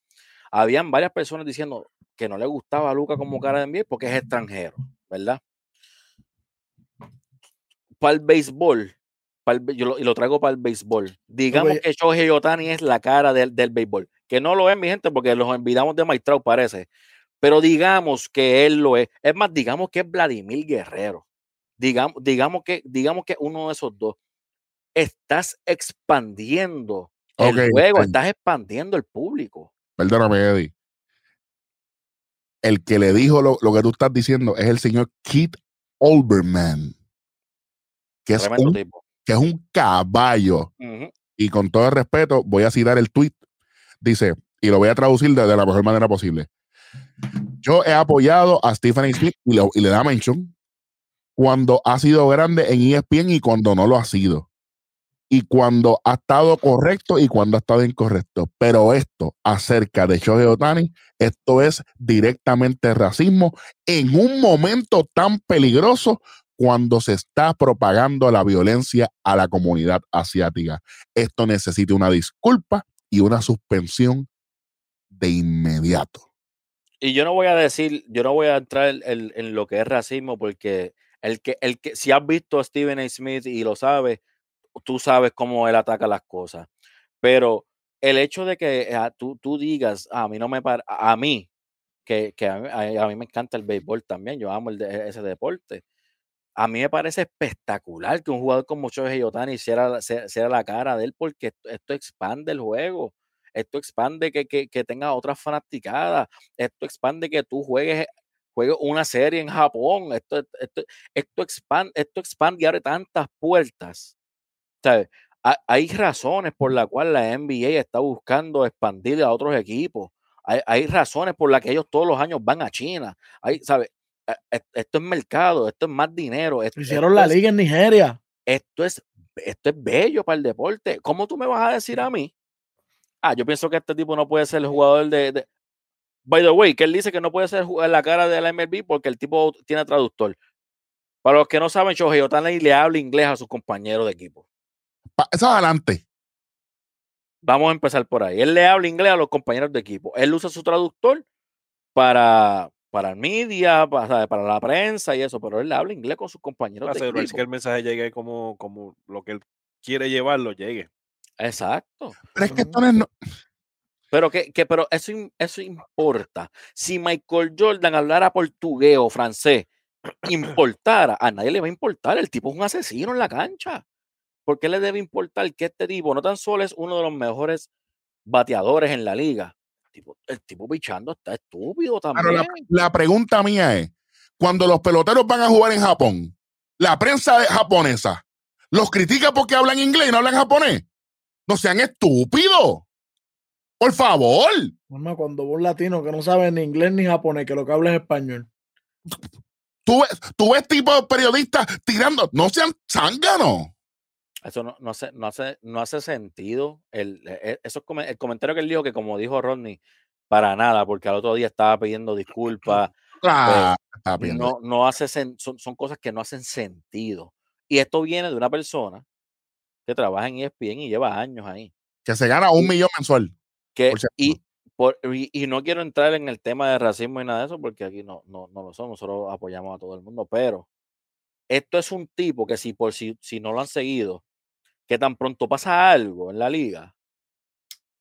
Habían varias personas diciendo que no le gustaba a Luca como cara de NBA porque es extranjero, ¿verdad? Para el béisbol, para el yo lo, y lo traigo para el béisbol. Digamos que Shohei Otani es la cara del, del béisbol, que no lo es, mi gente, porque los olvidamos de Maitrao, parece. Pero digamos que él lo es. Es más, digamos que es Vladimir Guerrero. Digamos, digamos, que, digamos que uno de esos dos. Estás expandiendo el juego, estás expandiendo el público. Perdóname, Eddie. El que le dijo lo, lo que tú estás diciendo es el señor Keith Olbermann, que es, Tremendo un, tipo. que es un caballo. Y con todo el respeto, voy a citar el tweet. Dice, y lo voy a traducir de, de la mejor manera posible. Yo he apoyado a Stephen A. Smith y, lo- y le da mention cuando ha sido grande en ESPN y cuando no lo ha sido. Y cuando ha estado correcto y cuando ha estado incorrecto. Pero esto acerca de Shohei Otani, esto es directamente racismo en un momento tan peligroso cuando se está propagando la violencia a la comunidad asiática. Esto necesita una disculpa y una suspensión de inmediato. Y yo no voy a decir, yo no voy a entrar en, en- lo que es racismo, porque el que, el que, si has visto a Stephen A. Smith y lo sabes, tú sabes cómo él ataca las cosas. Pero el hecho de que ah, tú, tú digas, "Ah, a mí no me para, a mí, que, que a, mí, me encanta el béisbol también, yo amo el de- ese deporte. A mí me parece espectacular que un jugador como Shohei Otani hiciera, sea la cara de él, porque esto, expande el juego. Esto expande que, que, que tenga otras fanaticadas. Esto expande que tú juegues, una serie en Japón. Esto, esto, esto, expande, esto expande abre tantas puertas. Hay razones por las cuales la NBA está buscando expandir a otros equipos. Hay, hay razones por las que ellos todos los años van a China. Hay, ¿sabes? Eh, eh, Esto es mercado, esto es más dinero. esto- Hicieron esto la es- liga en Nigeria. esto es, esto es bello para el deporte. ¿Cómo tú me vas a decir a mí? Ah, yo pienso que este tipo no puede ser el jugador de. de- By the way, que él dice que no puede ser la cara de la MLB porque el tipo tiene traductor. Para los que no saben, Shohei Otani le habla inglés a sus compañeros de equipo. Pa- Eso adelante. Vamos a empezar por ahí. Él le habla inglés a los compañeros de equipo. Él usa su traductor para, para el media, para, para la prensa y eso, pero él le habla inglés con sus compañeros de Asegurarse equipo. que el mensaje llegue como, como lo que él quiere llevarlo, llegue. Exacto. Pero es que Ujú. esto no es. no- Pero que, que pero eso, eso importa. Si Michael Jordan hablara portugués o francés, importara, a nadie le va a importar. El tipo es un asesino en la cancha. ¿Por qué le debe importar que este tipo no tan solo es uno de los mejores bateadores en la liga? El tipo, el tipo pichando está estúpido Claro, también. la, la pregunta mía es: cuando los peloteros van a jugar en Japón, la prensa japonesa los critica porque hablan inglés y no hablan japonés. No sean estúpidos. Por favor. Mamá, cuando vos un latino que no sabe ni inglés ni japonés, que lo que habla es español. Tú ves, tú ves tipo de periodistas tirando. No sean zánganos. Eso no, no, hace, no, hace, no hace sentido. El, e- eso es come- el comentario que él dijo, que como dijo Rodney, para nada, porque al otro día estaba pidiendo disculpas. Bien. no, no hace sen- son, son cosas que no hacen sentido. Y esto viene de una persona que trabaja en E ESPN y lleva años ahí. Que se gana un millón mensual. Que, Por y, por, y, y no quiero entrar en el tema de racismo y nada de eso, porque aquí no, no, no lo somos, nosotros apoyamos a todo el mundo, pero esto es un tipo que si por si, si no lo han seguido, que tan pronto pasa algo en la liga,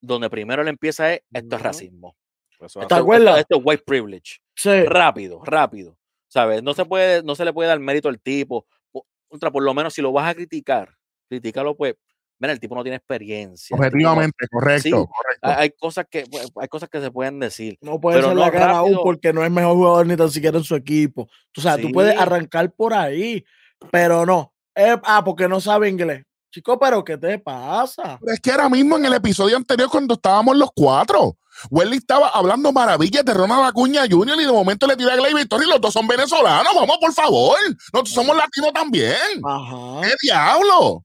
donde primero le empieza es esto es racismo. Eso ¿Te Esto, esto- acuerdas? esto es white privilege. Sí. rápido, rápido. ¿Sabes? No se puede, no se le puede dar mérito al tipo. po- Contra, por lo menos si lo vas a criticar, critícalo pues. Mira, el tipo no tiene experiencia. tipo Objetivamente, correcto, Sí. correcto. hay, cosas que pues, hay cosas que se pueden decir. No puede Pero ser no la cara aún porque no es mejor jugador ni tan siquiera en su equipo. O sea, tú puedes arrancar por ahí, pero no. Eh, ah, porque no sabe inglés. Chico, pero ¿qué te pasa? Pero es que ahora mismo en el episodio anterior, cuando estábamos los cuatro, Welly estaba hablando maravillas de Ronald Acuña Jr. y de momento le tira a Gleyber Torres y los dos son venezolanos. Vamos, por favor. Nosotros somos latinos también. Ajá. ¿Qué diablo?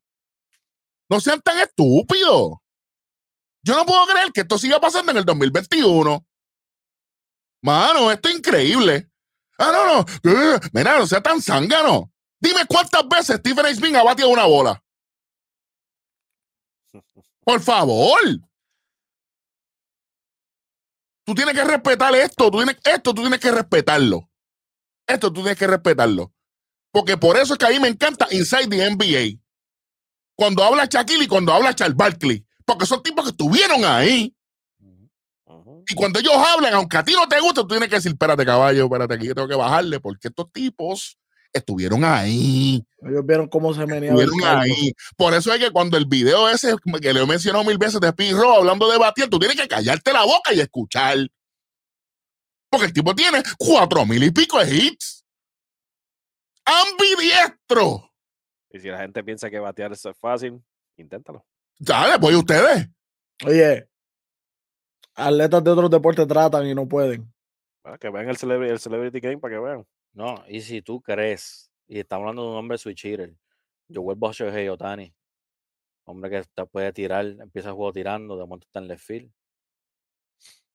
No sean tan estúpidos. Yo no puedo creer que esto siga pasando en el 2021. Mano, esto es increíble. Ah, no, no. eh, Mira, no sea tan zángano. Dime cuántas veces Stephen A. Smith ha batido una bola. Por favor. Tú tienes que respetar esto. Tú tienes, esto tú tienes que respetarlo. Esto tú tienes que respetarlo. Porque por eso es que a mí me encanta Inside the NBA. Cuando habla Shaquille y cuando habla Charles Barkley. Porque son tipos que estuvieron ahí. Y cuando ellos hablan, aunque a ti no te guste, tú tienes que decir, espérate, caballo, espérate, aquí yo tengo que bajarle, porque estos tipos estuvieron ahí. Ellos vieron cómo se meneaba Estuvieron ahí. Por eso es que cuando el video ese que le he mencionado mil veces de Raw hablando de batir, tú tienes que callarte la boca y escuchar. Porque el tipo tiene cuatro mil y pico de hits. Ambidiestro. Y si la gente piensa que batear eso es fácil, inténtalo. Dale, pues ¿y ustedes. Oye, atletas de otros deportes tratan y no pueden. Bueno, que vean el Celebrity, el Celebrity Game para que vean. No, y si tú crees, y estamos hablando de un hombre switch hitter, yo vuelvo a Shohei Otani, hombre que te puede tirar, empieza el juego tirando, de momento está en left field.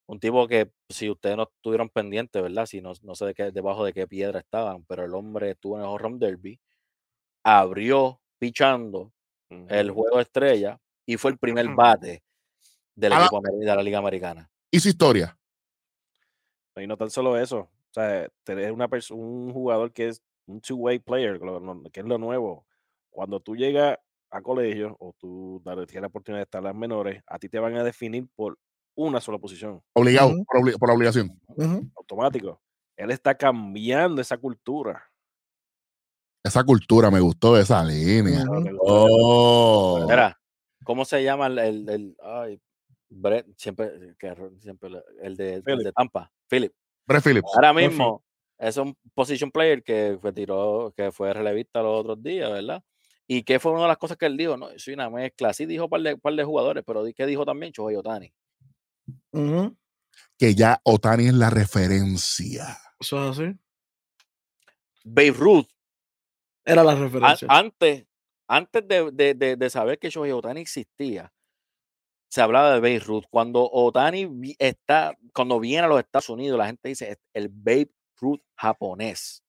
Un tipo que, si ustedes no estuvieron pendientes, ¿verdad? Si no, no sé de qué, debajo de qué piedra estaban, pero el hombre estuvo en el home derby, abrió pichando el juego de estrella y fue el primer bate del A la- equipo de la Liga Americana. Y su historia. Y no tan solo eso. O sea, tener una un jugador que es un two-way player, que es lo nuevo. Cuando tú llegas a colegio o tú tienes la oportunidad de estar en las menores, a ti te van a definir por una sola posición, Obligado, por, obli- por obligación. Automático. Él está cambiando esa cultura. Esa cultura me gustó de esa línea. Oh. Mira, ¿cómo se llama el, el, el- ay, Brett, siempre, que siempre el de, el de Tampa, Philip. Brett Phillips. Ahora Phil. mismo es un position player que fue tiró, que fue relevista los otros días, ¿verdad? Y que fue una de las cosas que él dijo, no, soy una mezcla. Sí dijo un par de, par de jugadores, pero ¿qué dijo también Shohei Otani? Que ya Otani es la referencia. Eso es así. Babe Ruth, Era la referencia. antes, antes de, de- de- de saber que Shohei Otani existía, se hablaba de Babe Ruth. Cuando Otani está, cuando viene a los Estados Unidos, la gente dice "Es el Babe Ruth japonés.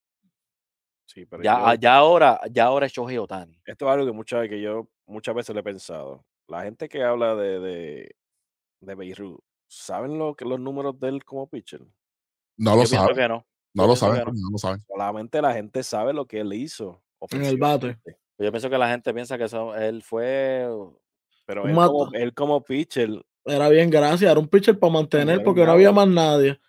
Sí, pero Ya, yo- ya ahora, ya ahora es Shohei Otani. esto es algo que, muchas, que yo muchas veces le he pensado. La gente que habla de, de, de Beirut, ¿saben lo que los números de él como pitcher? No Yo lo saben. que no. Lo saben. que no. No lo saben. Solamente la gente sabe lo que él hizo. En el bate. Yo pienso que la gente piensa que eso- él fue. Pero él como, mato. él como pitcher, Era bien, gracias. Era un pitcher para mantener porque no había más nadie.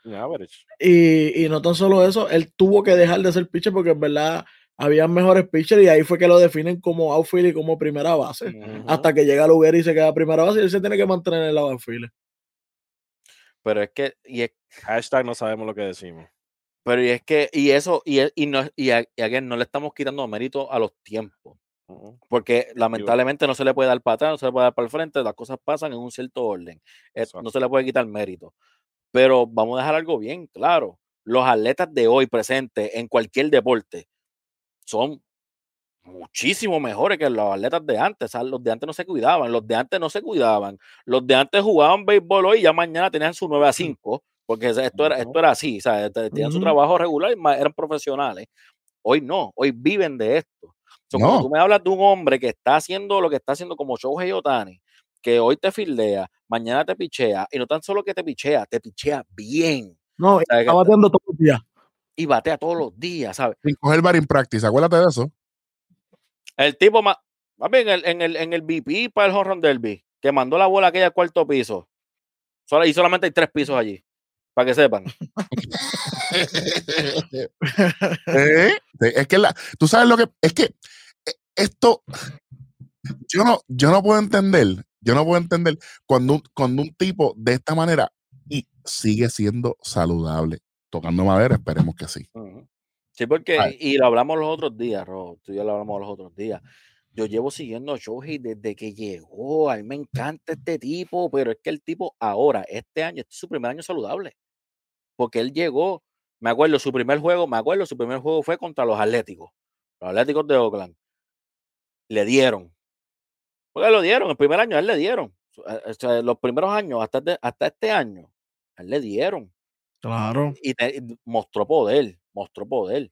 Y, y no tan solo eso, él tuvo que dejar de ser pitcher porque en verdad había mejores pitchers y ahí fue que lo definen como outfield y como primera base. Hasta que llega Luguer y se queda primera base y él se tiene que mantener en el outfield. Pero es que. Y es, Hashtag no sabemos lo que decimos. pero y es que. Y eso. Y, es- y, no, y, a- y no le estamos quitando mérito a los tiempos. Porque lamentablemente no se le puede dar para atrás, no se le puede dar para el frente, las cosas pasan en un cierto orden. Eh, Exacto. no se le puede quitar mérito. Pero vamos a dejar algo bien claro. Los atletas de hoy presentes en cualquier deporte son muchísimo mejores que los atletas de antes. O sea, los de antes no se cuidaban, los de antes no se cuidaban. Los de antes jugaban béisbol hoy y ya mañana tenían su 9 a 5, porque esto era, esto era así, o sea, te- tenían su trabajo regular y eran profesionales. Hoy no, hoy viven de esto. So, cuando No. tú me hablas de un hombre que está haciendo lo que está haciendo como Shohei Otani, que hoy te fildea, mañana te pichea, y no tan solo que te pichea, te pichea bien No, está bateando todos los días. y batea todos los días, ¿sabes? Sin coger bar in practice. Acuérdate de eso. El tipo más, más bien en el, en el, en el BP para el home run derby, que mandó la bola aquella al cuarto piso. Solo, y solamente hay tres pisos allí, para que sepan. ¿Eh? Es que la, tú sabes lo que es que esto yo no yo no puedo entender, yo no puedo entender cuando un, cuando un tipo de esta manera y sigue siendo saludable, tocando madera, esperemos que sí. Sí, porque, Ay. y lo hablamos los otros días, Ro, tú y yo lo hablamos los otros días. Yo llevo siguiendo a Shohei desde que llegó. A mí me encanta este tipo, pero es que el tipo ahora, este año, este es su primer año saludable. Porque él llegó, me acuerdo, su primer juego, me acuerdo, su primer juego fue contra los Atléticos, los Atléticos de Oakland. Le dieron. Porque lo dieron, el primer año a él le dieron. O sea, los primeros años, hasta, este- hasta este año, a él le dieron Claro. y, te- y mostró poder, mostró poder.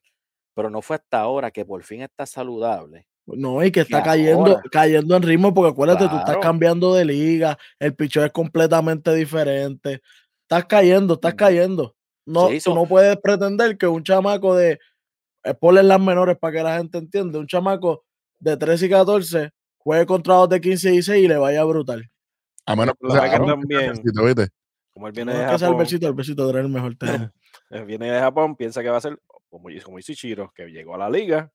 Pero no fue hasta ahora que por fin está saludable. No, y que está Y cayendo, ahora. cayendo en ritmo, porque acuérdate, tú estás cambiando de liga, el pichón es completamente diferente. Estás cayendo, estás cayendo. No, tú no puedes pretender que un chamaco de, eh, ponle las menores para que la gente entienda, un chamaco de 13 y 14 juegue contra dos de 15 y 16 y le vaya brutal. A menos que La sea- que a menos que sea también- versito, ¿viste? Como él No viene es de sea el Japón, versito, el versito era el mejor tema. viene de Japón, piensa que va a ser como, como hizo Ichiro, que llegó a la liga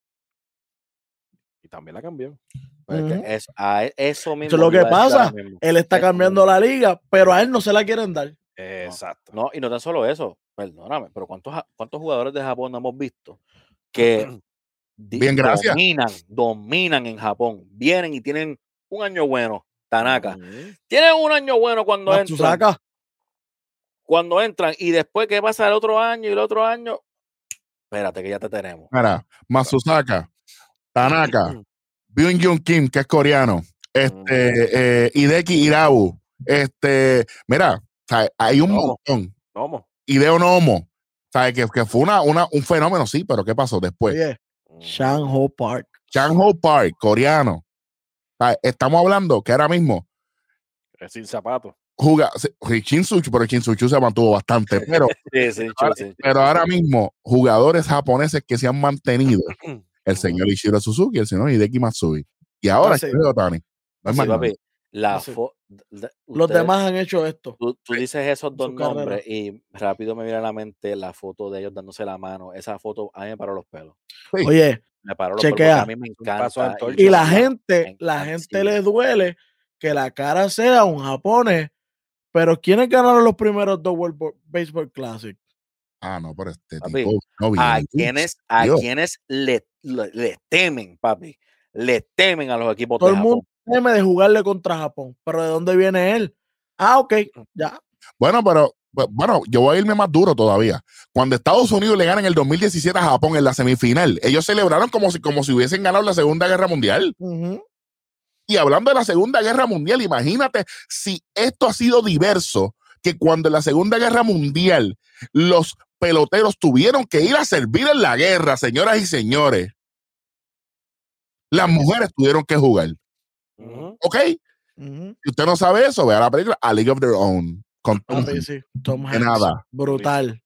y también la cambió. Pues es a e- eso mismo. Eso es lo que pasa. Él está Eso cambiando mismo. la liga, pero a él no se la quieren dar. Exacto. No, y no tan solo eso, perdóname, pero ¿cuántos, cuántos jugadores de Japón no hemos visto que Bien, gracias. dominan, dominan en Japón? Vienen y tienen un año bueno, Tanaka. Ujú. Tienen un año bueno cuando entran, Matsusaka, cuando entran y después que pasa el otro año y el otro año, espérate que ya te tenemos. Mira, Masusaka, Tanaka, Byung Jung Kim, que es coreano, este, eh, Hideki Irabu, este, mira, hay un Nomo. montón. Nomo. Hideo Nomo, ¿sabes? Que, que fue una, una, un fenómeno, sí, pero ¿qué pasó después? oye, Ujú. Shang Ho Park. Chan Ho Park, coreano. ¿Sabes? Estamos hablando que ahora mismo Es sin zapatos. juga Shinsuchu, pero Shinsuchu se mantuvo bastante, pero, Sí, sí, ahora, sí, pero ahora mismo jugadores japoneses que se han mantenido, el señor Ishiro Suzuki, el señor Hideki Matsui, y ahora sí. Shohei Ohtani. No la Sí. Los demás han hecho esto. Tú, tú dices esos dos carrera. nombres y rápido me viene a la mente la foto de ellos dándose la mano. Esa foto a mí me paró los pelos. Sí. Oye, Me paró los pelos Chequea. a mí me encanta. y la gente, la gente sí. le duele que la cara sea un japonés. Pero ¿quiénes ganaron los primeros dos World Baseball Classic? Ah, no, pero este Papi, tipo no a quienes, a Dios. quienes le, le, le temen, papi. Le temen a los equipos Todo de el Japón. De jugarle contra Japón. Pero ¿de dónde viene él? Ah, ok, ya. Bueno, pero bu- bueno, yo voy a irme más duro todavía. Cuando Estados Unidos le gana en el 2017 a Japón en la semifinal, ellos celebraron como si, como si hubiesen ganado la Segunda Guerra Mundial. Y hablando de la Segunda Guerra Mundial, imagínate si esto ha sido diverso, que cuando en la Segunda Guerra Mundial los peloteros tuvieron que ir a servir en la guerra, señoras y señores, las mujeres tuvieron que jugar. ¿Ok? Si usted no sabe eso, vea la película A League of Their Own. Con Tom Papi, Hanks. sí, Tom Hanks. nada. Brutal,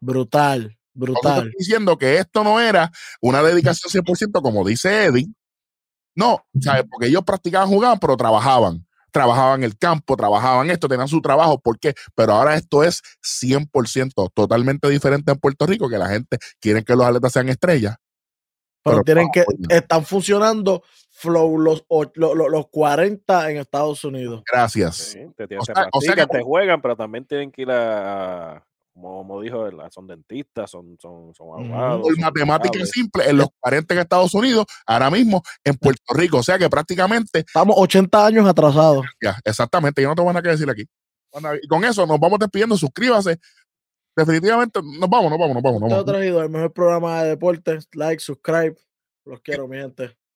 brutal, brutal. estoy diciendo que esto no era una dedicación 100% como dice Eddie. No, ¿sabes? Porque ellos practicaban, jugaban, pero trabajaban. Trabajaban en el campo, trabajaban esto, tenían su trabajo. ¿Por qué? Pero ahora esto es 100% totalmente diferente en Puerto Rico, que la gente quiere que los atletas sean estrellas. Pero, pero tienen no, que, están funcionando flow los, o- lo- lo- los 40 en Estados Unidos. Gracias. Sí, te, te, O te sea- o sea practican, que- te juegan, pero también tienen que ir a, como, como dijo, son dentistas, son, son, son abogados. Por son matemática simple, en los 40 en Estados Unidos, ahora mismo en Puerto Rico. O sea que prácticamente Estamos 80 años atrasados. Ya, exactamente. Yo no tengo nada que decir aquí. Bueno, y con eso nos vamos despidiendo. Suscríbase. Definitivamente, nos vamos, nos vamos, nos vamos. Nos vamos. traído el mejor programa de deportes. Like, subscribe. Los quiero, mi gente.